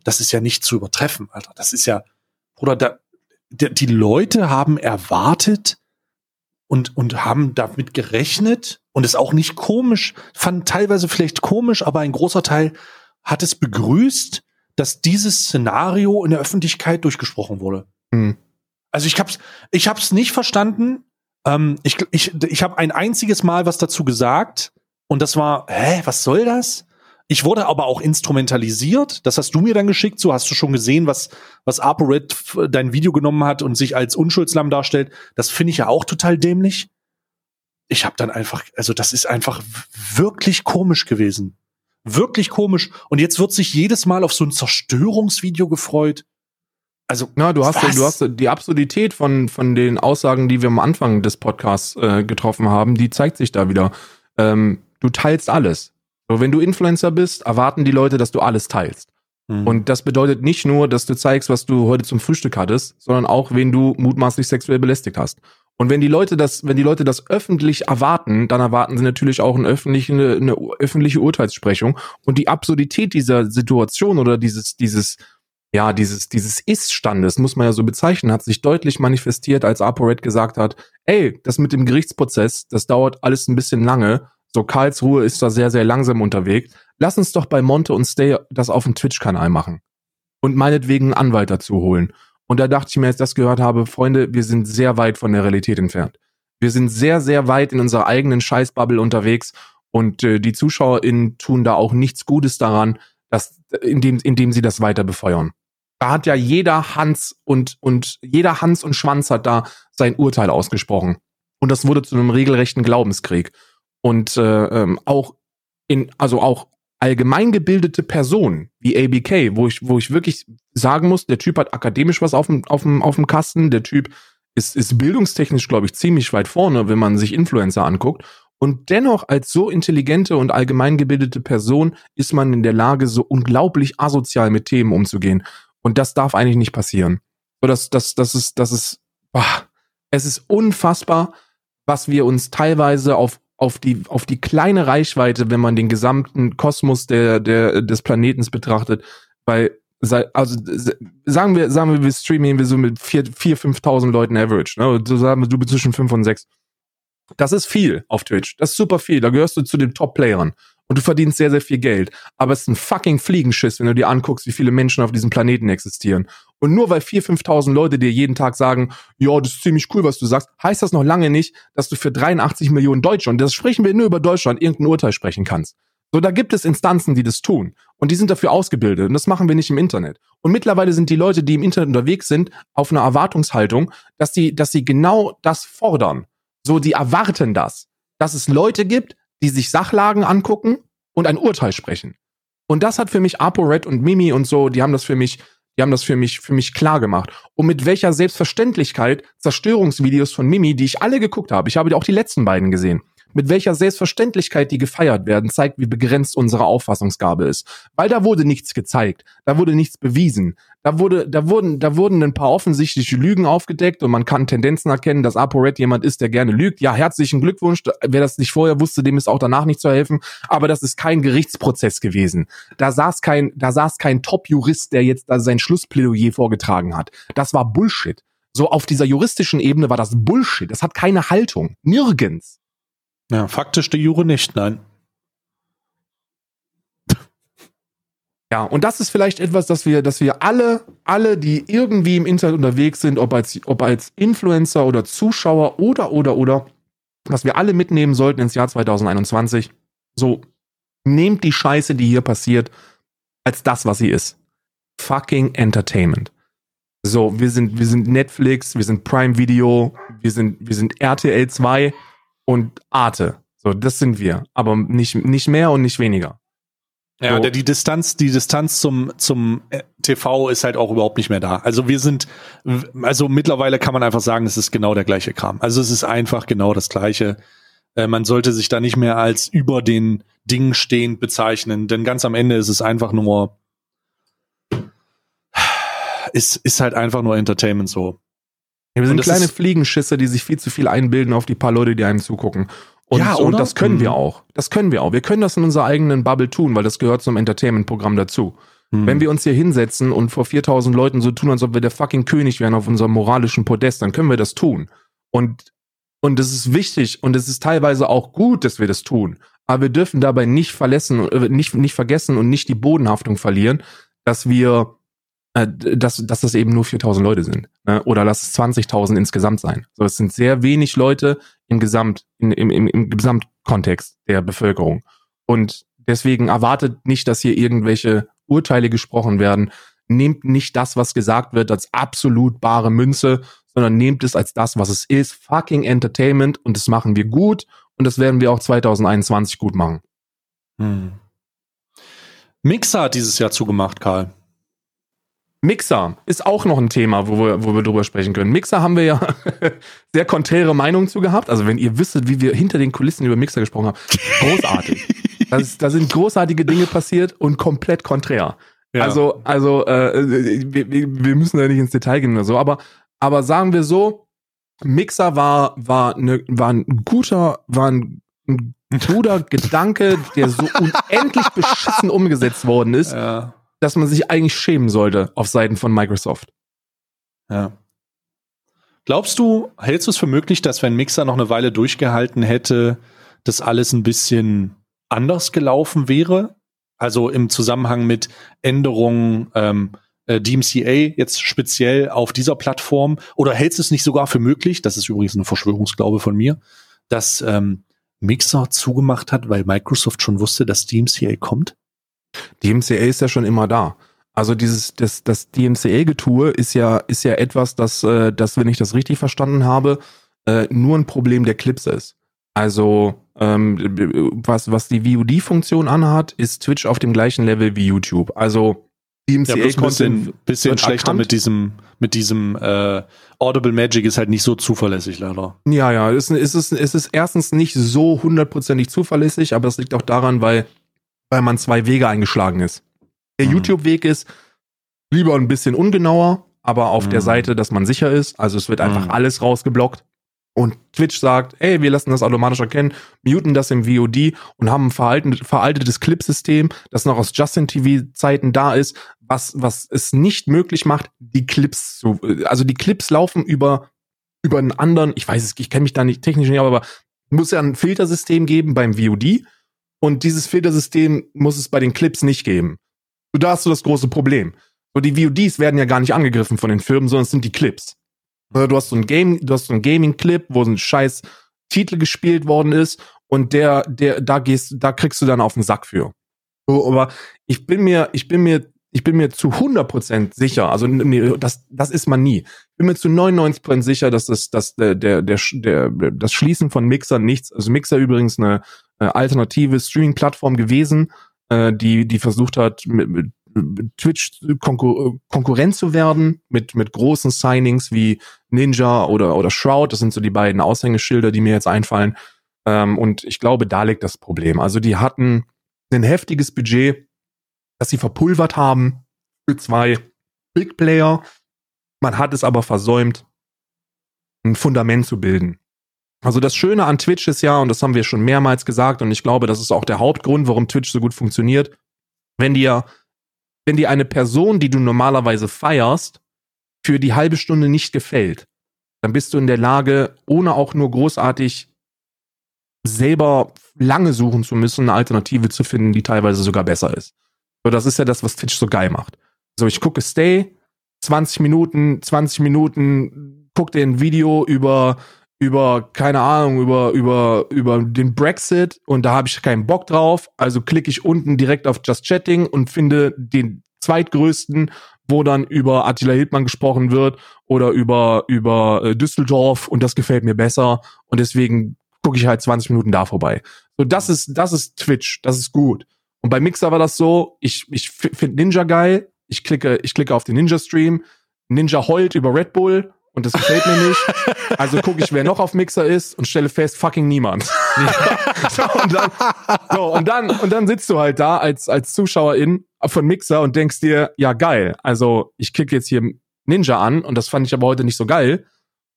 das ist ja nicht zu übertreffen, Alter. Das ist ja, Bruder, da, die Leute haben erwartet, und, und haben damit gerechnet und ist auch nicht komisch, fand teilweise vielleicht komisch, aber ein großer Teil hat es begrüßt, dass dieses Szenario in der Öffentlichkeit durchgesprochen wurde. Mhm. Also ich hab's, ich hab's nicht verstanden. Ähm, ich ich, ich habe ein einziges Mal was dazu gesagt und das war, hä, was soll das? Ich wurde aber auch instrumentalisiert. Das hast du mir dann geschickt. So hast du schon gesehen, was, was ApoRed dein Video genommen hat und sich als Unschuldslamm darstellt. Das finde ich ja auch total dämlich. Ich habe dann einfach, also das ist einfach wirklich komisch gewesen. Wirklich komisch. Und jetzt wird sich jedes Mal auf so ein Zerstörungsvideo gefreut. Also, na, du hast, was? du hast die Absurdität von, von den Aussagen, die wir am Anfang des Podcasts äh, getroffen haben, die zeigt sich da wieder. Ähm, du teilst alles. So, wenn du Influencer bist, erwarten die Leute, dass du alles teilst. Mhm. Und das bedeutet nicht nur, dass du zeigst, was du heute zum Frühstück hattest, sondern auch, wen du mutmaßlich sexuell belästigt hast. Und wenn die Leute das, wenn die Leute das öffentlich erwarten, dann erwarten sie natürlich auch eine öffentliche, eine, eine öffentliche Urteilssprechung. Und die Absurdität dieser Situation oder dieses, dieses, ja, dieses, dieses Ist-Standes, muss man ja so bezeichnen, hat sich deutlich manifestiert, als ApoRed gesagt hat, ey, das mit dem Gerichtsprozess, das dauert alles ein bisschen lange so, Karlsruhe ist da sehr, sehr langsam unterwegs. Lass uns doch bei Monte und Stay das auf dem Twitch-Kanal machen. Und meinetwegen einen Anwalt dazu holen. Und da dachte ich mir, als ich das gehört habe, Freunde, wir sind sehr weit von der Realität entfernt. Wir sind sehr, sehr weit in unserer eigenen Scheißbubble unterwegs und äh, die ZuschauerInnen tun da auch nichts Gutes daran, dass, indem, indem sie das weiter befeuern. Da hat ja jeder Hans und, und jeder Hans und Schwanz hat da sein Urteil ausgesprochen. Und das wurde zu einem regelrechten Glaubenskrieg und äh, ähm, auch in, also auch allgemein gebildete Personen wie ABK, wo ich, wo ich wirklich sagen muss, der Typ hat akademisch was auf dem, auf dem, auf dem Kasten, der Typ ist, ist bildungstechnisch, glaube ich, ziemlich weit vorne, wenn man sich Influencer anguckt. Und dennoch als so intelligente und allgemein gebildete Person ist man in der Lage, so unglaublich asozial mit Themen umzugehen. Und das darf eigentlich nicht passieren. So, das, das, das ist, das ist, boah, es ist unfassbar, was wir uns teilweise auf auf die, auf die kleine Reichweite, wenn man den gesamten Kosmos der, der, des Planetens betrachtet, weil, also, sagen wir, sagen wir, wir streamen wir so mit vier, vier, 5.000 Leuten average, ne? Du sagen wir, du bist zwischen fünf und sechs. Das ist viel auf Twitch. Das ist super viel. Da gehörst du zu den Top-Playern und du verdienst sehr, sehr viel Geld. Aber es ist ein fucking Fliegenschiss, wenn du dir anguckst, wie viele Menschen auf diesem Planeten existieren. Und nur weil 4.000, 5.000 Leute dir jeden Tag sagen, ja, das ist ziemlich cool, was du sagst, heißt das noch lange nicht, dass du für 83 Millionen Deutsche, und das sprechen wir nur über Deutschland, irgendein Urteil sprechen kannst. So, da gibt es Instanzen, die das tun. Und die sind dafür ausgebildet. Und das machen wir nicht im Internet. Und mittlerweile sind die Leute, die im Internet unterwegs sind, auf einer Erwartungshaltung, dass sie, dass sie genau das fordern. So, die erwarten das. Dass es Leute gibt, die sich Sachlagen angucken und ein Urteil sprechen. Und das hat für mich ApoRed und Mimi und so, die haben das für mich, die haben das für mich, für mich klar gemacht. Und mit welcher Selbstverständlichkeit Zerstörungsvideos von Mimi, die ich alle geguckt habe, ich habe auch die letzten beiden gesehen, mit welcher Selbstverständlichkeit die gefeiert werden, zeigt, wie begrenzt unsere Auffassungsgabe ist. Weil da wurde nichts gezeigt, da wurde nichts bewiesen, da wurde, da wurden, da wurden ein paar offensichtliche Lügen aufgedeckt und man kann Tendenzen erkennen, dass ApoRed jemand ist, der gerne lügt. Ja, herzlichen Glückwunsch. Wer das nicht vorher wusste, dem ist auch danach nicht zu helfen. Aber das ist kein Gerichtsprozess gewesen. Da saß kein, da saß kein Top-Jurist, der jetzt da sein Schlussplädoyer vorgetragen hat. Das war Bullshit. So auf dieser juristischen Ebene war das Bullshit. Das hat keine Haltung. Nirgends. Ja, faktisch die Jure nicht, nein. [laughs] Ja, und das ist vielleicht etwas, dass wir, dass wir alle, alle, die irgendwie im Internet unterwegs sind, ob als, ob als Influencer oder Zuschauer oder, oder, oder, was wir alle mitnehmen sollten ins Jahr 2021. So, nehmt die Scheiße, die hier passiert, als das, was sie ist. Fucking Entertainment. So, wir sind, wir sind Netflix, wir sind Prime Video, wir sind, wir sind RTL 2 und Arte. So, das sind wir. Aber nicht, nicht mehr und nicht weniger. Ja, so. der, die Distanz, die Distanz zum, zum äh, TV ist halt auch überhaupt nicht mehr da. Also wir sind, also mittlerweile kann man einfach sagen, es ist genau der gleiche Kram. Also es ist einfach genau das gleiche. Äh, man sollte sich da nicht mehr als über den Dingen stehend bezeichnen, denn ganz am Ende ist es einfach nur, ist, ist halt einfach nur Entertainment so. Ja, wir sind kleine Fliegenschisse, die sich viel zu viel einbilden auf die paar Leute, die einem zugucken. Und, ja, und das können mhm. wir auch. Das können wir auch. Wir können das in unserer eigenen Bubble tun, weil das gehört zum Entertainment-Programm dazu. Mhm. Wenn wir uns hier hinsetzen und vor 4000 Leuten so tun, als ob wir der fucking König wären auf unserem moralischen Podest, dann können wir das tun. Und, und es ist wichtig und es ist teilweise auch gut, dass wir das tun. Aber wir dürfen dabei nicht verlassen, äh, nicht, nicht vergessen und nicht die Bodenhaftung verlieren, dass wir dass, dass das eben nur 4000 Leute sind. Ne? Oder lass es 20.000 insgesamt sein. So, es sind sehr wenig Leute im Gesamt, in, im, im, im Gesamtkontext der Bevölkerung. Und deswegen erwartet nicht, dass hier irgendwelche Urteile gesprochen werden. Nehmt nicht das, was gesagt wird, als absolut bare Münze, sondern nehmt es als das, was es ist. Fucking Entertainment. Und das machen wir gut. Und das werden wir auch 2021 gut machen. Hm. Mixer hat dieses Jahr zugemacht, Karl. Mixer ist auch noch ein Thema, wo wir, wo wir drüber sprechen können. Mixer haben wir ja [laughs] sehr konträre Meinungen zu gehabt. Also wenn ihr wüsstet, wie wir hinter den Kulissen über Mixer gesprochen haben, großartig. [laughs] das, da sind großartige Dinge passiert und komplett konträr. Ja. Also, also äh, wir, wir müssen da nicht ins Detail gehen oder so, aber, aber sagen wir so, Mixer war, war, ne, war ein guter, war ein, ein guter Gedanke, der so [laughs] unendlich beschissen umgesetzt worden ist. Ja dass man sich eigentlich schämen sollte auf Seiten von Microsoft. Ja. Glaubst du, hältst du es für möglich, dass wenn Mixer noch eine Weile durchgehalten hätte, das alles ein bisschen anders gelaufen wäre? Also im Zusammenhang mit Änderungen ähm, äh, DMCA jetzt speziell auf dieser Plattform? Oder hältst du es nicht sogar für möglich, das ist übrigens eine Verschwörungsglaube von mir, dass ähm, Mixer zugemacht hat, weil Microsoft schon wusste, dass DMCA kommt? DMCA ist ja schon immer da. Also dieses das, das DMCA-Getue ist ja ist ja etwas, das, äh, das, wenn ich das richtig verstanden habe, äh, nur ein Problem der Clips ist. Also ähm, was was die VOD-Funktion anhat, ist Twitch auf dem gleichen Level wie YouTube. Also DMCA ja, ein bisschen, bisschen schlechter erkannt. mit diesem mit diesem äh, Audible Magic ist halt nicht so zuverlässig leider. Ja, ja, es, es, ist, es ist erstens nicht so hundertprozentig zuverlässig, aber es liegt auch daran, weil weil man zwei Wege eingeschlagen ist. Der mhm. YouTube-Weg ist lieber ein bisschen ungenauer, aber auf mhm. der Seite, dass man sicher ist. Also es wird einfach mhm. alles rausgeblockt. Und Twitch sagt, ey, wir lassen das automatisch erkennen, muten das im VOD und haben ein veraltetes Clipsystem, das noch aus Justin-TV-Zeiten da ist, was, was es nicht möglich macht, die Clips zu, also die Clips laufen über, über einen anderen, ich weiß es, ich kenne mich da nicht technisch nicht, aber muss ja ein Filtersystem geben beim VOD und dieses Filtersystem muss es bei den Clips nicht geben. So, da hast du das große Problem. So, die VODs werden ja gar nicht angegriffen von den Firmen, sondern es sind die Clips. Du hast so ein Game, du hast so ein Gaming-Clip, wo so ein scheiß Titel gespielt worden ist und der, der, da gehst, da kriegst du dann auf den Sack für. So, aber ich bin mir, ich bin mir, ich bin mir zu 100% sicher, also nee, das, das ist man nie. Ich bin mir zu 99% sicher, dass das, dass der, der, der, der, das Schließen von Mixer nichts, also Mixer übrigens eine, äh, alternative Streaming-Plattform gewesen, äh, die, die versucht hat, mit, mit Twitch Konkur Konkurrent zu werden, mit, mit großen Signings wie Ninja oder, oder Shroud. Das sind so die beiden Aushängeschilder, die mir jetzt einfallen. Ähm, und ich glaube, da liegt das Problem. Also die hatten ein heftiges Budget, das sie verpulvert haben für zwei Big Player. Man hat es aber versäumt, ein Fundament zu bilden. Also das Schöne an Twitch ist ja, und das haben wir schon mehrmals gesagt, und ich glaube, das ist auch der Hauptgrund, warum Twitch so gut funktioniert, wenn dir, wenn dir eine Person, die du normalerweise feierst, für die halbe Stunde nicht gefällt, dann bist du in der Lage, ohne auch nur großartig selber lange suchen zu müssen, eine Alternative zu finden, die teilweise sogar besser ist. So, das ist ja das, was Twitch so geil macht. So, ich gucke Stay, 20 Minuten, 20 Minuten, guck dir ein Video über über keine Ahnung über über über den Brexit und da habe ich keinen Bock drauf, also klicke ich unten direkt auf Just Chatting und finde den zweitgrößten, wo dann über Attila Hildmann gesprochen wird oder über über äh, Düsseldorf und das gefällt mir besser. Und deswegen gucke ich halt 20 Minuten da vorbei. So das ist das ist Twitch, das ist gut. Und bei Mixer war das so, ich ich finde Ninja geil, ich klicke ich klicke auf den Ninja Stream, Ninja heult über Red Bull und das gefällt mir nicht. Also gucke ich, wer noch auf Mixer ist und stelle fest, fucking niemand. [laughs] so, und dann, so, und dann, und dann sitzt du halt da als, als Zuschauerin von Mixer und denkst dir, ja geil, also ich klicke jetzt hier Ninja an und das fand ich aber heute nicht so geil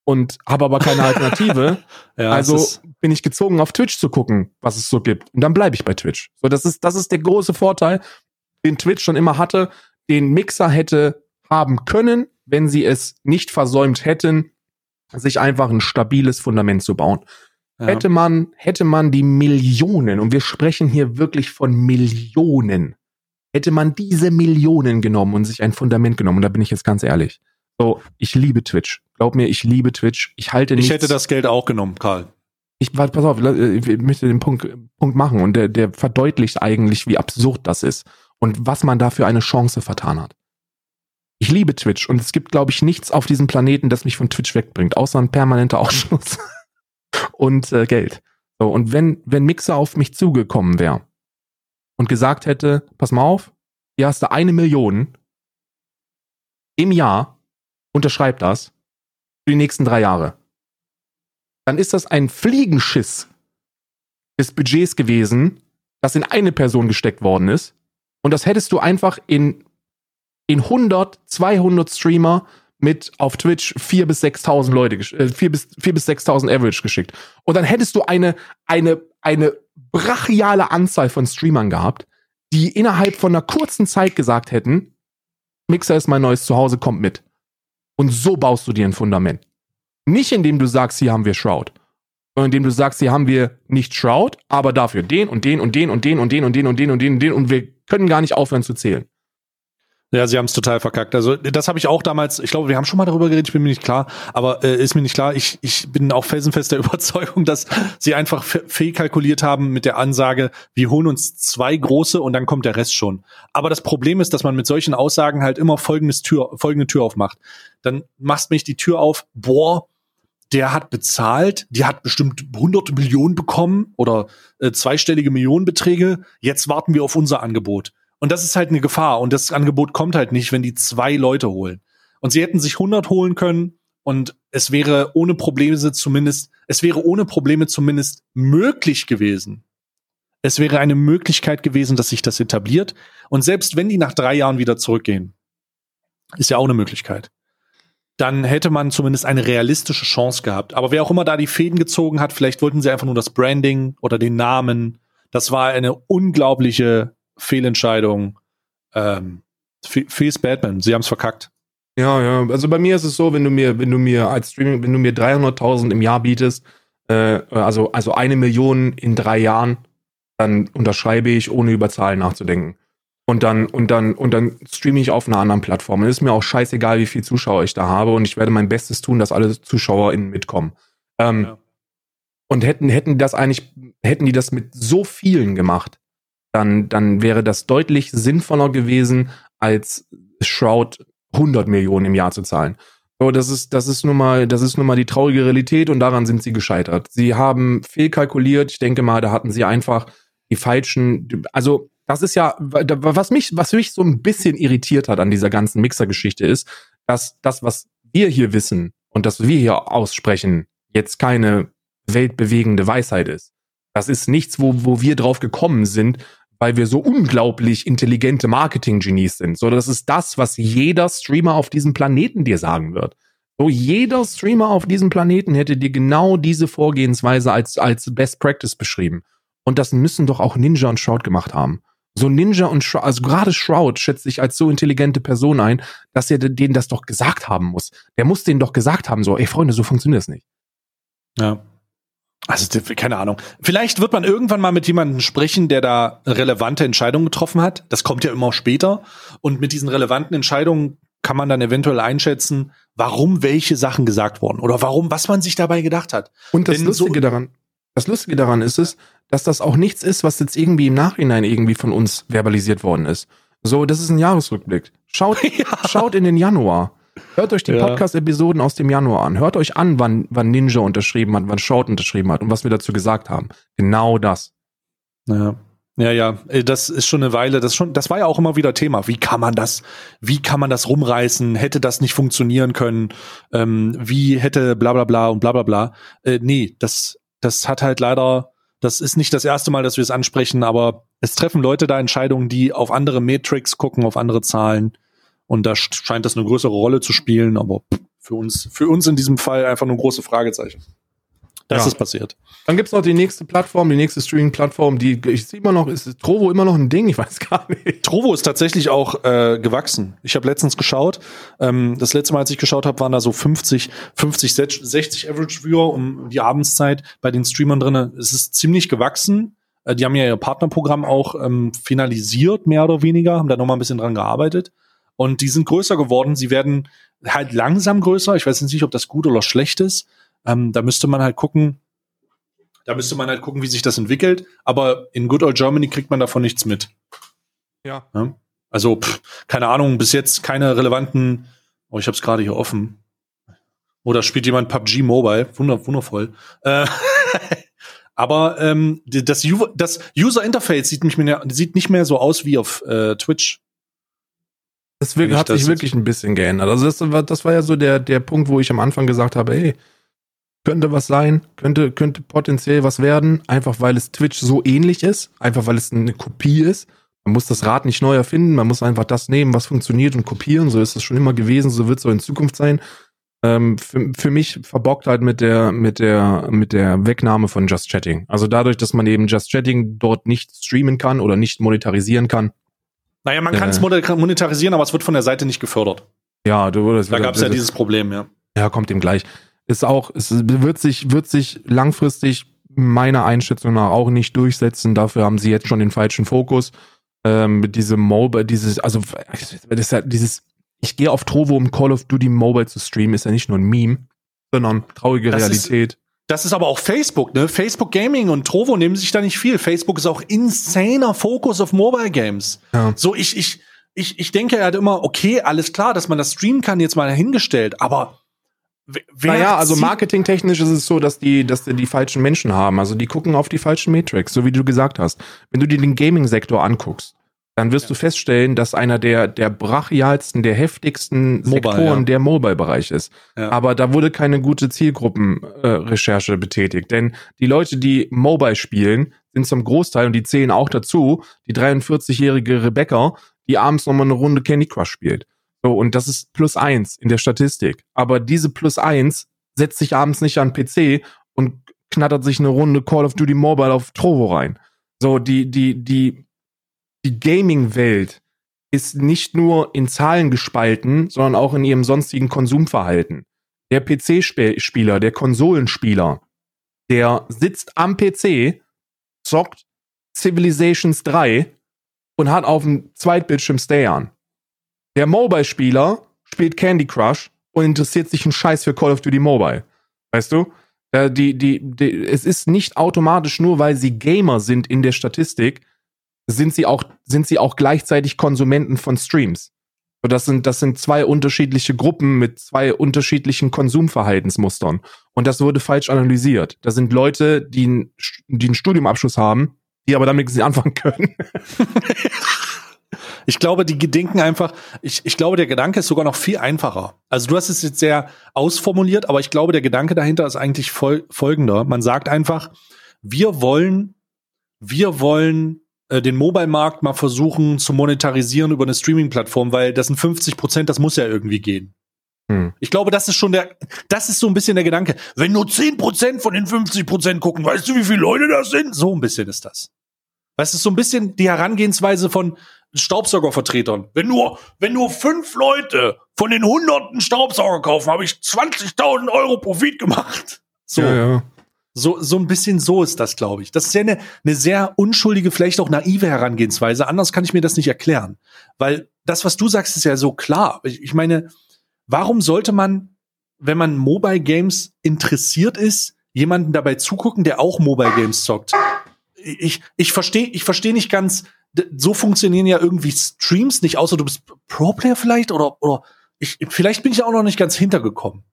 und habe aber keine Alternative. [laughs] ja, also bin ich gezwungen, auf Twitch zu gucken, was es so gibt. Und dann bleibe ich bei Twitch. So, das ist, das ist der große Vorteil, den Twitch schon immer hatte, den Mixer hätte haben können, wenn sie es nicht versäumt hätten, sich einfach ein stabiles Fundament zu bauen. Ja. Hätte man, hätte man die Millionen, und wir sprechen hier wirklich von Millionen, hätte man diese Millionen genommen und sich ein Fundament genommen, und da bin ich jetzt ganz ehrlich. So, ich liebe Twitch. Glaub mir, ich liebe Twitch. Ich halte nicht. Ich hätte das Geld auch genommen, Karl. Ich, pass auf, ich möchte den Punkt, Punkt machen und der, der verdeutlicht eigentlich, wie absurd das ist und was man da für eine Chance vertan hat. Ich liebe Twitch und es gibt, glaube ich, nichts auf diesem Planeten, das mich von Twitch wegbringt, außer ein permanenter Ausschluss [laughs] und äh, Geld. So, und wenn, wenn Mixer auf mich zugekommen wäre und gesagt hätte, pass mal auf, hier hast du eine Million im Jahr, unterschreib das für die nächsten drei Jahre. Dann ist das ein Fliegenschiss des Budgets gewesen, das in eine Person gesteckt worden ist. Und das hättest du einfach in in 100, 200 Streamer mit auf Twitch 4 bis 6.000 Leute, äh, 4 bis, 4 bis 6.000 Average geschickt. Und dann hättest du eine, eine, eine brachiale Anzahl von Streamern gehabt, die innerhalb von einer kurzen Zeit gesagt hätten, Mixer ist mein neues Zuhause, kommt mit. Und so baust du dir ein Fundament. Nicht indem du sagst, hier haben wir Shroud. Sondern indem du sagst, hier haben wir nicht Shroud, aber dafür den und den und den und den und den und den und den und den und den und wir können gar nicht aufhören zu zählen. Ja, sie haben es total verkackt. Also das habe ich auch damals, ich glaube, wir haben schon mal darüber geredet, ich bin mir nicht klar, aber äh, ist mir nicht klar, ich, ich bin auch felsenfest der [laughs] Überzeugung, dass sie einfach fehlkalkuliert haben mit der Ansage, wir holen uns zwei große und dann kommt der Rest schon. Aber das Problem ist, dass man mit solchen Aussagen halt immer folgendes Tür, folgende Tür aufmacht. Dann machst mich die Tür auf, boah, der hat bezahlt, die hat bestimmt hunderte Millionen bekommen oder äh, zweistellige Millionenbeträge, jetzt warten wir auf unser Angebot. Und das ist halt eine Gefahr. Und das Angebot kommt halt nicht, wenn die zwei Leute holen. Und sie hätten sich 100 holen können und es wäre ohne Probleme zumindest, es wäre ohne Probleme zumindest möglich gewesen. Es wäre eine Möglichkeit gewesen, dass sich das etabliert. Und selbst wenn die nach drei Jahren wieder zurückgehen, ist ja auch eine Möglichkeit. Dann hätte man zumindest eine realistische Chance gehabt. Aber wer auch immer da die Fäden gezogen hat, vielleicht wollten sie einfach nur das Branding oder den Namen. Das war eine unglaubliche Fehlentscheidung. Ähm, Feels Batman, sie haben es verkackt. Ja, ja. Also bei mir ist es so, wenn du mir, wenn du mir als Streaming, wenn du mir 300.000 im Jahr bietest, äh, also also eine Million in drei Jahren, dann unterschreibe ich, ohne über Zahlen nachzudenken. Und dann und dann und dann streame ich auf einer anderen Plattform. Und es ist mir auch scheißegal, wie viel Zuschauer ich da habe. Und ich werde mein Bestes tun, dass alle ZuschauerInnen mitkommen. Ähm, ja. Und hätten hätten das eigentlich hätten die das mit so vielen gemacht, dann, dann wäre das deutlich sinnvoller gewesen, als Shroud 100 Millionen im Jahr zu zahlen. So, das ist, das ist nun mal, das ist nun mal die traurige Realität und daran sind sie gescheitert. Sie haben fehlkalkuliert. Ich denke mal, da hatten sie einfach die falschen, also, das ist ja, was mich, was mich so ein bisschen irritiert hat an dieser ganzen Mixer-Geschichte ist, dass das, was wir hier wissen und das wir hier aussprechen, jetzt keine weltbewegende Weisheit ist. Das ist nichts, wo, wo wir drauf gekommen sind, weil wir so unglaublich intelligente Marketing-Genies sind. So, das ist das, was jeder Streamer auf diesem Planeten dir sagen wird. So, jeder Streamer auf diesem Planeten hätte dir genau diese Vorgehensweise als, als Best Practice beschrieben. Und das müssen doch auch Ninja und Shroud gemacht haben. So Ninja und Shroud, also gerade Shroud schätzt sich als so intelligente Person ein, dass er denen das doch gesagt haben muss. Der muss denen doch gesagt haben, so, ey Freunde, so funktioniert das nicht. Ja. Also, keine Ahnung. Vielleicht wird man irgendwann mal mit jemandem sprechen, der da relevante Entscheidungen getroffen hat. Das kommt ja immer später. Und mit diesen relevanten Entscheidungen kann man dann eventuell einschätzen, warum welche Sachen gesagt wurden oder warum, was man sich dabei gedacht hat. Und das Denn Lustige so daran, das Lustige daran ist es, dass das auch nichts ist, was jetzt irgendwie im Nachhinein irgendwie von uns verbalisiert worden ist. So, das ist ein Jahresrückblick. Schaut, [laughs] ja. schaut in den Januar. Hört euch die ja. Podcast-Episoden aus dem Januar an. Hört euch an, wann, wann Ninja unterschrieben hat, wann Shout unterschrieben hat und was wir dazu gesagt haben. Genau das. Ja. Ja, ja, äh, das ist schon eine Weile, das schon, das war ja auch immer wieder Thema. Wie kann man das, wie kann man das rumreißen? Hätte das nicht funktionieren können? Ähm, wie hätte bla bla bla und bla bla bla? Äh, nee, das, das hat halt leider, das ist nicht das erste Mal, dass wir es ansprechen, aber es treffen Leute da Entscheidungen, die auf andere Metrics gucken, auf andere Zahlen. Und da scheint das eine größere Rolle zu spielen, aber für uns, für uns in diesem Fall einfach nur große Fragezeichen. Das ja. ist passiert. Dann gibt's noch die nächste Plattform, die nächste Streaming-Plattform, die ich sehe immer noch, ist Trovo immer noch ein Ding? Ich weiß gar nicht. Trovo ist tatsächlich auch äh, gewachsen. Ich habe letztens geschaut. Ähm, das letzte Mal, als ich geschaut habe, waren da so 50, 50, 60 Average Viewer um die Abendszeit bei den Streamern drinne. Es ist ziemlich gewachsen. Äh, die haben ja ihr Partnerprogramm auch ähm, finalisiert, mehr oder weniger, haben da noch mal ein bisschen dran gearbeitet. Und die sind größer geworden. Sie werden halt langsam größer. Ich weiß jetzt nicht, ob das gut oder schlecht ist. Ähm, da müsste man halt gucken, da müsste man halt gucken, wie sich das entwickelt. Aber in Good Old Germany kriegt man davon nichts mit. Ja. ja? Also, pff, keine Ahnung, bis jetzt keine relevanten. Oh, ich habe es gerade hier offen. Oder spielt jemand PUBG Mobile? Wunder, wundervoll. Äh, [laughs] aber ähm, das, das User Interface sieht nicht mehr, sieht nicht mehr so aus wie auf äh, Twitch. Das wirklich, hat sich wirklich ein bisschen geändert. Also das war, das war ja so der, der Punkt, wo ich am Anfang gesagt habe, ey, könnte was sein, könnte, könnte potenziell was werden, einfach weil es Twitch so ähnlich ist, einfach weil es eine Kopie ist. Man muss das Rad nicht neu erfinden, man muss einfach das nehmen, was funktioniert und kopieren. So ist es schon immer gewesen, so wird es auch in Zukunft sein. Ähm, für, für mich verbockt halt mit der, mit der, mit der Wegnahme von Just Chatting. Also dadurch, dass man eben Just Chatting dort nicht streamen kann oder nicht monetarisieren kann, naja, man kann es äh, monetarisieren, aber es wird von der Seite nicht gefördert. Ja, du würdest. Da gab es ja dieses Problem, ja. Ja, kommt dem gleich. Ist auch, es wird sich, wird sich langfristig meiner Einschätzung nach auch nicht durchsetzen. Dafür haben sie jetzt schon den falschen Fokus. Ähm, mit diesem Mobile, dieses, also das ja dieses, ich gehe auf Trovo, um Call of Duty Mobile zu streamen, ist ja nicht nur ein Meme, sondern traurige das Realität. Ist, das ist aber auch Facebook, ne? Facebook Gaming und Trovo nehmen sich da nicht viel. Facebook ist auch insaner Fokus auf Mobile Games. Ja. So, ich, ich, ich, ich denke halt immer, okay, alles klar, dass man das streamen kann, jetzt mal dahingestellt, aber Wer naja, also marketingtechnisch ist es so, dass die, dass die die falschen Menschen haben. Also die gucken auf die falschen Matrix, so wie du gesagt hast. Wenn du dir den Gaming-Sektor anguckst, dann wirst ja. du feststellen, dass einer der, der brachialsten, der heftigsten Mobile, Sektoren ja. der Mobile-Bereich ist. Ja. Aber da wurde keine gute Zielgruppenrecherche äh, betätigt. Denn die Leute, die Mobile spielen, sind zum Großteil, und die zählen auch dazu, die 43-jährige Rebecca, die abends nochmal eine Runde Candy Crush spielt. So, und das ist plus eins in der Statistik. Aber diese plus eins setzt sich abends nicht an PC und knattert sich eine Runde Call of Duty Mobile auf Trovo rein. So, die, die, die die Gaming-Welt ist nicht nur in Zahlen gespalten, sondern auch in ihrem sonstigen Konsumverhalten. Der PC-Spieler, der Konsolenspieler, der sitzt am PC, zockt Civilizations 3 und hat auf dem Zweitbildschirm Stay an. Der Mobile-Spieler spielt Candy Crush und interessiert sich einen Scheiß für Call of Duty Mobile. Weißt du? Die, die, die, es ist nicht automatisch nur, weil sie Gamer sind in der Statistik, sind sie auch, sind sie auch gleichzeitig Konsumenten von Streams. Das sind, das sind zwei unterschiedliche Gruppen mit zwei unterschiedlichen Konsumverhaltensmustern. Und das wurde falsch analysiert. Da sind Leute, die, ein, die einen Studiumabschluss haben, die aber damit nicht anfangen können. [laughs] ich glaube, die denken einfach, ich, ich glaube, der Gedanke ist sogar noch viel einfacher. Also du hast es jetzt sehr ausformuliert, aber ich glaube, der Gedanke dahinter ist eigentlich fol folgender. Man sagt einfach, wir wollen, wir wollen äh, den Mobile-Markt mal versuchen zu monetarisieren über eine Streaming-Plattform, weil das sind 50 Prozent, das muss ja irgendwie gehen. Hm. Ich glaube, das ist schon der, das ist so ein bisschen der Gedanke. Wenn nur 10 Prozent von den 50 Prozent gucken, weißt du, wie viele Leute das sind? So ein bisschen ist das. Weißt du, so ein bisschen die Herangehensweise von Staubsaugervertretern. Wenn nur, wenn nur fünf Leute von den hunderten Staubsauger kaufen, habe ich 20.000 Euro Profit gemacht. So. Ja, ja. So, so ein bisschen so ist das, glaube ich. Das ist ja eine, eine sehr unschuldige, vielleicht auch naive Herangehensweise. Anders kann ich mir das nicht erklären. Weil das, was du sagst, ist ja so klar. Ich, ich meine, warum sollte man, wenn man Mobile Games interessiert ist, jemanden dabei zugucken, der auch Mobile Games zockt? Ich, ich verstehe ich versteh nicht ganz, so funktionieren ja irgendwie Streams nicht, außer du bist Pro-Player vielleicht oder, oder ich, vielleicht bin ich auch noch nicht ganz hintergekommen.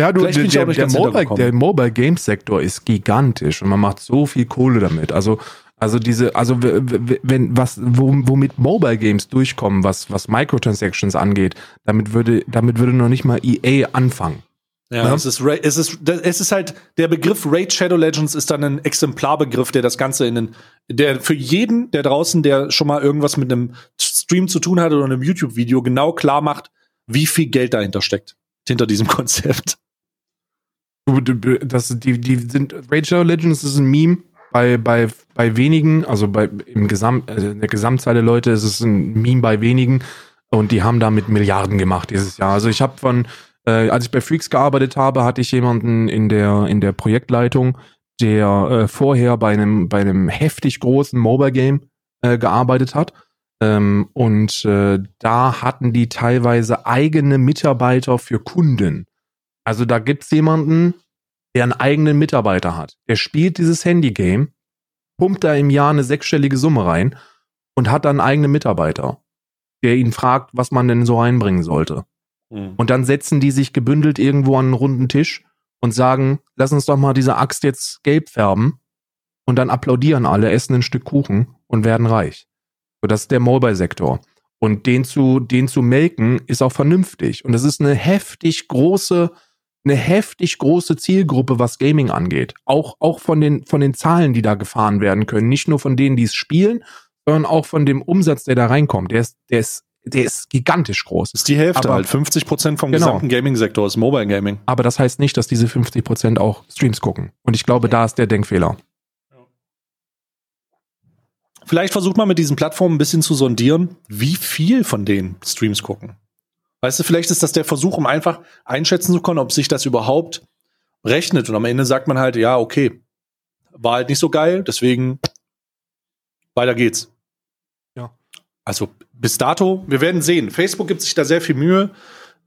Ja, du, der, der, der, Mobile, der Mobile Games Sektor ist gigantisch und man macht so viel Kohle damit. Also, also diese, also wenn was, womit Mobile Games durchkommen, was, was Microtransactions angeht, damit würde, damit würde noch nicht mal EA anfangen. Ja, ja, Es, ist, es, ist, es ist halt, der Begriff Raid Shadow Legends ist dann ein Exemplarbegriff, der das Ganze in den, der für jeden, der draußen, der schon mal irgendwas mit einem Stream zu tun hat oder einem YouTube-Video, genau klar macht, wie viel Geld dahinter steckt, hinter diesem [laughs] Konzept. Das, die, die sind, Raid Shadow Legends ist ein Meme. Bei, bei, bei wenigen, also bei, im Gesamt, also in der Gesamtzahl der Leute ist es ein Meme bei wenigen. Und die haben damit Milliarden gemacht dieses Jahr. Also ich habe von, äh, als ich bei Freaks gearbeitet habe, hatte ich jemanden in der, in der Projektleitung, der äh, vorher bei einem, bei einem heftig großen Mobile Game äh, gearbeitet hat. Ähm, und äh, da hatten die teilweise eigene Mitarbeiter für Kunden. Also da gibt's jemanden, der einen eigenen Mitarbeiter hat. Der spielt dieses Handygame, pumpt da im Jahr eine sechsstellige Summe rein und hat dann einen eigenen Mitarbeiter, der ihn fragt, was man denn so reinbringen sollte. Mhm. Und dann setzen die sich gebündelt irgendwo an einen runden Tisch und sagen, lass uns doch mal diese Axt jetzt gelb färben. Und dann applaudieren alle, essen ein Stück Kuchen und werden reich. So, das ist der Mobile-Sektor. Und den zu, den zu melken ist auch vernünftig. Und es ist eine heftig große, eine heftig große Zielgruppe, was Gaming angeht. Auch, auch von den, von den Zahlen, die da gefahren werden können. Nicht nur von denen, die es spielen, sondern auch von dem Umsatz, der da reinkommt. Der ist, der ist der ist gigantisch groß. Ist die Hälfte aber, halt. 50 Prozent vom genau. gesamten Gaming-Sektor ist Mobile Gaming. Aber das heißt nicht, dass diese 50 Prozent auch Streams gucken. Und ich glaube, da ist der Denkfehler. Vielleicht versucht man mit diesen Plattformen ein bisschen zu sondieren, wie viel von denen Streams gucken. Weißt du, vielleicht ist das der Versuch, um einfach einschätzen zu können, ob sich das überhaupt rechnet. Und am Ende sagt man halt, ja, okay, war halt nicht so geil, deswegen weiter geht's. Ja. Also bis dato, wir werden sehen. Facebook gibt sich da sehr viel Mühe.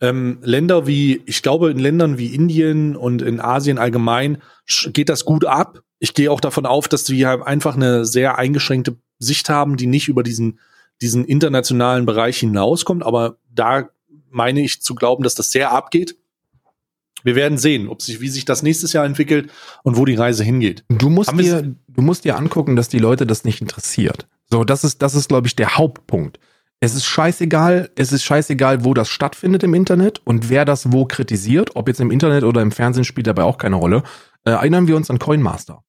Ähm, Länder wie, ich glaube, in Ländern wie Indien und in Asien allgemein geht das gut ab. Ich gehe auch davon auf, dass wir einfach eine sehr eingeschränkte Sicht haben, die nicht über diesen, diesen internationalen Bereich hinauskommt. Aber da meine ich zu glauben, dass das sehr abgeht. Wir werden sehen, ob sich, wie sich das nächstes Jahr entwickelt und wo die Reise hingeht. Du musst dir, du musst dir angucken, dass die Leute das nicht interessiert. So, das ist, das ist, glaube ich, der Hauptpunkt. Es ist scheißegal, es ist scheißegal, wo das stattfindet im Internet und wer das wo kritisiert, ob jetzt im Internet oder im Fernsehen spielt dabei auch keine Rolle. Äh, erinnern wir uns an Coinmaster.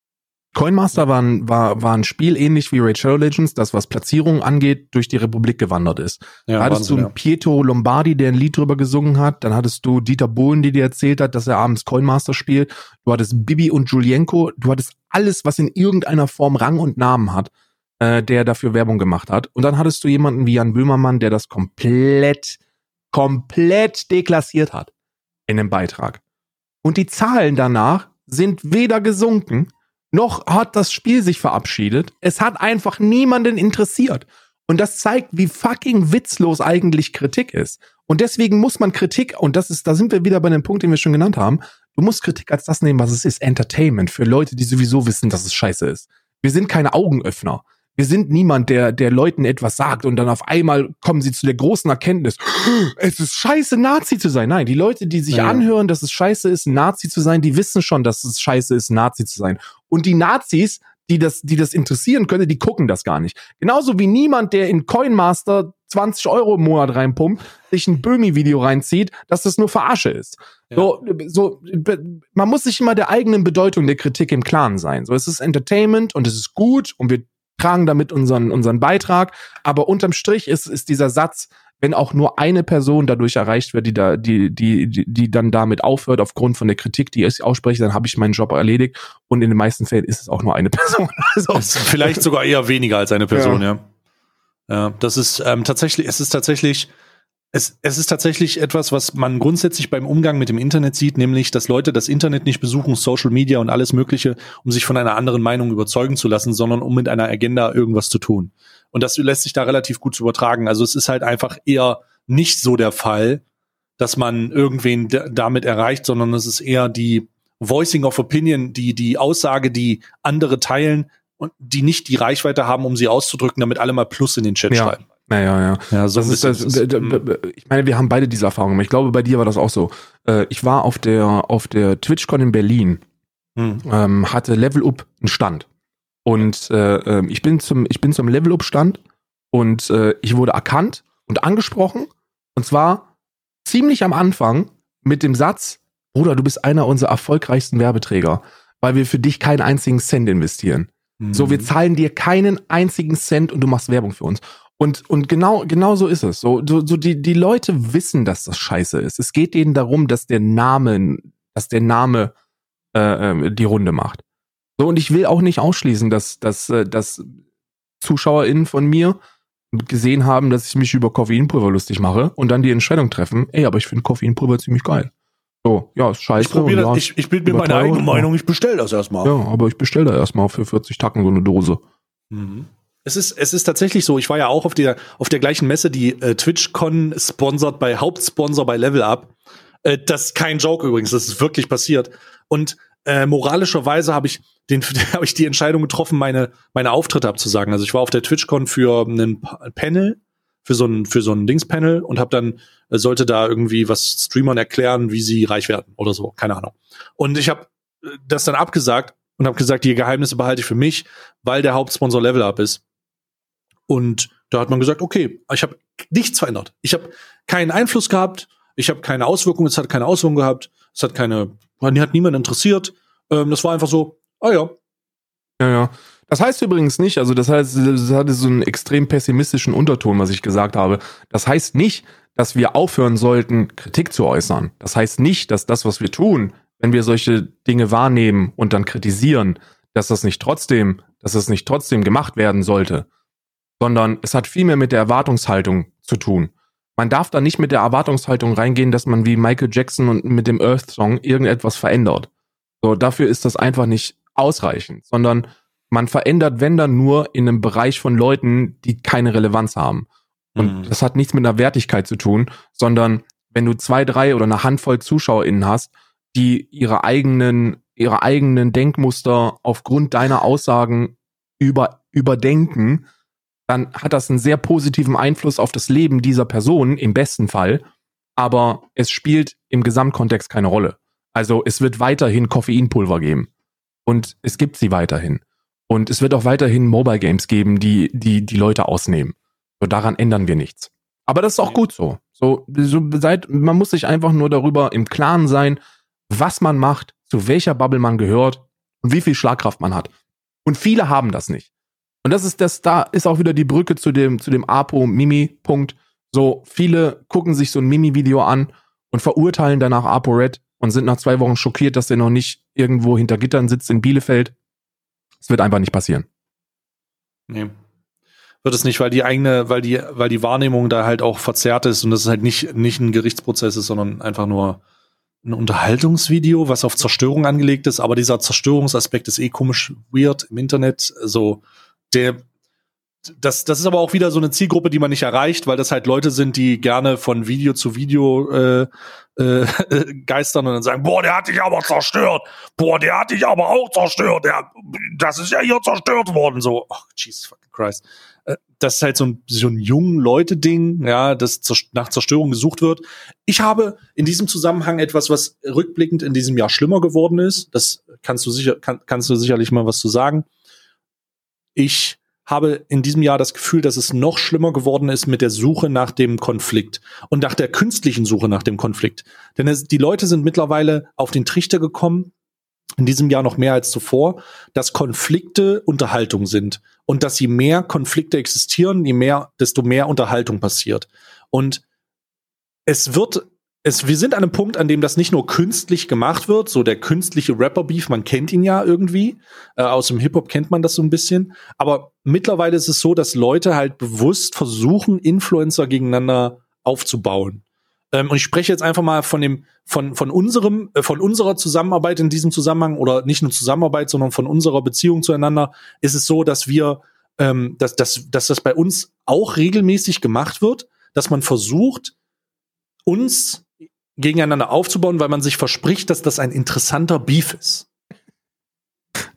Coinmaster war ein, war, war ein Spiel ähnlich wie Raid Shadow Legends, das was Platzierungen angeht, durch die Republik gewandert ist. Ja, da hattest Wahnsinn, du einen ja. Pietro Lombardi, der ein Lied drüber gesungen hat. Dann hattest du Dieter Bohlen, die dir erzählt hat, dass er abends Coinmaster spielt. Du hattest Bibi und Julienko. Du hattest alles, was in irgendeiner Form Rang und Namen hat äh, der dafür Werbung gemacht hat. Und dann hattest du jemanden wie Jan Böhmermann, der das komplett, komplett deklassiert hat in dem Beitrag. Und die Zahlen danach sind weder gesunken, noch hat das Spiel sich verabschiedet. Es hat einfach niemanden interessiert. Und das zeigt, wie fucking witzlos eigentlich Kritik ist. Und deswegen muss man Kritik, und das ist, da sind wir wieder bei dem Punkt, den wir schon genannt haben, du musst Kritik als das nehmen, was es ist. Entertainment für Leute, die sowieso wissen, dass es scheiße ist. Wir sind keine Augenöffner. Wir sind niemand, der, der Leuten etwas sagt und dann auf einmal kommen sie zu der großen Erkenntnis, [gasps] es ist scheiße, Nazi zu sein. Nein, die Leute, die sich ja. anhören, dass es scheiße ist, Nazi zu sein, die wissen schon, dass es scheiße ist, Nazi zu sein. Und die Nazis, die das, die das interessieren könnte, die gucken das gar nicht. Genauso wie niemand, der in Coinmaster 20 Euro im Monat reinpumpt, sich ein Böhmi-Video reinzieht, dass das nur Verarsche ist. Ja. So, so, man muss sich immer der eigenen Bedeutung der Kritik im Klaren sein. So, es ist Entertainment und es ist gut und wir tragen damit unseren, unseren Beitrag. Aber unterm Strich ist, ist dieser Satz, wenn auch nur eine Person dadurch erreicht wird, die da, die, die, die, die dann damit aufhört, aufgrund von der Kritik, die ich ausspreche, dann habe ich meinen Job erledigt. Und in den meisten Fällen ist es auch nur eine [laughs] Person. Also, vielleicht sogar eher weniger als eine Person, ja. ja. ja das ist ähm, tatsächlich, es ist tatsächlich, es, es ist tatsächlich etwas, was man grundsätzlich beim Umgang mit dem Internet sieht, nämlich, dass Leute das Internet nicht besuchen, Social Media und alles Mögliche, um sich von einer anderen Meinung überzeugen zu lassen, sondern um mit einer Agenda irgendwas zu tun. Und das lässt sich da relativ gut übertragen. Also es ist halt einfach eher nicht so der Fall, dass man irgendwen damit erreicht, sondern es ist eher die Voicing of Opinion, die, die Aussage, die andere teilen und die nicht die Reichweite haben, um sie auszudrücken, damit alle mal Plus in den Chat ja. schreiben. Naja, ja. ja so das ist das, ist, ich meine, wir haben beide diese Erfahrungen. Ich glaube, bei dir war das auch so. Äh, ich war auf der, auf der TwitchCon in Berlin, hm. ähm, hatte Level Up einen Stand. Und äh, ähm, ich bin zum, ich bin zum Level Up Stand und äh, ich wurde erkannt und angesprochen. Und zwar ziemlich am Anfang mit dem Satz, Bruder, du bist einer unserer erfolgreichsten Werbeträger, weil wir für dich keinen einzigen Cent investieren. Mhm. So, wir zahlen dir keinen einzigen Cent und du machst Werbung für uns. Und, und genau, genau so ist es. So, so, so die, die Leute wissen, dass das scheiße ist. Es geht ihnen darum, dass der Name, dass der Name äh, ähm, die Runde macht. So, und ich will auch nicht ausschließen, dass, dass, äh, dass ZuschauerInnen von mir gesehen haben, dass ich mich über Koffeinpulver lustig mache und dann die Entscheidung treffen, ey, aber ich finde Koffeinpulver ziemlich geil. So, ja, ist scheiße. Ich, probier das, ja, ich, ich bilde mir meine eigene Meinung, ich bestell das erstmal. Ja, aber ich bestell da erstmal für 40 Tacken so eine Dose. Mhm. Es ist, es ist tatsächlich so. Ich war ja auch auf der, auf der gleichen Messe, die äh, TwitchCon sponsert bei Hauptsponsor bei Level Up. Äh, das ist kein Joke übrigens, das ist wirklich passiert. Und äh, moralischerweise habe ich den [laughs] habe ich die Entscheidung getroffen, meine meine Auftritte abzusagen. Also ich war auf der TwitchCon für einen Panel, für so ein für so ein Dings-Panel und habe dann äh, sollte da irgendwie was Streamern erklären, wie sie reich werden oder so, keine Ahnung. Und ich habe äh, das dann abgesagt und habe gesagt, die Geheimnisse behalte ich für mich, weil der Hauptsponsor Level Up ist. Und da hat man gesagt, okay, ich habe nichts verändert. Ich habe keinen Einfluss gehabt, ich habe keine Auswirkungen, es hat keine Auswirkungen gehabt, es hat keine, hat niemand interessiert. Ähm, das war einfach so, ah ja. Ja, ja. Das heißt übrigens nicht, also das heißt, das hatte so einen extrem pessimistischen Unterton, was ich gesagt habe. Das heißt nicht, dass wir aufhören sollten, Kritik zu äußern. Das heißt nicht, dass das, was wir tun, wenn wir solche Dinge wahrnehmen und dann kritisieren, dass das nicht trotzdem, dass das nicht trotzdem gemacht werden sollte sondern es hat viel mehr mit der Erwartungshaltung zu tun. Man darf da nicht mit der Erwartungshaltung reingehen, dass man wie Michael Jackson und mit dem Earth Song irgendetwas verändert. So, dafür ist das einfach nicht ausreichend, sondern man verändert, wenn dann nur in einem Bereich von Leuten, die keine Relevanz haben. Und mhm. das hat nichts mit einer Wertigkeit zu tun, sondern wenn du zwei, drei oder eine Handvoll ZuschauerInnen hast, die ihre eigenen, ihre eigenen Denkmuster aufgrund deiner Aussagen über, überdenken, dann hat das einen sehr positiven Einfluss auf das Leben dieser Person im besten Fall, aber es spielt im Gesamtkontext keine Rolle. Also es wird weiterhin Koffeinpulver geben und es gibt sie weiterhin und es wird auch weiterhin Mobile Games geben, die die die Leute ausnehmen. So daran ändern wir nichts. Aber das ist auch gut so. So, so seit man muss sich einfach nur darüber im Klaren sein, was man macht, zu welcher Bubble man gehört und wie viel Schlagkraft man hat. Und viele haben das nicht. Und das ist das, da ist auch wieder die Brücke zu dem, zu dem Apo-Mimi-Punkt. So, viele gucken sich so ein Mimi-Video an und verurteilen danach Apo Red und sind nach zwei Wochen schockiert, dass der noch nicht irgendwo hinter Gittern sitzt in Bielefeld. Es wird einfach nicht passieren. Nee. Wird es nicht, weil die eigene, weil die, weil die Wahrnehmung da halt auch verzerrt ist und das ist halt nicht, nicht ein Gerichtsprozess ist, sondern einfach nur ein Unterhaltungsvideo, was auf Zerstörung angelegt ist, aber dieser Zerstörungsaspekt ist eh komisch weird im Internet. So, also, der das, das ist aber auch wieder so eine Zielgruppe, die man nicht erreicht, weil das halt Leute sind, die gerne von Video zu Video äh, äh, [laughs] geistern und dann sagen, boah, der hat dich aber zerstört, boah, der hat dich aber auch zerstört, der, das ist ja hier zerstört worden, so, oh, Jesus fucking Christ. Äh, das ist halt so ein, so ein jungen Leute-Ding, ja, das nach Zerstörung gesucht wird. Ich habe in diesem Zusammenhang etwas, was rückblickend in diesem Jahr schlimmer geworden ist. Das kannst du sicher, kann, kannst du sicherlich mal was zu sagen ich habe in diesem Jahr das Gefühl, dass es noch schlimmer geworden ist mit der Suche nach dem Konflikt und nach der künstlichen Suche nach dem Konflikt. Denn es, die Leute sind mittlerweile auf den Trichter gekommen, in diesem Jahr noch mehr als zuvor, dass Konflikte Unterhaltung sind und dass je mehr Konflikte existieren, je mehr, desto mehr Unterhaltung passiert. Und es wird es, wir sind an einem Punkt, an dem das nicht nur künstlich gemacht wird, so der künstliche Rapper-Beef, man kennt ihn ja irgendwie, äh, aus dem Hip-Hop kennt man das so ein bisschen, aber mittlerweile ist es so, dass Leute halt bewusst versuchen, Influencer gegeneinander aufzubauen. Ähm, und ich spreche jetzt einfach mal von dem, von, von unserem, äh, von unserer Zusammenarbeit in diesem Zusammenhang oder nicht nur Zusammenarbeit, sondern von unserer Beziehung zueinander, ist es so, dass wir, ähm, dass, dass, dass das bei uns auch regelmäßig gemacht wird, dass man versucht, uns gegeneinander aufzubauen, weil man sich verspricht, dass das ein interessanter Beef ist.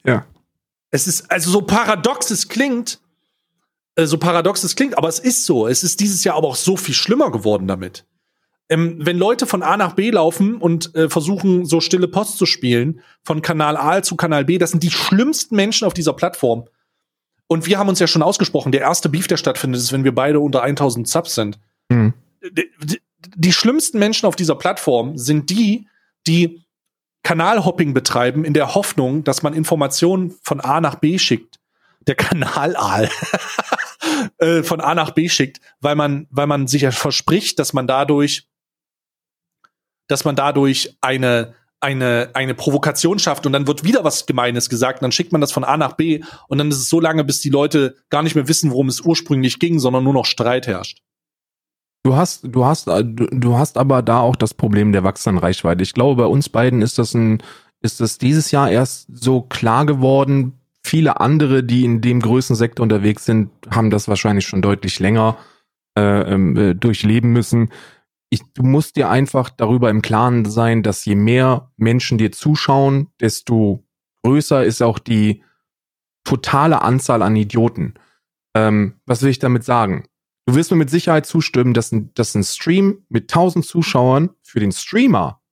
Ja. Es ist, also so paradox es klingt, äh, so paradox es klingt, aber es ist so. Es ist dieses Jahr aber auch so viel schlimmer geworden damit. Ähm, wenn Leute von A nach B laufen und äh, versuchen, so stille Post zu spielen, von Kanal A zu Kanal B, das sind die schlimmsten Menschen auf dieser Plattform. Und wir haben uns ja schon ausgesprochen, der erste Beef, der stattfindet, ist, wenn wir beide unter 1000 Subs sind. Mhm die schlimmsten Menschen auf dieser Plattform sind die, die Kanalhopping betreiben in der Hoffnung, dass man Informationen von A nach B schickt. Der Kanalaal [laughs] äh, von A nach B schickt, weil man, weil man sich verspricht, dass man dadurch, dass man dadurch eine eine, eine Provokation schafft und dann wird wieder was Gemeines gesagt, und dann schickt man das von A nach B und dann ist es so lange, bis die Leute gar nicht mehr wissen, worum es ursprünglich ging, sondern nur noch Streit herrscht. Du hast, du hast, äh, du, hast aber da auch das Problem der wachsenden Reichweite. Ich glaube, bei uns beiden ist das ein, ist das dieses Jahr erst so klar geworden. Viele andere, die in dem Größensektor unterwegs sind, haben das wahrscheinlich schon deutlich länger äh, ähm, äh, durchleben müssen. Ich, du musst dir einfach darüber im Klaren sein, dass je mehr Menschen dir zuschauen, desto größer ist auch die totale Anzahl an Idioten. Ähm, was will ich damit sagen? Du wirst mir mit Sicherheit zustimmen, dass ein, dass ein Stream mit 1000 Zuschauern für den Streamer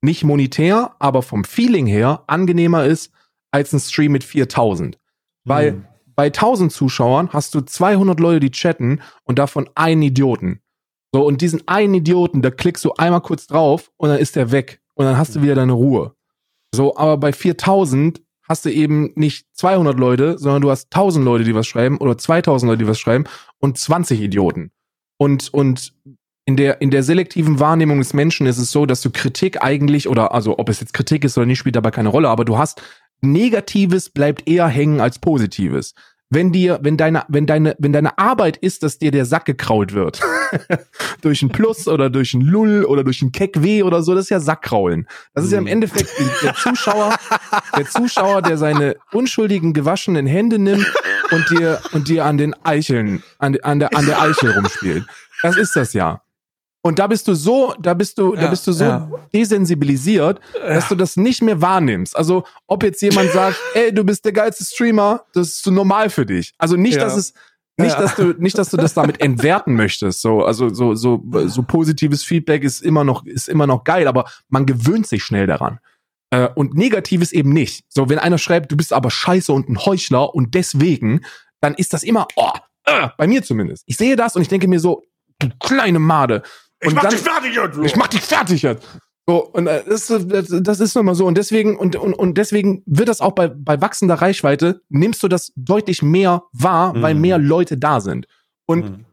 nicht monetär, aber vom Feeling her angenehmer ist als ein Stream mit 4000. Weil mhm. bei 1000 Zuschauern hast du 200 Leute, die chatten und davon einen Idioten. So, und diesen einen Idioten, da klickst du einmal kurz drauf und dann ist der weg. Und dann hast du wieder deine Ruhe. So, aber bei 4000 hast du eben nicht 200 Leute, sondern du hast 1000 Leute, die was schreiben oder 2000 Leute, die was schreiben und 20 Idioten. Und, und in der, in der selektiven Wahrnehmung des Menschen ist es so, dass du Kritik eigentlich, oder also ob es jetzt Kritik ist oder nicht, spielt dabei keine Rolle, aber du hast Negatives bleibt eher hängen als Positives wenn dir, wenn deine, wenn deine, wenn deine Arbeit ist, dass dir der Sack gekrault wird. [laughs] durch ein Plus oder durch ein Lull oder durch ein Keck-W oder so, das ist ja Sackkraulen. Das ist ja im mhm. Endeffekt der Zuschauer, der Zuschauer, der seine unschuldigen gewaschenen Hände nimmt und dir, und dir an den Eicheln, an, an der, an der Eichel rumspielt. Das ist das ja. Und da bist du so, da bist du, ja, da bist du so ja. desensibilisiert, dass ja. du das nicht mehr wahrnimmst. Also, ob jetzt jemand [laughs] sagt, ey, du bist der geilste Streamer, das ist so normal für dich. Also nicht, dass es, nicht, dass du, nicht, dass du das damit [laughs] entwerten möchtest. So, also, so, so, so positives Feedback ist immer noch, ist immer noch geil, aber man gewöhnt sich schnell daran. Äh, und negatives eben nicht. So, wenn einer schreibt, du bist aber scheiße und ein Heuchler und deswegen, dann ist das immer, oh, äh, bei mir zumindest. Ich sehe das und ich denke mir so, du kleine Made ich mach dann, dich fertig jetzt. Ich mach dich fertig jetzt. So, und äh, das, das, das ist nun mal so. Und deswegen, und, und, und deswegen wird das auch bei, bei wachsender Reichweite, nimmst du das deutlich mehr wahr, mhm. weil mehr Leute da sind. Und mhm.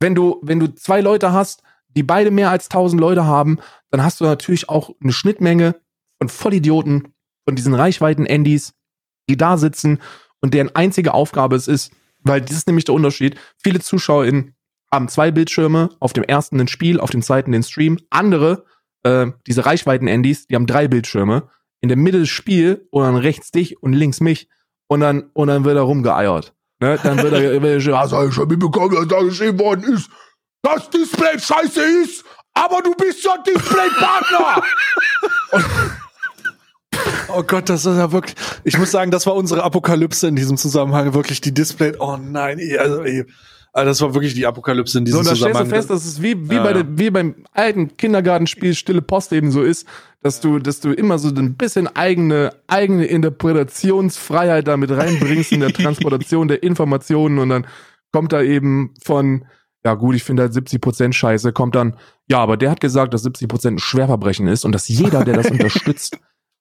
wenn du, wenn du zwei Leute hast, die beide mehr als tausend Leute haben, dann hast du natürlich auch eine Schnittmenge von Vollidioten, von diesen Reichweiten-Andys, die da sitzen und deren einzige Aufgabe es ist, weil das ist nämlich der Unterschied. Viele ZuschauerInnen haben zwei Bildschirme, auf dem ersten ein Spiel, auf dem zweiten den Stream. Andere, äh, diese Reichweiten-Andys, die haben drei Bildschirme. In der Mitte das Spiel und dann rechts dich und links mich und dann, und dann wird er rumgeeiert. Ne? Dann wird er, wird er also [laughs] ich schon mitbekommen, dass da geschrieben worden ist, dass Display scheiße ist, aber du bist ja Display-Partner! [laughs] Oh Gott, das ist ja wirklich. Ich muss sagen, das war unsere Apokalypse in diesem Zusammenhang. Wirklich die Display. Oh nein, also ey. Also das war wirklich die Apokalypse in diesem so, und da stellst du fest, dass es wie, wie, ja, bei der, wie beim alten Kindergartenspiel Stille Post eben so ist, dass du, dass du immer so ein bisschen eigene, eigene Interpretationsfreiheit damit reinbringst in der [laughs] Transportation der Informationen und dann kommt da eben von, ja gut, ich finde halt 70 Prozent Scheiße, kommt dann, ja, aber der hat gesagt, dass 70 Prozent ein Schwerverbrechen ist und dass jeder, der das [laughs] unterstützt,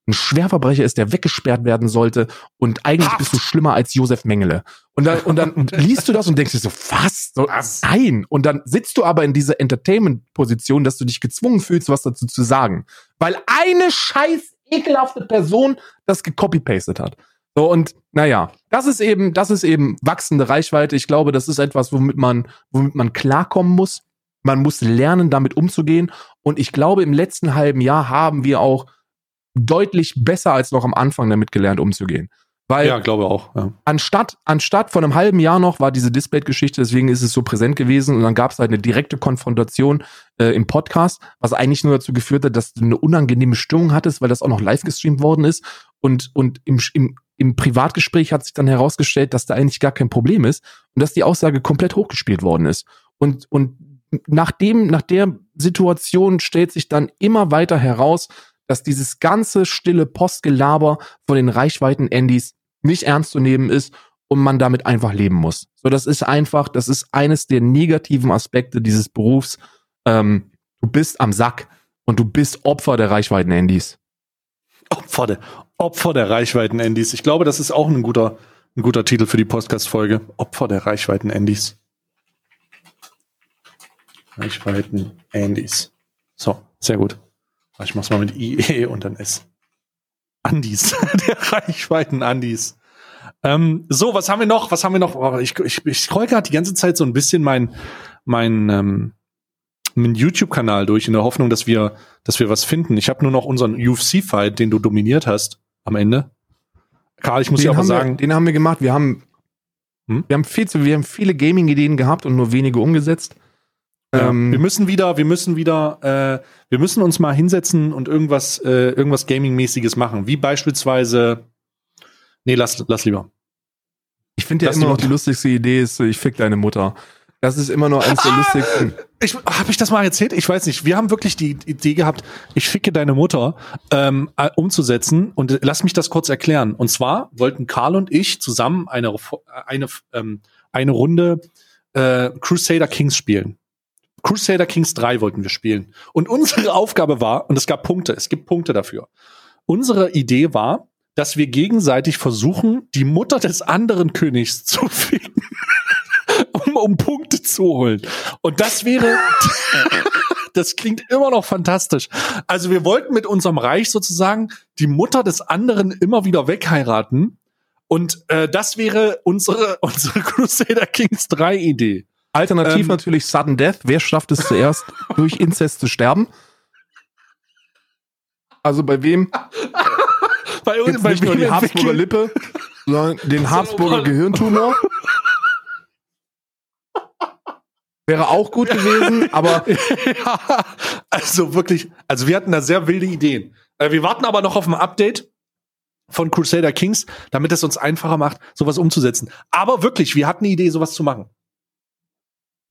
ein Schwerverbrecher ist, der weggesperrt werden sollte und eigentlich Haft. bist du schlimmer als Josef Mengele. Und dann, und dann [laughs] liest du das und denkst dir so, was? So? Nein. Und dann sitzt du aber in dieser Entertainment-Position, dass du dich gezwungen fühlst, was dazu zu sagen. Weil eine scheiß ekelhafte Person das gecopy-pastet hat. So, und naja, das ist eben, das ist eben wachsende Reichweite. Ich glaube, das ist etwas, womit man, womit man klarkommen muss. Man muss lernen, damit umzugehen. Und ich glaube, im letzten halben Jahr haben wir auch deutlich besser als noch am Anfang damit gelernt umzugehen. Weil ja, glaube auch. Ja. Anstatt, anstatt von einem halben Jahr noch war diese Display-Geschichte, deswegen ist es so präsent gewesen und dann gab es halt eine direkte Konfrontation äh, im Podcast, was eigentlich nur dazu geführt hat, dass du eine unangenehme Stimmung hattest, weil das auch noch live gestreamt worden ist. Und, und im, im, im Privatgespräch hat sich dann herausgestellt, dass da eigentlich gar kein Problem ist und dass die Aussage komplett hochgespielt worden ist. Und, und nach dem, nach der Situation stellt sich dann immer weiter heraus, dass dieses ganze stille Postgelaber von den Reichweiten-Andys nicht ernst zu nehmen ist und man damit einfach leben muss. So, das ist einfach, das ist eines der negativen Aspekte dieses Berufs. Ähm, du bist am Sack und du bist Opfer der Reichweiten-Andys. Opfer der, Opfer der Reichweiten-Andys. Ich glaube, das ist auch ein guter, ein guter Titel für die Podcast-Folge. Opfer der Reichweiten-Andys. Reichweiten-Andys. So, sehr gut. Ich mach's mal mit IE und dann S. Andis, [laughs] der Reichweiten Andis. Ähm, so, was haben wir noch? Was haben wir noch? Oh, ich, ich, ich scroll gerade die ganze Zeit so ein bisschen mein, mein, ähm, mein YouTube-Kanal durch in der Hoffnung, dass wir, dass wir was finden. Ich habe nur noch unseren UFC-Fight, den du dominiert hast am Ende. Karl, ich muss dir aber sagen, wir, den haben wir gemacht. Wir haben, hm? wir haben viel zu, wir haben viele Gaming-Ideen gehabt und nur wenige umgesetzt. Ja, ähm, wir müssen wieder, wir müssen wieder, äh, wir müssen uns mal hinsetzen und irgendwas, äh, irgendwas Gaming-mäßiges machen. Wie beispielsweise, nee, lass, lass lieber. Ich finde ja immer noch die lustigste Idee ist, ich fick deine Mutter. Das ist immer noch eines der ah, lustigsten. Ich, habe ich das mal erzählt? Ich weiß nicht. Wir haben wirklich die Idee gehabt, ich ficke deine Mutter ähm, äh, umzusetzen. Und lass mich das kurz erklären. Und zwar wollten Karl und ich zusammen eine, eine, ähm, eine Runde äh, Crusader Kings spielen. Crusader Kings 3 wollten wir spielen. Und unsere [laughs] Aufgabe war, und es gab Punkte, es gibt Punkte dafür. Unsere Idee war, dass wir gegenseitig versuchen, die Mutter des anderen Königs [laughs] zu finden, um, um Punkte zu holen. Und das wäre, [laughs] das klingt immer noch fantastisch. Also wir wollten mit unserem Reich sozusagen die Mutter des anderen immer wieder wegheiraten. Und äh, das wäre unsere, unsere Crusader Kings 3 Idee. Alternativ ähm, natürlich Sudden Death. Wer schafft es zuerst, [laughs] durch Inzest zu sterben? Also bei wem? [laughs] bei uns, bei nicht nur die Habsburger Lippe, sondern den Habsburger Gehirntumor. [laughs] Wäre auch gut gewesen, aber. ja, also wirklich, also wir hatten da sehr wilde Ideen. Äh, wir warten aber noch auf ein Update von Crusader Kings, damit es uns einfacher macht, sowas umzusetzen. Aber wirklich, wir hatten eine Idee, sowas zu machen.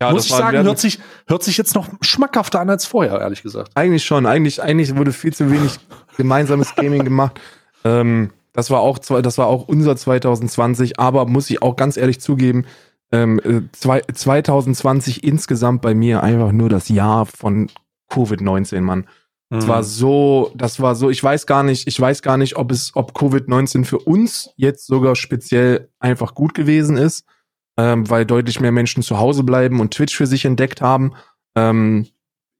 Ja, Muss ich sagen, hört sich, hört sich jetzt noch schmackhafter an als vorher, ehrlich gesagt. Eigentlich schon. Eigentlich, eigentlich wurde viel zu wenig gemeinsames Gaming gemacht. [laughs] Ähm, das war auch, das war auch unser 2020, aber muss ich auch ganz ehrlich zugeben, ähm, äh, zwei, 2020 insgesamt bei mir einfach nur das Jahr von Covid-19, Mann. Das mhm. war so, das war so, ich weiß gar nicht, ich weiß gar nicht, ob es, ob Covid-19 für uns jetzt sogar speziell einfach gut gewesen ist ähm, weil deutlich mehr Menschen zu Hause bleiben und Twitch für sich entdeckt haben. Ähm,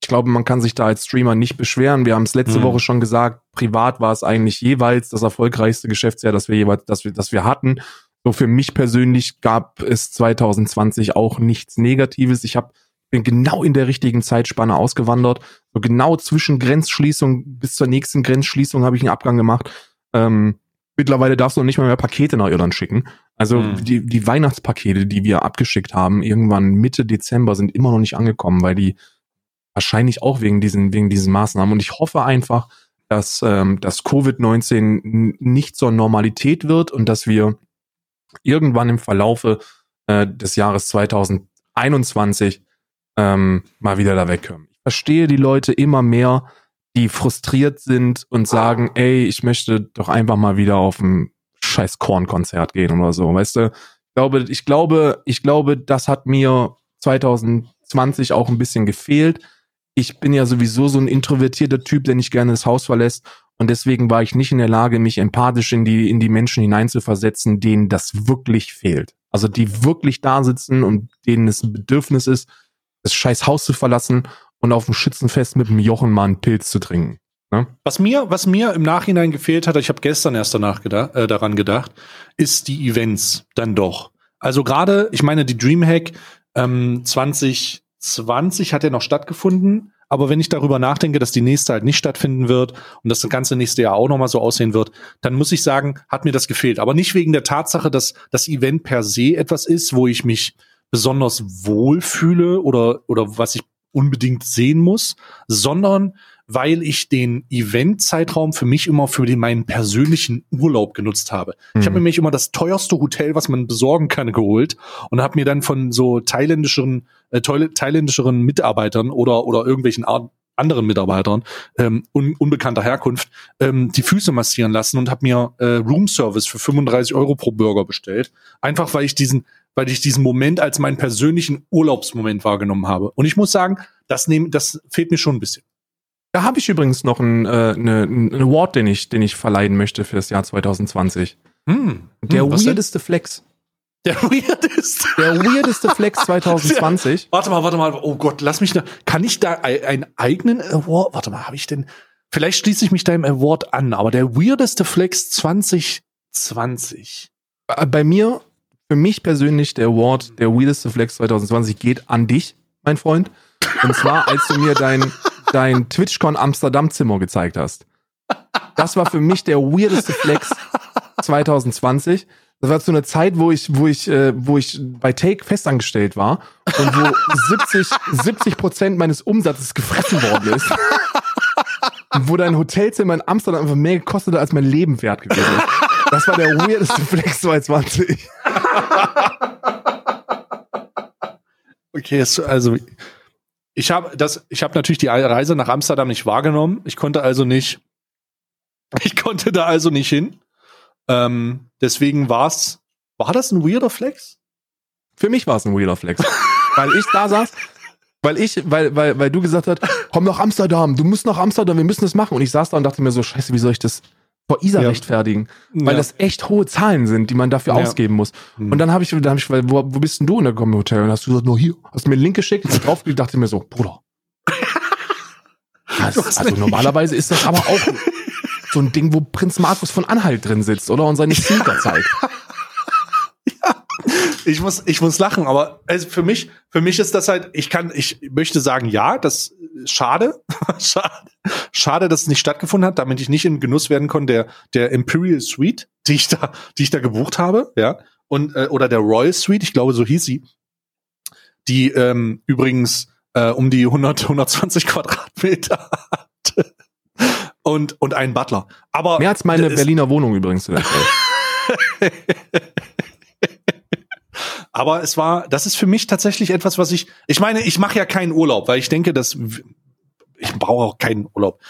ich glaube, man kann sich da als Streamer nicht beschweren. Wir haben es letzte mhm. Woche schon gesagt, privat war es eigentlich jeweils das erfolgreichste Geschäftsjahr, das wir jeweils, das wir, das wir hatten. So für mich persönlich gab es 2020 auch nichts Negatives. Ich hab, bin genau in der richtigen Zeitspanne ausgewandert. So genau zwischen Grenzschließung bis zur nächsten Grenzschließung habe ich einen Abgang gemacht. Ähm, mittlerweile darfst du nicht mal mehr Pakete nach Irland schicken. Also mhm. die, die Weihnachtspakete, die wir abgeschickt haben, irgendwann Mitte Dezember sind immer noch nicht angekommen, weil die wahrscheinlich auch wegen diesen, wegen diesen Maßnahmen. Und ich hoffe einfach, dass, ähm, dass Covid-19 nicht zur Normalität wird und dass wir irgendwann im Verlaufe äh, des Jahres 2021 ähm, mal wieder da wegkommen. Ich verstehe die Leute immer mehr, die frustriert sind und sagen, ey, ich möchte doch einfach mal wieder auf ein scheiß Korn-Konzert gehen oder so, weißt du? Ich glaube, ich glaube, ich glaube, das hat mir 2020 auch ein bisschen gefehlt. Ich bin ja sowieso so ein introvertierter Typ, der nicht gerne das Haus verlässt. Und deswegen war ich nicht in der Lage, mich empathisch in die, in die Menschen hineinzuversetzen, denen das wirklich fehlt. Also die wirklich da sitzen und denen es ein Bedürfnis ist, das scheiß Haus zu verlassen und auf dem Schützenfest mit dem Jochen mal einen Pilz zu trinken. Ne? Was mir, was mir im Nachhinein gefehlt hat, ich habe gestern erst danach gedacht, äh, daran gedacht, ist die Events dann doch. Also gerade, ich meine, die Dreamhack ähm, 2020 hat ja noch stattgefunden, aber wenn ich darüber nachdenke, dass die nächste halt nicht stattfinden wird und das ganze nächste Jahr auch nochmal so aussehen wird, dann muss ich sagen, hat mir das gefehlt. Aber nicht wegen der Tatsache, dass das Event per se etwas ist, wo ich mich besonders wohl fühle oder, oder was ich unbedingt sehen muss, sondern weil ich den Event-Zeitraum für mich immer für den, meinen persönlichen Urlaub genutzt habe. Mhm. Ich habe mir nämlich immer das teuerste Hotel, was man besorgen kann, geholt und habe mir dann von so thailändischeren, äh, thailändischeren Mitarbeitern oder, oder irgendwelchen Art, anderen Mitarbeitern ähm, un unbekannter Herkunft ähm, die Füße massieren lassen und habe mir äh, Room Service für 35 Euro pro Burger bestellt. Einfach weil ich diesen, weil ich diesen Moment als meinen persönlichen Urlaubsmoment wahrgenommen habe. Und ich muss sagen, das, nehm, das fehlt mir schon ein bisschen. Da habe ich übrigens noch einen, äh, ne, einen Award, den ich, den ich verleihen möchte für das Jahr 2020. Hm. Der hm, weirdeste Flex. Der [laughs] weirdeste. Der weirdeste Flex 2020. Der, [laughs] warte mal, warte mal. Oh Gott, lass mich da. Kann ich da einen eigenen Award? Warte mal, habe ich denn? Vielleicht schließe ich mich deinem Award an, aber der weirdeste Flex 2020. Äh, bei mir, für mich persönlich, der Award, der weirdeste Flex 2020 geht an dich, mein Freund. Und zwar, als du mir dein dein TwitchCon Amsterdam Zimmer gezeigt hast. Das war für mich der weirdeste Flex 2020. Das war zu einer Zeit, wo ich, wo ich, äh, wo ich bei Take festangestellt war und wo 70, 70 Prozent meines Umsatzes gefressen worden ist. Und wo dein Hotelzimmer in Amsterdam einfach mehr gekostet hat, als mein Leben wert gewesen ist. Das war der weirdeste Flex 2020. [laughs] Okay, also ich habe das, ich habe natürlich die Reise nach Amsterdam nicht wahrgenommen. Ich konnte also nicht, [laughs] ich konnte da also nicht hin. Ähm, deswegen war's, war das ein weirder Flex? Für mich war es ein weirder Flex, [laughs] weil ich da saß, weil ich, weil, weil, weil du gesagt hast, komm nach Amsterdam, du musst nach Amsterdam, wir müssen das machen. Und ich saß da und dachte mir so, scheiße, wie soll ich das vor ISA ja. rechtfertigen? Weil ja. das echt hohe Zahlen sind, die man dafür ja. ausgeben muss. Mhm. Und dann habe ich, dann hab ich, wo, wo bist denn du? Komm im Hotel und hast du gesagt, nur hier, hast mir einen Link geschickt, ich drauf dachte mir so, Bruder. [laughs] Das, also normalerweise ist das aber auch [laughs] so ein Ding, wo Prinz Markus von Anhalt drin sitzt, oder? Und seine Sneaker zeigt. Ich muss, ich muss lachen, aber also für mich, für mich ist das halt, ich kann, ich möchte sagen, ja, das schade, [laughs] schade, schade, dass es nicht stattgefunden hat, damit ich nicht in Genuss werden konnte der, der Imperial Suite, die ich da, die ich da gebucht habe, ja, und, äh, oder der Royal Suite, ich glaube, so hieß sie, die, ähm, übrigens, äh, um die 100, 120 [laughs] Quadratmeter hatte. Und, und einen Butler. Aber. Mehr als meine Berliner Wohnung übrigens. [laughs] Aber es war, das ist für mich tatsächlich etwas, was ich, ich meine, ich mache ja keinen Urlaub, weil ich denke, dass ich brauche auch keinen Urlaub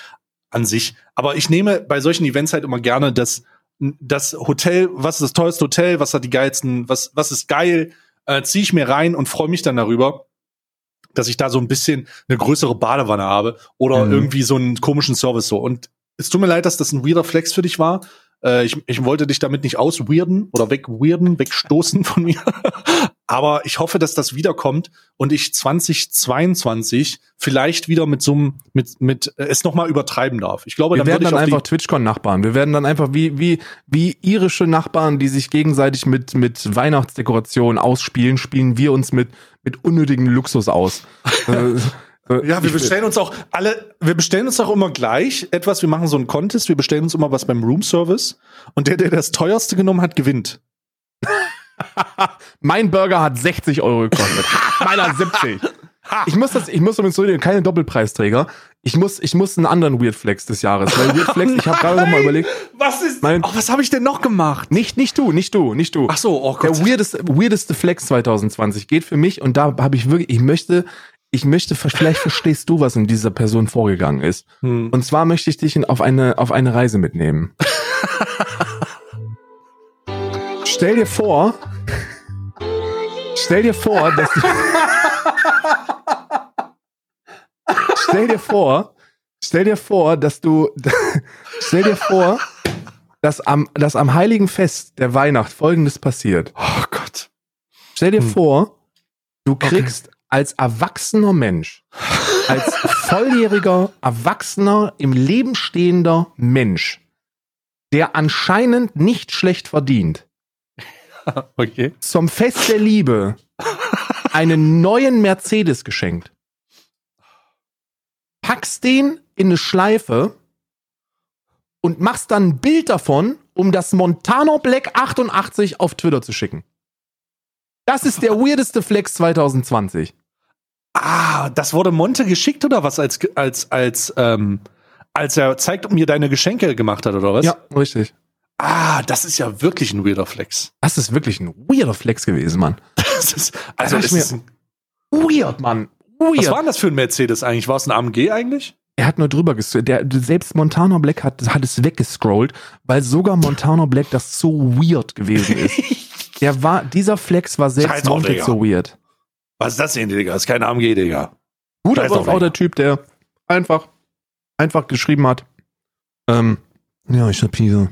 an sich. Aber ich nehme bei solchen Events halt immer gerne das, das Hotel, was ist das teuerste Hotel, was hat die geilsten, was, was ist geil, äh, ziehe ich mir rein und freue mich dann darüber, dass ich da so ein bisschen eine größere Badewanne habe oder mhm. irgendwie so einen komischen Service so. Und es tut mir leid, dass das ein weirder Flex für dich war. Äh, ich, ich wollte dich damit nicht ausweirden oder wegweirden, wegstoßen von mir. [laughs] Aber ich hoffe, dass das wiederkommt und ich 2022 vielleicht wieder mit so einem, mit, mit äh, es nochmal übertreiben darf. Ich glaube, wir dann werden dann einfach TwitchCon-Nachbarn. Wir werden dann einfach wie, wie, wie irische Nachbarn, die sich gegenseitig mit, mit Weihnachtsdekorationen ausspielen, spielen wir uns mit, mit unnötigen Luxus aus. [laughs] Äh, ja, wir bestellen uns auch alle, wir bestellen uns auch immer gleich etwas. Wir machen so einen Contest, wir bestellen uns immer was beim Room Service und der, der das teuerste genommen hat, gewinnt. [laughs] mein Burger hat 60 Euro gekostet. Meiner 70. Ich muss das, ich muss damit zurücknehmen, keine Doppelpreisträger. Ich muss, ich muss einen anderen Weird Flex des Jahres. Weil Weird [laughs] Flex, ich habe gerade noch mal überlegt. Was ist? Mein, oh, was habe ich denn noch gemacht? Nicht, nicht du, nicht du, nicht du. Ach so, oh Gott. Der weirdeste, weirdeste Flex 2020 geht für mich und da habe ich wirklich, ich möchte, ich möchte, vielleicht verstehst du, was in dieser Person vorgegangen ist. Hm. Und zwar möchte ich dich auf eine, auf eine Reise mitnehmen. [laughs] stell dir vor, stell dir vor, dass du, stell dir vor, stell dir vor, dass du, [laughs] stell dir vor, dass am, dass am heiligen Fest der Weihnacht folgendes passiert. Oh Gott. Stell dir hm. vor, du kriegst okay. Als erwachsener Mensch, als volljähriger, erwachsener, im Leben stehender Mensch, der anscheinend nicht schlecht verdient, [laughs] okay. zum Fest der Liebe einen neuen Mercedes geschenkt. Packst den in eine Schleife und machst dann ein Bild davon, um das Montano Black 88 auf Twitter zu schicken. Das ist der weirdeste Flex 2020. Ah, das wurde Monte geschickt oder was als als als ähm, als er zeigt mir deine Geschenke gemacht hat oder was? Ja, richtig. Ah, das ist ja wirklich ein weirder Flex. Das ist wirklich ein weirder Flex gewesen, Mann. [laughs] Das ist also das ist weird, Mann. Weird. Was war denn das für ein Mercedes eigentlich? War es ein AMG eigentlich? Er hat nur drüber gescrollt. Der, selbst Montana Black hat, hat es weggescrollt, weil sogar Montana Black das so weird gewesen ist. [laughs] Der war, dieser Flex war selbst Monte so weird. Was ist das denn, Digga? Das ist kein AMG, Digga. Gut, aber ist auch der Typ, der einfach, einfach geschrieben hat, ähm, ja, ich hab hier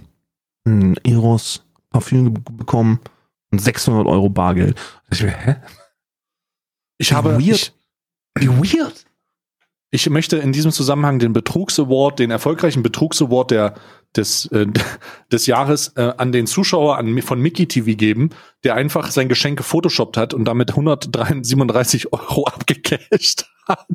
ein Eros Parfüm bekommen und 600 Euro Bargeld. Ich, hä? Ich habe, weird. Ich, wie weird. Ich möchte in diesem Zusammenhang den Betrugsaward, den erfolgreichen Betrugsaward der, des, äh, [laughs] des Jahres äh, an den Zuschauer an, von Mickey TV geben, der einfach sein Geschenk gefotoshoppt hat und damit 137 [laughs] Euro abgecasht hat.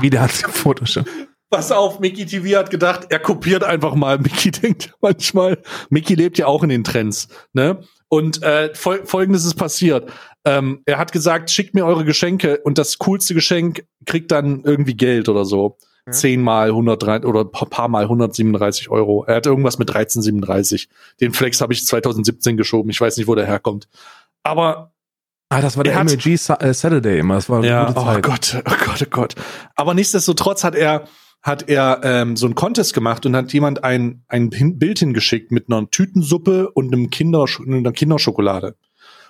[laughs] Wie der hat gefotoshoppt? Pass auf, Mickey TV hat gedacht, er kopiert einfach mal. Mickey denkt manchmal, Mickey lebt ja auch in den Trends, ne? Und äh, fol folgendes ist passiert. Ähm, er hat gesagt, schickt mir eure Geschenke und das coolste Geschenk kriegt dann irgendwie Geld oder so. Ja. Zehnmal 103 oder paar Mal 137 Euro. Er hat irgendwas mit 1337. Den Flex habe ich 2017 geschoben. Ich weiß nicht, wo der herkommt. Aber Ah, das war der MLG äh, Saturday immer. Das war eine ja, gute Zeit. Oh Gott, oh Gott, oh Gott. Aber nichtsdestotrotz hat er hat er ähm, so einen Contest gemacht und hat jemand ein, ein Bild hingeschickt mit einer Tütensuppe und einem Kinder, einer Kinderschokolade.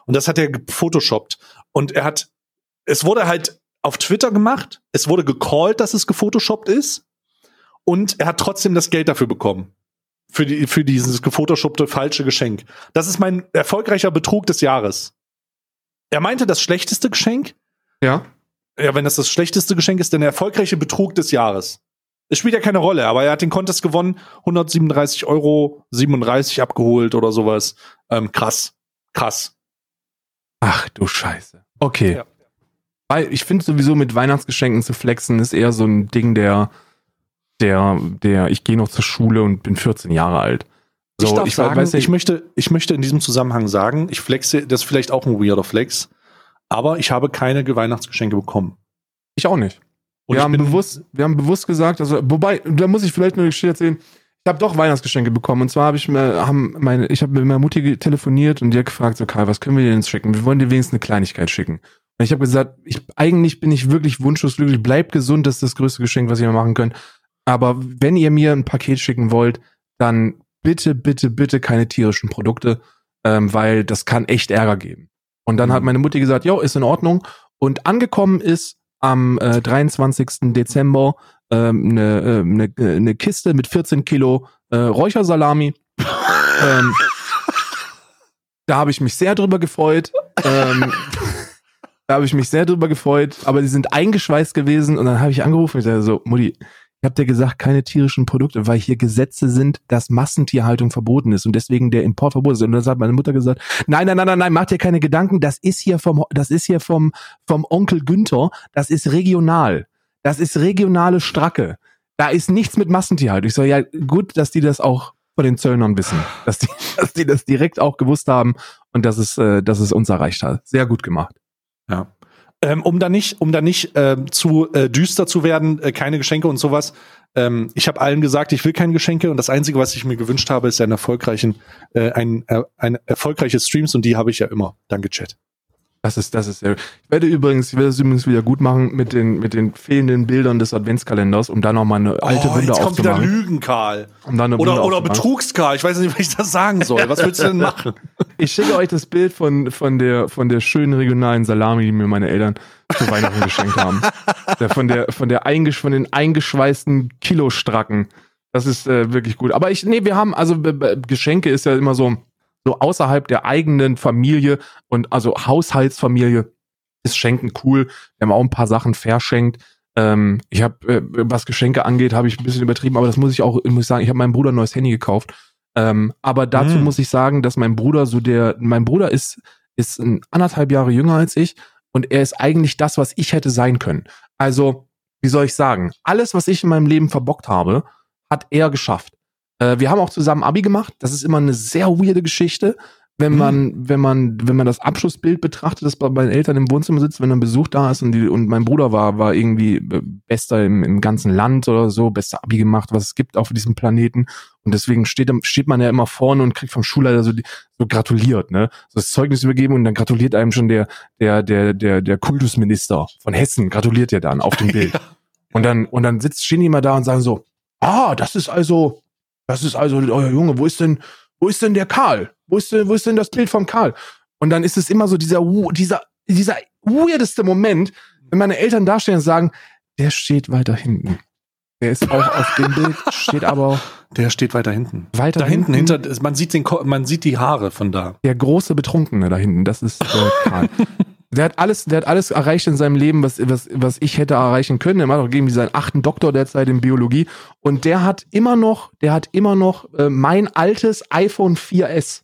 Und das hat er gefotoshoppt. Und er hat, es wurde halt auf Twitter gemacht, es wurde gecallt, dass es gefotoshoppt ist. Und er hat trotzdem das Geld dafür bekommen. Für, die, für dieses gefotoshoppte falsche Geschenk. Das ist mein erfolgreicher Betrug des Jahres. Er meinte das schlechteste Geschenk. Ja. Ja, wenn das das schlechteste Geschenk ist, dann der erfolgreiche Betrug des Jahres. Es spielt ja keine Rolle, aber er hat den Contest gewonnen, 137 Euro, 37 abgeholt oder sowas. Ähm, krass. Krass. Ach du Scheiße. Okay. Ja. Weil ich finde sowieso mit Weihnachtsgeschenken zu flexen ist eher so ein Ding der, der, der, ich gehe noch zur Schule und bin 14 Jahre alt. So, ich darf ich, sagen, weiß, ich möchte, ich möchte in diesem Zusammenhang sagen, ich flexe, das ist vielleicht auch ein weirder Flex, aber ich habe keine Weihnachtsgeschenke bekommen. Ich auch nicht. Und wir haben bewusst, wir haben bewusst gesagt, also wobei, da muss ich vielleicht nur die Geschichte erzählen. Ich habe doch Weihnachtsgeschenke bekommen und zwar habe ich mir, haben meine, ich habe mit meiner Mutti telefoniert und die hat gefragt, so Karl, was können wir dir denn schicken? Wir wollen dir wenigstens eine Kleinigkeit schicken. Ich habe gesagt, ich eigentlich bin ich wirklich wunschlos glücklich, bleib gesund, das ist das größte Geschenk, was ihr mir machen könnt. Aber wenn ihr mir ein Paket schicken wollt, dann bitte, bitte, bitte keine tierischen Produkte, ähm, weil das kann echt Ärger geben. Und dann mhm. hat meine Mutti gesagt, jo, ist in Ordnung. Und angekommen ist am äh, 23. Dezember ähm, eine, äh, eine, eine Kiste mit 14 Kilo äh, Räuchersalami. [laughs] ähm, da habe ich mich sehr drüber gefreut. Ähm, [laughs] da habe ich mich sehr drüber gefreut, aber die sind eingeschweißt gewesen und dann habe ich angerufen und ich sage so, Mutti, ich habe dir gesagt, keine tierischen Produkte, weil hier Gesetze sind, dass Massentierhaltung verboten ist und deswegen der Import verboten ist. Und dann hat meine Mutter gesagt, nein, nein, nein, nein, nein, mach dir keine Gedanken, das ist hier vom, das ist hier vom, vom Onkel Günther, das ist regional. Das ist regionale Stracke. Da ist nichts mit Massentierhaltung. Ich so, ja, gut, dass die das auch von den Zöllnern wissen, dass die, [laughs] dass die das direkt auch gewusst haben und dass es, äh, dass es uns erreicht hat. Sehr gut gemacht. Ja. Ähm, um da nicht, um da nicht äh, zu äh, düster zu werden, äh, keine Geschenke und sowas. Ähm, ich habe allen gesagt, ich will keine Geschenke und das Einzige, was ich mir gewünscht habe, ist ein erfolgreichen, äh, ein, äh, ein erfolgreiches Streams und die habe ich ja immer. Danke, Chat. Das ist, das ist sehr. Ich werde übrigens, ich werde es übrigens wieder gut machen mit den, mit den fehlenden Bildern des Adventskalenders, um da nochmal eine alte oh, Wunde jetzt kommt wieder. Lügen, Karl. Um da eine Oder, Wunde oder. Betrugskarl. Ich weiß nicht, wie ich das sagen soll. Was willst du denn machen? [laughs] Ich schicke euch das Bild von, von der, von der schönen regionalen Salami, die mir meine Eltern zu Weihnachten geschenkt haben. Von der, von der eingesch, von den eingeschweißten Kilostracken. Das ist äh, wirklich gut. Aber ich, nee, wir haben, also b- b- Geschenke ist ja immer so, so außerhalb der eigenen Familie und also Haushaltsfamilie ist Schenken cool. Wir haben auch ein paar Sachen verschenkt. Ähm, ich habe, äh, was Geschenke angeht, habe ich ein bisschen übertrieben, aber das muss ich auch, muss ich sagen, ich habe meinem Bruder ein neues Handy gekauft. Ähm, aber dazu Hm. muss ich sagen, dass mein Bruder so der, mein Bruder ist, ist ein anderthalb Jahre jünger als ich und er ist eigentlich das, was ich hätte sein können. Also, wie soll ich sagen? Alles, was ich in meinem Leben verbockt habe, hat er geschafft. Äh, wir haben auch zusammen Abi gemacht. Das ist immer eine sehr weirde Geschichte, wenn Mhm. man, wenn man, wenn man das Abschlussbild betrachtet, das bei meinen Eltern im Wohnzimmer sitzt, wenn ein Besuch da ist und die, und mein Bruder war, war irgendwie bester im, im ganzen Land oder so, bester Abi gemacht, was es gibt auf diesem Planeten. Und deswegen steht, steht man ja immer vorne und kriegt vom Schulleiter so, so gratuliert, ne? So das Zeugnis übergeben und dann gratuliert einem schon der, der, der, der, der Kultusminister von Hessen, gratuliert ja dann auf dem [laughs] Bild. Und dann, und dann sitzt, die immer da und sagen so, ah, das ist also, das ist also euer Junge, wo ist denn, wo ist denn der Karl? Wo ist denn, wo ist denn das Bild von Karl? Und dann ist es immer so dieser, dieser, dieser weirdeste Moment, wenn meine Eltern dastehen und sagen, der steht weiter hinten. Der ist auch auf dem Bild, steht aber Der steht weiter hinten. weiter Da hinten, hinter, man sieht den, man sieht die Haare von da. der große Betrunkene da hinten, das ist äh, Karl. [laughs] Der hat alles, der hat alles erreicht in seinem Leben, was, was, was ich hätte erreichen können. Er macht auch irgendwie seinen achten Doktor derzeit in Biologie. Und der hat immer noch, der hat immer noch äh, mein altes iPhone 4S.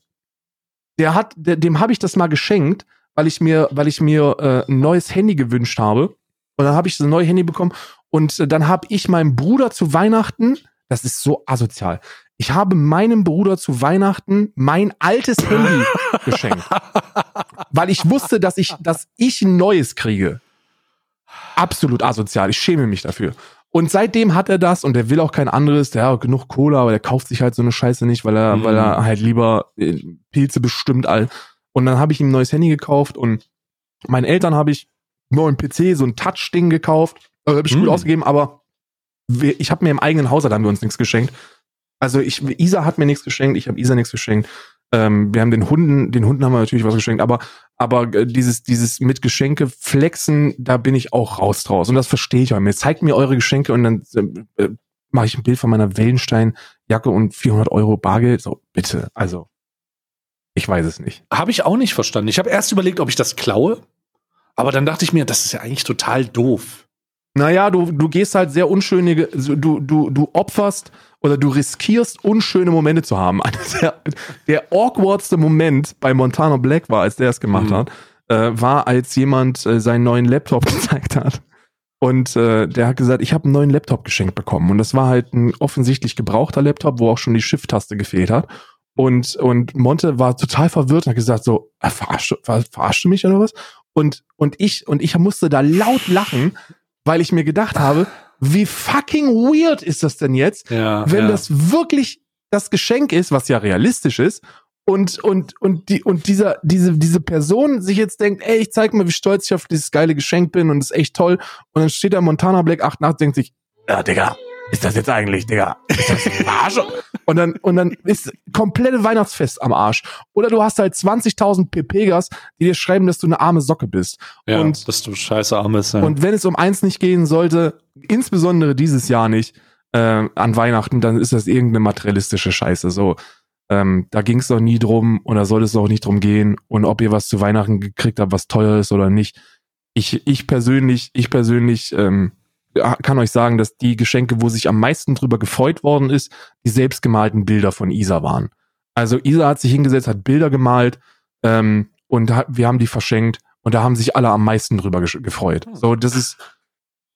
Der hat, der, dem habe ich das mal geschenkt, weil ich mir, weil ich mir äh, ein neues Handy gewünscht habe. Und dann habe ich das neue Handy bekommen. Und äh, dann habe ich meinem Bruder zu Weihnachten, das ist so asozial, ich habe meinem Bruder zu Weihnachten mein altes Handy [laughs] geschenkt. Weil ich wusste, dass ich, dass ich ein neues kriege. Absolut asozial. Ich schäme mich dafür. Und seitdem hat er das und er will auch kein anderes. Der hat genug Cola, aber der kauft sich halt so eine Scheiße nicht, weil er, Mhm. weil er halt lieber äh, Pilze bestimmt all. Und dann habe ich ihm ein neues Handy gekauft und meinen Eltern habe ich einen neuen PC, so ein Touch-Ding gekauft. Also habe ich gut Mhm. ausgegeben, aber ich habe mir im eigenen Haushalt haben wir uns nichts geschenkt. Also ich, Isa hat mir nichts geschenkt, ich habe Isa nichts geschenkt. Ähm, wir haben den Hunden, den Hunden haben wir natürlich was geschenkt, aber aber äh, dieses dieses mit Geschenke flexen, da bin ich auch raus draus und das verstehe ich auch. Mir zeigt mir eure Geschenke und dann äh, mache ich ein Bild von meiner Wellenstein-Jacke und 400 Euro Bargeld. So bitte, also ich weiß es nicht. Habe ich auch nicht verstanden. Ich habe erst überlegt, ob ich das klaue. Aber dann dachte ich mir, das ist ja eigentlich total doof. Naja, du, du gehst halt sehr unschöne, du, du, du opferst oder du riskierst, unschöne Momente zu haben. [laughs] Der, der awkwardste Moment bei Montana Black war, als der es gemacht Mhm. hat, äh, war, als jemand äh, seinen neuen Laptop [laughs] gezeigt hat. Und äh, der hat gesagt, ich habe einen neuen Laptop geschenkt bekommen. Und das war halt ein offensichtlich gebrauchter Laptop, wo auch schon die Shift-Taste gefehlt hat. Und, und Monte war total verwirrt und hat gesagt so, äh, verarscht, ver, verarscht du mich oder was? Und, und ich, und ich musste da laut lachen, weil ich mir gedacht habe, wie fucking weird ist das denn jetzt, Ja, wenn ja. das wirklich das Geschenk ist, was ja realistisch ist, und, und, und, die, und dieser, diese, diese Person sich jetzt denkt, ey, ich zeig mal, wie stolz ich auf dieses geile Geschenk bin und das ist echt toll. Und dann steht da Montana Black 88 denkt sich, ja, Digga, ist das jetzt eigentlich, Digga, ist das Verarsche? Und dann, und dann ist komplette Weihnachtsfest am Arsch. Oder du hast halt 20.000 PPGas, die dir schreiben, dass du eine arme Socke bist. ja, und- dass du scheiße arm bist. Ja. Und wenn es um eins nicht gehen sollte, insbesondere dieses Jahr nicht, äh, an Weihnachten, dann ist das irgendeine materialistische Scheiße. So, ähm, da ging es doch nie drum und da sollte es auch nicht drum gehen. Und ob ihr was zu Weihnachten gekriegt habt, was teuer ist oder nicht. Ich, ich persönlich, ich persönlich ähm, kann euch sagen, dass die Geschenke, wo sich am meisten drüber gefreut worden ist, die selbstgemalten Bilder von Isa waren. Also Isa hat sich hingesetzt, hat Bilder gemalt ähm, und hat, wir haben die verschenkt und da haben sich alle am meisten drüber gefreut. So, das ist,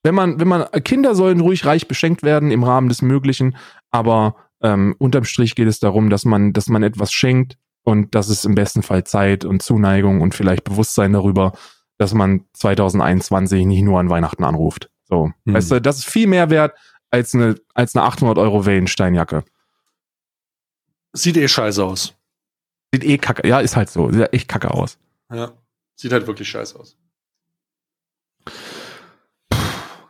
wenn man, wenn man, Kinder sollen ruhig reich beschenkt werden im Rahmen des Möglichen, aber ähm, unterm Strich geht es darum, dass man, dass man etwas schenkt und dass es im besten Fall Zeit und Zuneigung und vielleicht Bewusstsein darüber, dass man 2021 nicht nur an Weihnachten anruft. So, Hm. weißt du, das ist viel mehr wert als eine, als eine 800 Euro Wellensteinjacke. Sieht eh scheiße aus. Sieht eh kacke, ja, ist halt so, sieht echt kacke aus. Ja. Sieht halt wirklich scheiße aus.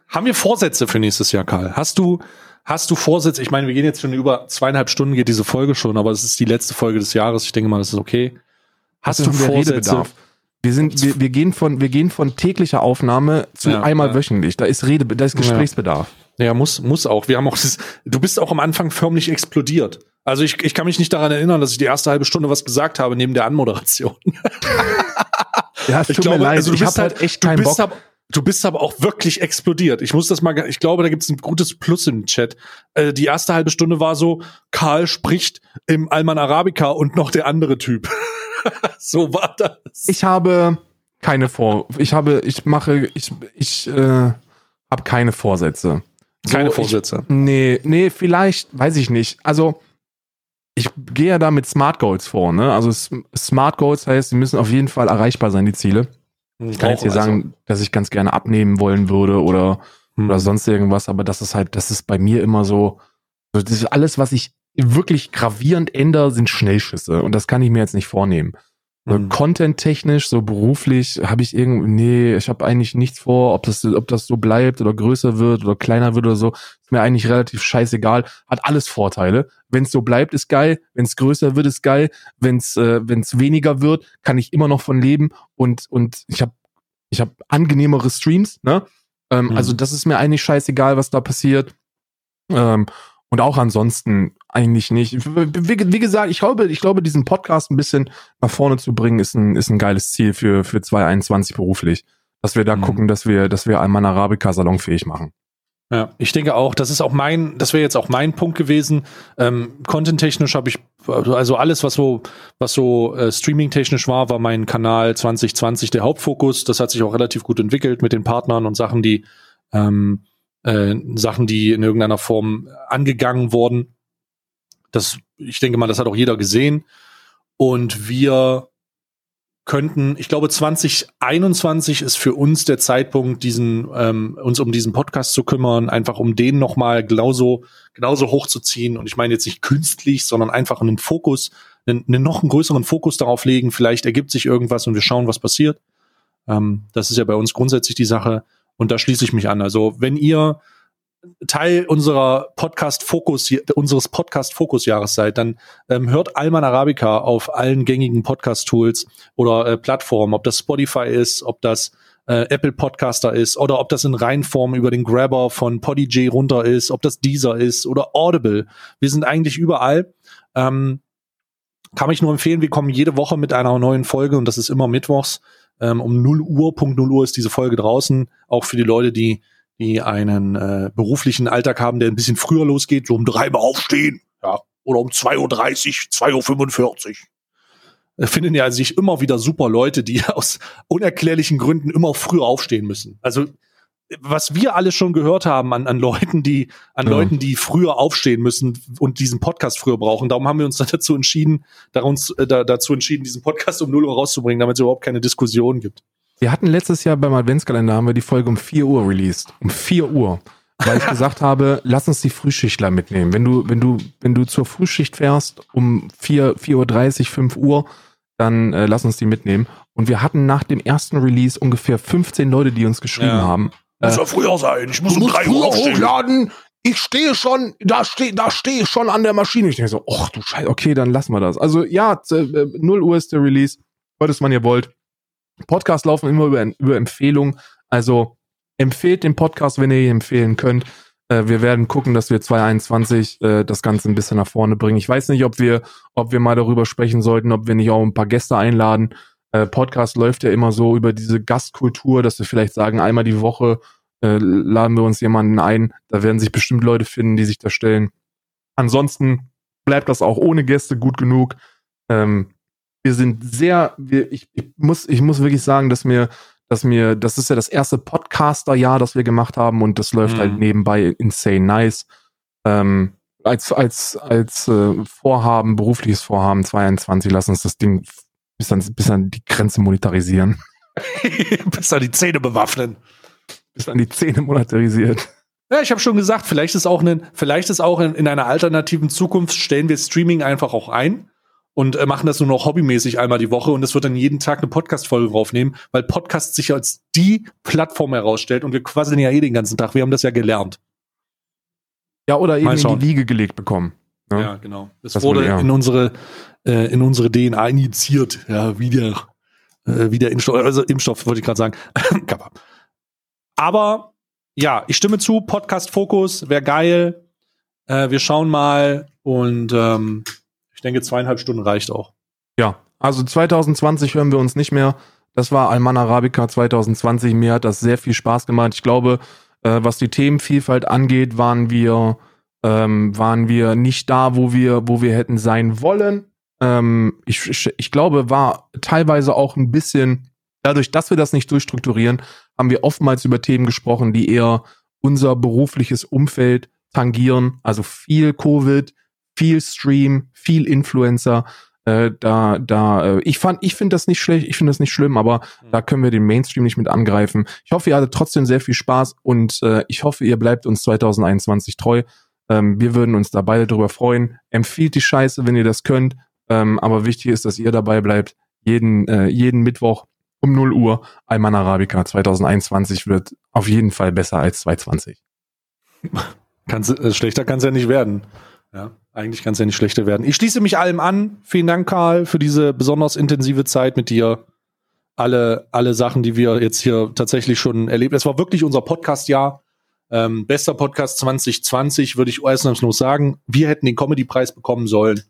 Haben wir Vorsätze für nächstes Jahr, Karl? Hast du, hast du Vorsätze? Ich meine, wir gehen jetzt schon über zweieinhalb Stunden, geht diese Folge schon, aber es ist die letzte Folge des Jahres. Ich denke mal, das ist okay. Hast du Vorsätze? Wir sind, wir, wir gehen von, wir gehen von täglicher Aufnahme zu ja, einmal ja. wöchentlich. Da ist Rede, da ist Gesprächsbedarf. Ja. muss, muss auch. Wir haben auch, du bist auch am Anfang förmlich explodiert. Also ich, ich kann mich nicht daran erinnern, dass ich die erste halbe Stunde was gesagt habe neben der Anmoderation. [laughs] ja, es tut ich glaube, mir leid. Also du ich bist halt echt keinen Bock. Ab, Du bist aber auch wirklich explodiert. Ich muss das mal, ich glaube, da gibt es ein gutes Plus im Chat. Äh, die erste halbe Stunde war so, Karl spricht im Alman Arabica und noch der andere Typ. [laughs] [laughs] so war das. Ich habe keine Vor, ich habe, ich mache, ich, ich äh, habe keine Vorsätze. Keine so, Vorsätze. Ich, nee, nee, vielleicht, weiß ich nicht. Also, ich gehe ja da mit Smart Goals vor, ne? Also Smart Goals heißt, sie müssen auf jeden Fall erreichbar sein, die Ziele. Ich kann jetzt hier also. sagen, dass ich ganz gerne abnehmen wollen würde oder, hm. oder sonst irgendwas, aber das ist halt, das ist bei mir immer so, das ist alles, was ich wirklich gravierend ändere, sind Schnellschüsse und das kann ich mir jetzt nicht vornehmen. Mhm. Content-technisch, so beruflich, habe ich irgendwie, nee, ich habe eigentlich nichts vor, ob das, ob das so bleibt oder größer wird oder kleiner wird oder so, ist mir eigentlich relativ scheißegal. Hat alles Vorteile. Wenn es so bleibt, ist geil. Wenn es größer wird, ist geil. Wenn es äh, wenn's weniger wird, kann ich immer noch von leben und und ich habe ich habe angenehmere Streams. Ne? Ähm, mhm. Also das ist mir eigentlich scheißegal, was da passiert. Ähm, und auch ansonsten eigentlich nicht. Wie, wie, gesagt, ich glaube, ich glaube, diesen Podcast ein bisschen nach vorne zu bringen, ist ein, ist ein geiles Ziel für, für 2021 beruflich. Dass wir da mhm. gucken, dass wir, dass wir einmal Arabica salonfähig machen. Ja, ich denke auch, das ist auch mein, das wäre jetzt auch mein Punkt gewesen. Ähm, Content-technisch habe ich, also alles, was so, was so äh, Streaming-technisch war, war mein Kanal 2020 der Hauptfokus. Das hat sich auch relativ gut entwickelt mit den Partnern und Sachen, die ähm, äh, Sachen, die in irgendeiner Form angegangen wurden. Das, ich denke mal, das hat auch jeder gesehen. Und wir könnten, ich glaube, 2021 ist für uns der Zeitpunkt, diesen, ähm, uns um diesen Podcast zu kümmern, einfach um den nochmal genauso, genauso hochzuziehen. Und ich meine jetzt nicht künstlich, sondern einfach einen Fokus, einen, einen noch einen größeren Fokus darauf legen. Vielleicht ergibt sich irgendwas und wir schauen, was passiert. Ähm, das ist ja bei uns grundsätzlich die Sache. Und da schließe ich mich an. Also wenn ihr Teil unserer Podcast Fokus unseres Podcast Fokus Jahres seid, dann ähm, hört Alman Arabica auf allen gängigen Podcast Tools oder äh, Plattformen, ob das Spotify ist, ob das äh, Apple Podcaster ist oder ob das in Reinform über den Grabber von Podigy runter ist, ob das Deezer ist oder Audible. Wir sind eigentlich überall. Ähm, kann ich nur empfehlen, wir kommen jede Woche mit einer neuen Folge und das ist immer mittwochs. Ähm, um 0 Uhr, Punkt 0 Uhr ist diese Folge draußen. Auch für die Leute, die, die einen äh, beruflichen Alltag haben, der ein bisschen früher losgeht, so um drei Uhr aufstehen, ja, oder um 2.30 Uhr, 2.45 Uhr. Da finden ja sich immer wieder super Leute, die [laughs] aus unerklärlichen Gründen immer früher aufstehen müssen. Also was wir alle schon gehört haben an, an Leuten, die an ja. Leuten, die früher aufstehen müssen und diesen Podcast früher brauchen. Darum haben wir uns dazu entschieden, uns, äh, da, dazu entschieden, diesen Podcast um 0 Uhr rauszubringen, damit es überhaupt keine Diskussion gibt. Wir hatten letztes Jahr beim Adventskalender haben wir die Folge um 4 Uhr released. Um 4 Uhr. Weil ich [laughs] gesagt habe, lass uns die Frühschichtler mitnehmen. Wenn du, wenn du, wenn du zur Frühschicht fährst um 4, 4.30 Uhr, 5 Uhr, dann äh, lass uns die mitnehmen. Und wir hatten nach dem ersten Release ungefähr 15 Leute, die uns geschrieben ja. haben muss ja früher sein. Ich muss um drei Uhr hochladen. Ich stehe schon, da stehe da stehe ich schon an der Maschine. Ich denke so, ach du Scheiße, okay, dann lassen wir das. Also ja, 0 äh, Uhr ist der Release. Hört es, wann ihr wollt. Podcasts laufen immer über, über Empfehlung. Also empfehlt den Podcast, wenn ihr ihn empfehlen könnt. Äh, wir werden gucken, dass wir 2021 äh, das Ganze ein bisschen nach vorne bringen. Ich weiß nicht, ob wir, ob wir mal darüber sprechen sollten, ob wir nicht auch ein paar Gäste einladen. Äh, Podcast läuft ja immer so über diese Gastkultur, dass wir vielleicht sagen, einmal die Woche äh, laden wir uns jemanden ein. Da werden sich bestimmt Leute finden, die sich da stellen. Ansonsten bleibt das auch ohne Gäste gut genug. Ähm, wir sind sehr, wir, ich, ich, muss, ich muss wirklich sagen, dass mir, dass mir, das ist ja das erste Podcaster-Jahr, das wir gemacht haben und das läuft halt mhm. halt nebenbei insane nice. Ähm, als, als, als äh, Vorhaben, berufliches Vorhaben 22, lass uns das Ding bis an, bis an die Grenze monetarisieren. [laughs] bis an die Zähne bewaffnen. Bis an die Zähne monetarisiert. Ja, ich habe schon gesagt, vielleicht ist auch ein, vielleicht ist auch in, in, einer alternativen Zukunft stellen wir Streaming einfach auch ein und äh, machen das nur noch hobbymäßig einmal die Woche und es wird dann jeden Tag eine Podcast-Folge draufnehmen, weil Podcast sich als die Plattform herausstellt und wir quasseln ja eh den ganzen Tag. Wir haben das ja gelernt. Ja, oder eben in die Wiege gelegt bekommen. Ja, ja genau. Es das wurde in unsere, äh, in unsere DNA injiziert, ja, wie der, äh, wie der Impfstoff, also Impfstoff wollte ich gerade sagen. [laughs] Aber ja, ich stimme zu, Podcast Fokus, wäre geil. Äh, wir schauen mal und ähm, ich denke, zweieinhalb Stunden reicht auch. Ja, also 2020 hören wir uns nicht mehr. Das war Alman Arabica 2020. Mir hat das sehr viel Spaß gemacht. Ich glaube, äh, was die Themenvielfalt angeht, waren wir, ähm, waren wir nicht da, wo wir, wo wir hätten sein wollen. Ähm, ich, ich, glaube, war teilweise auch ein bisschen, dadurch, dass wir das nicht durchstrukturieren, haben wir oftmals über Themen gesprochen, die eher unser berufliches Umfeld tangieren. Also viel Covid, viel Stream, viel Influencer. Äh, da, da, äh, ich fand, ich finde das nicht schlecht, ich finde das nicht schlimm, aber mhm. da können wir den Mainstream nicht mit angreifen. Ich hoffe, ihr hattet trotzdem sehr viel Spaß und äh, ich hoffe, ihr bleibt uns 2021 treu. Ähm, wir würden uns da beide drüber freuen. Empfiehlt die Scheiße, wenn ihr das könnt. Ähm, aber wichtig ist, dass ihr dabei bleibt. Jeden, äh, jeden Mittwoch um 0 Uhr. Alman Arabica 2021 wird auf jeden Fall besser als 2020. [laughs] Kann's, äh, schlechter kann es ja nicht werden. Ja, eigentlich kann es ja nicht schlechter werden. Ich schließe mich allem an. Vielen Dank, Karl, für diese besonders intensive Zeit mit dir. Alle, alle Sachen, die wir jetzt hier tatsächlich schon erlebt. Es war wirklich unser Podcast-Jahr. Ähm, bester Podcast 2020, würde ich ausnahmslos sagen. Wir hätten den Comedy-Preis bekommen sollen.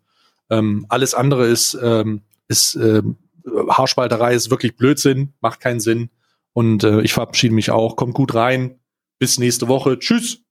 Ähm, alles andere ist, ähm, ist ähm, Haarspalterei, ist wirklich Blödsinn, macht keinen Sinn. Und äh, ich verabschiede mich auch. Kommt gut rein. Bis nächste Woche. Tschüss.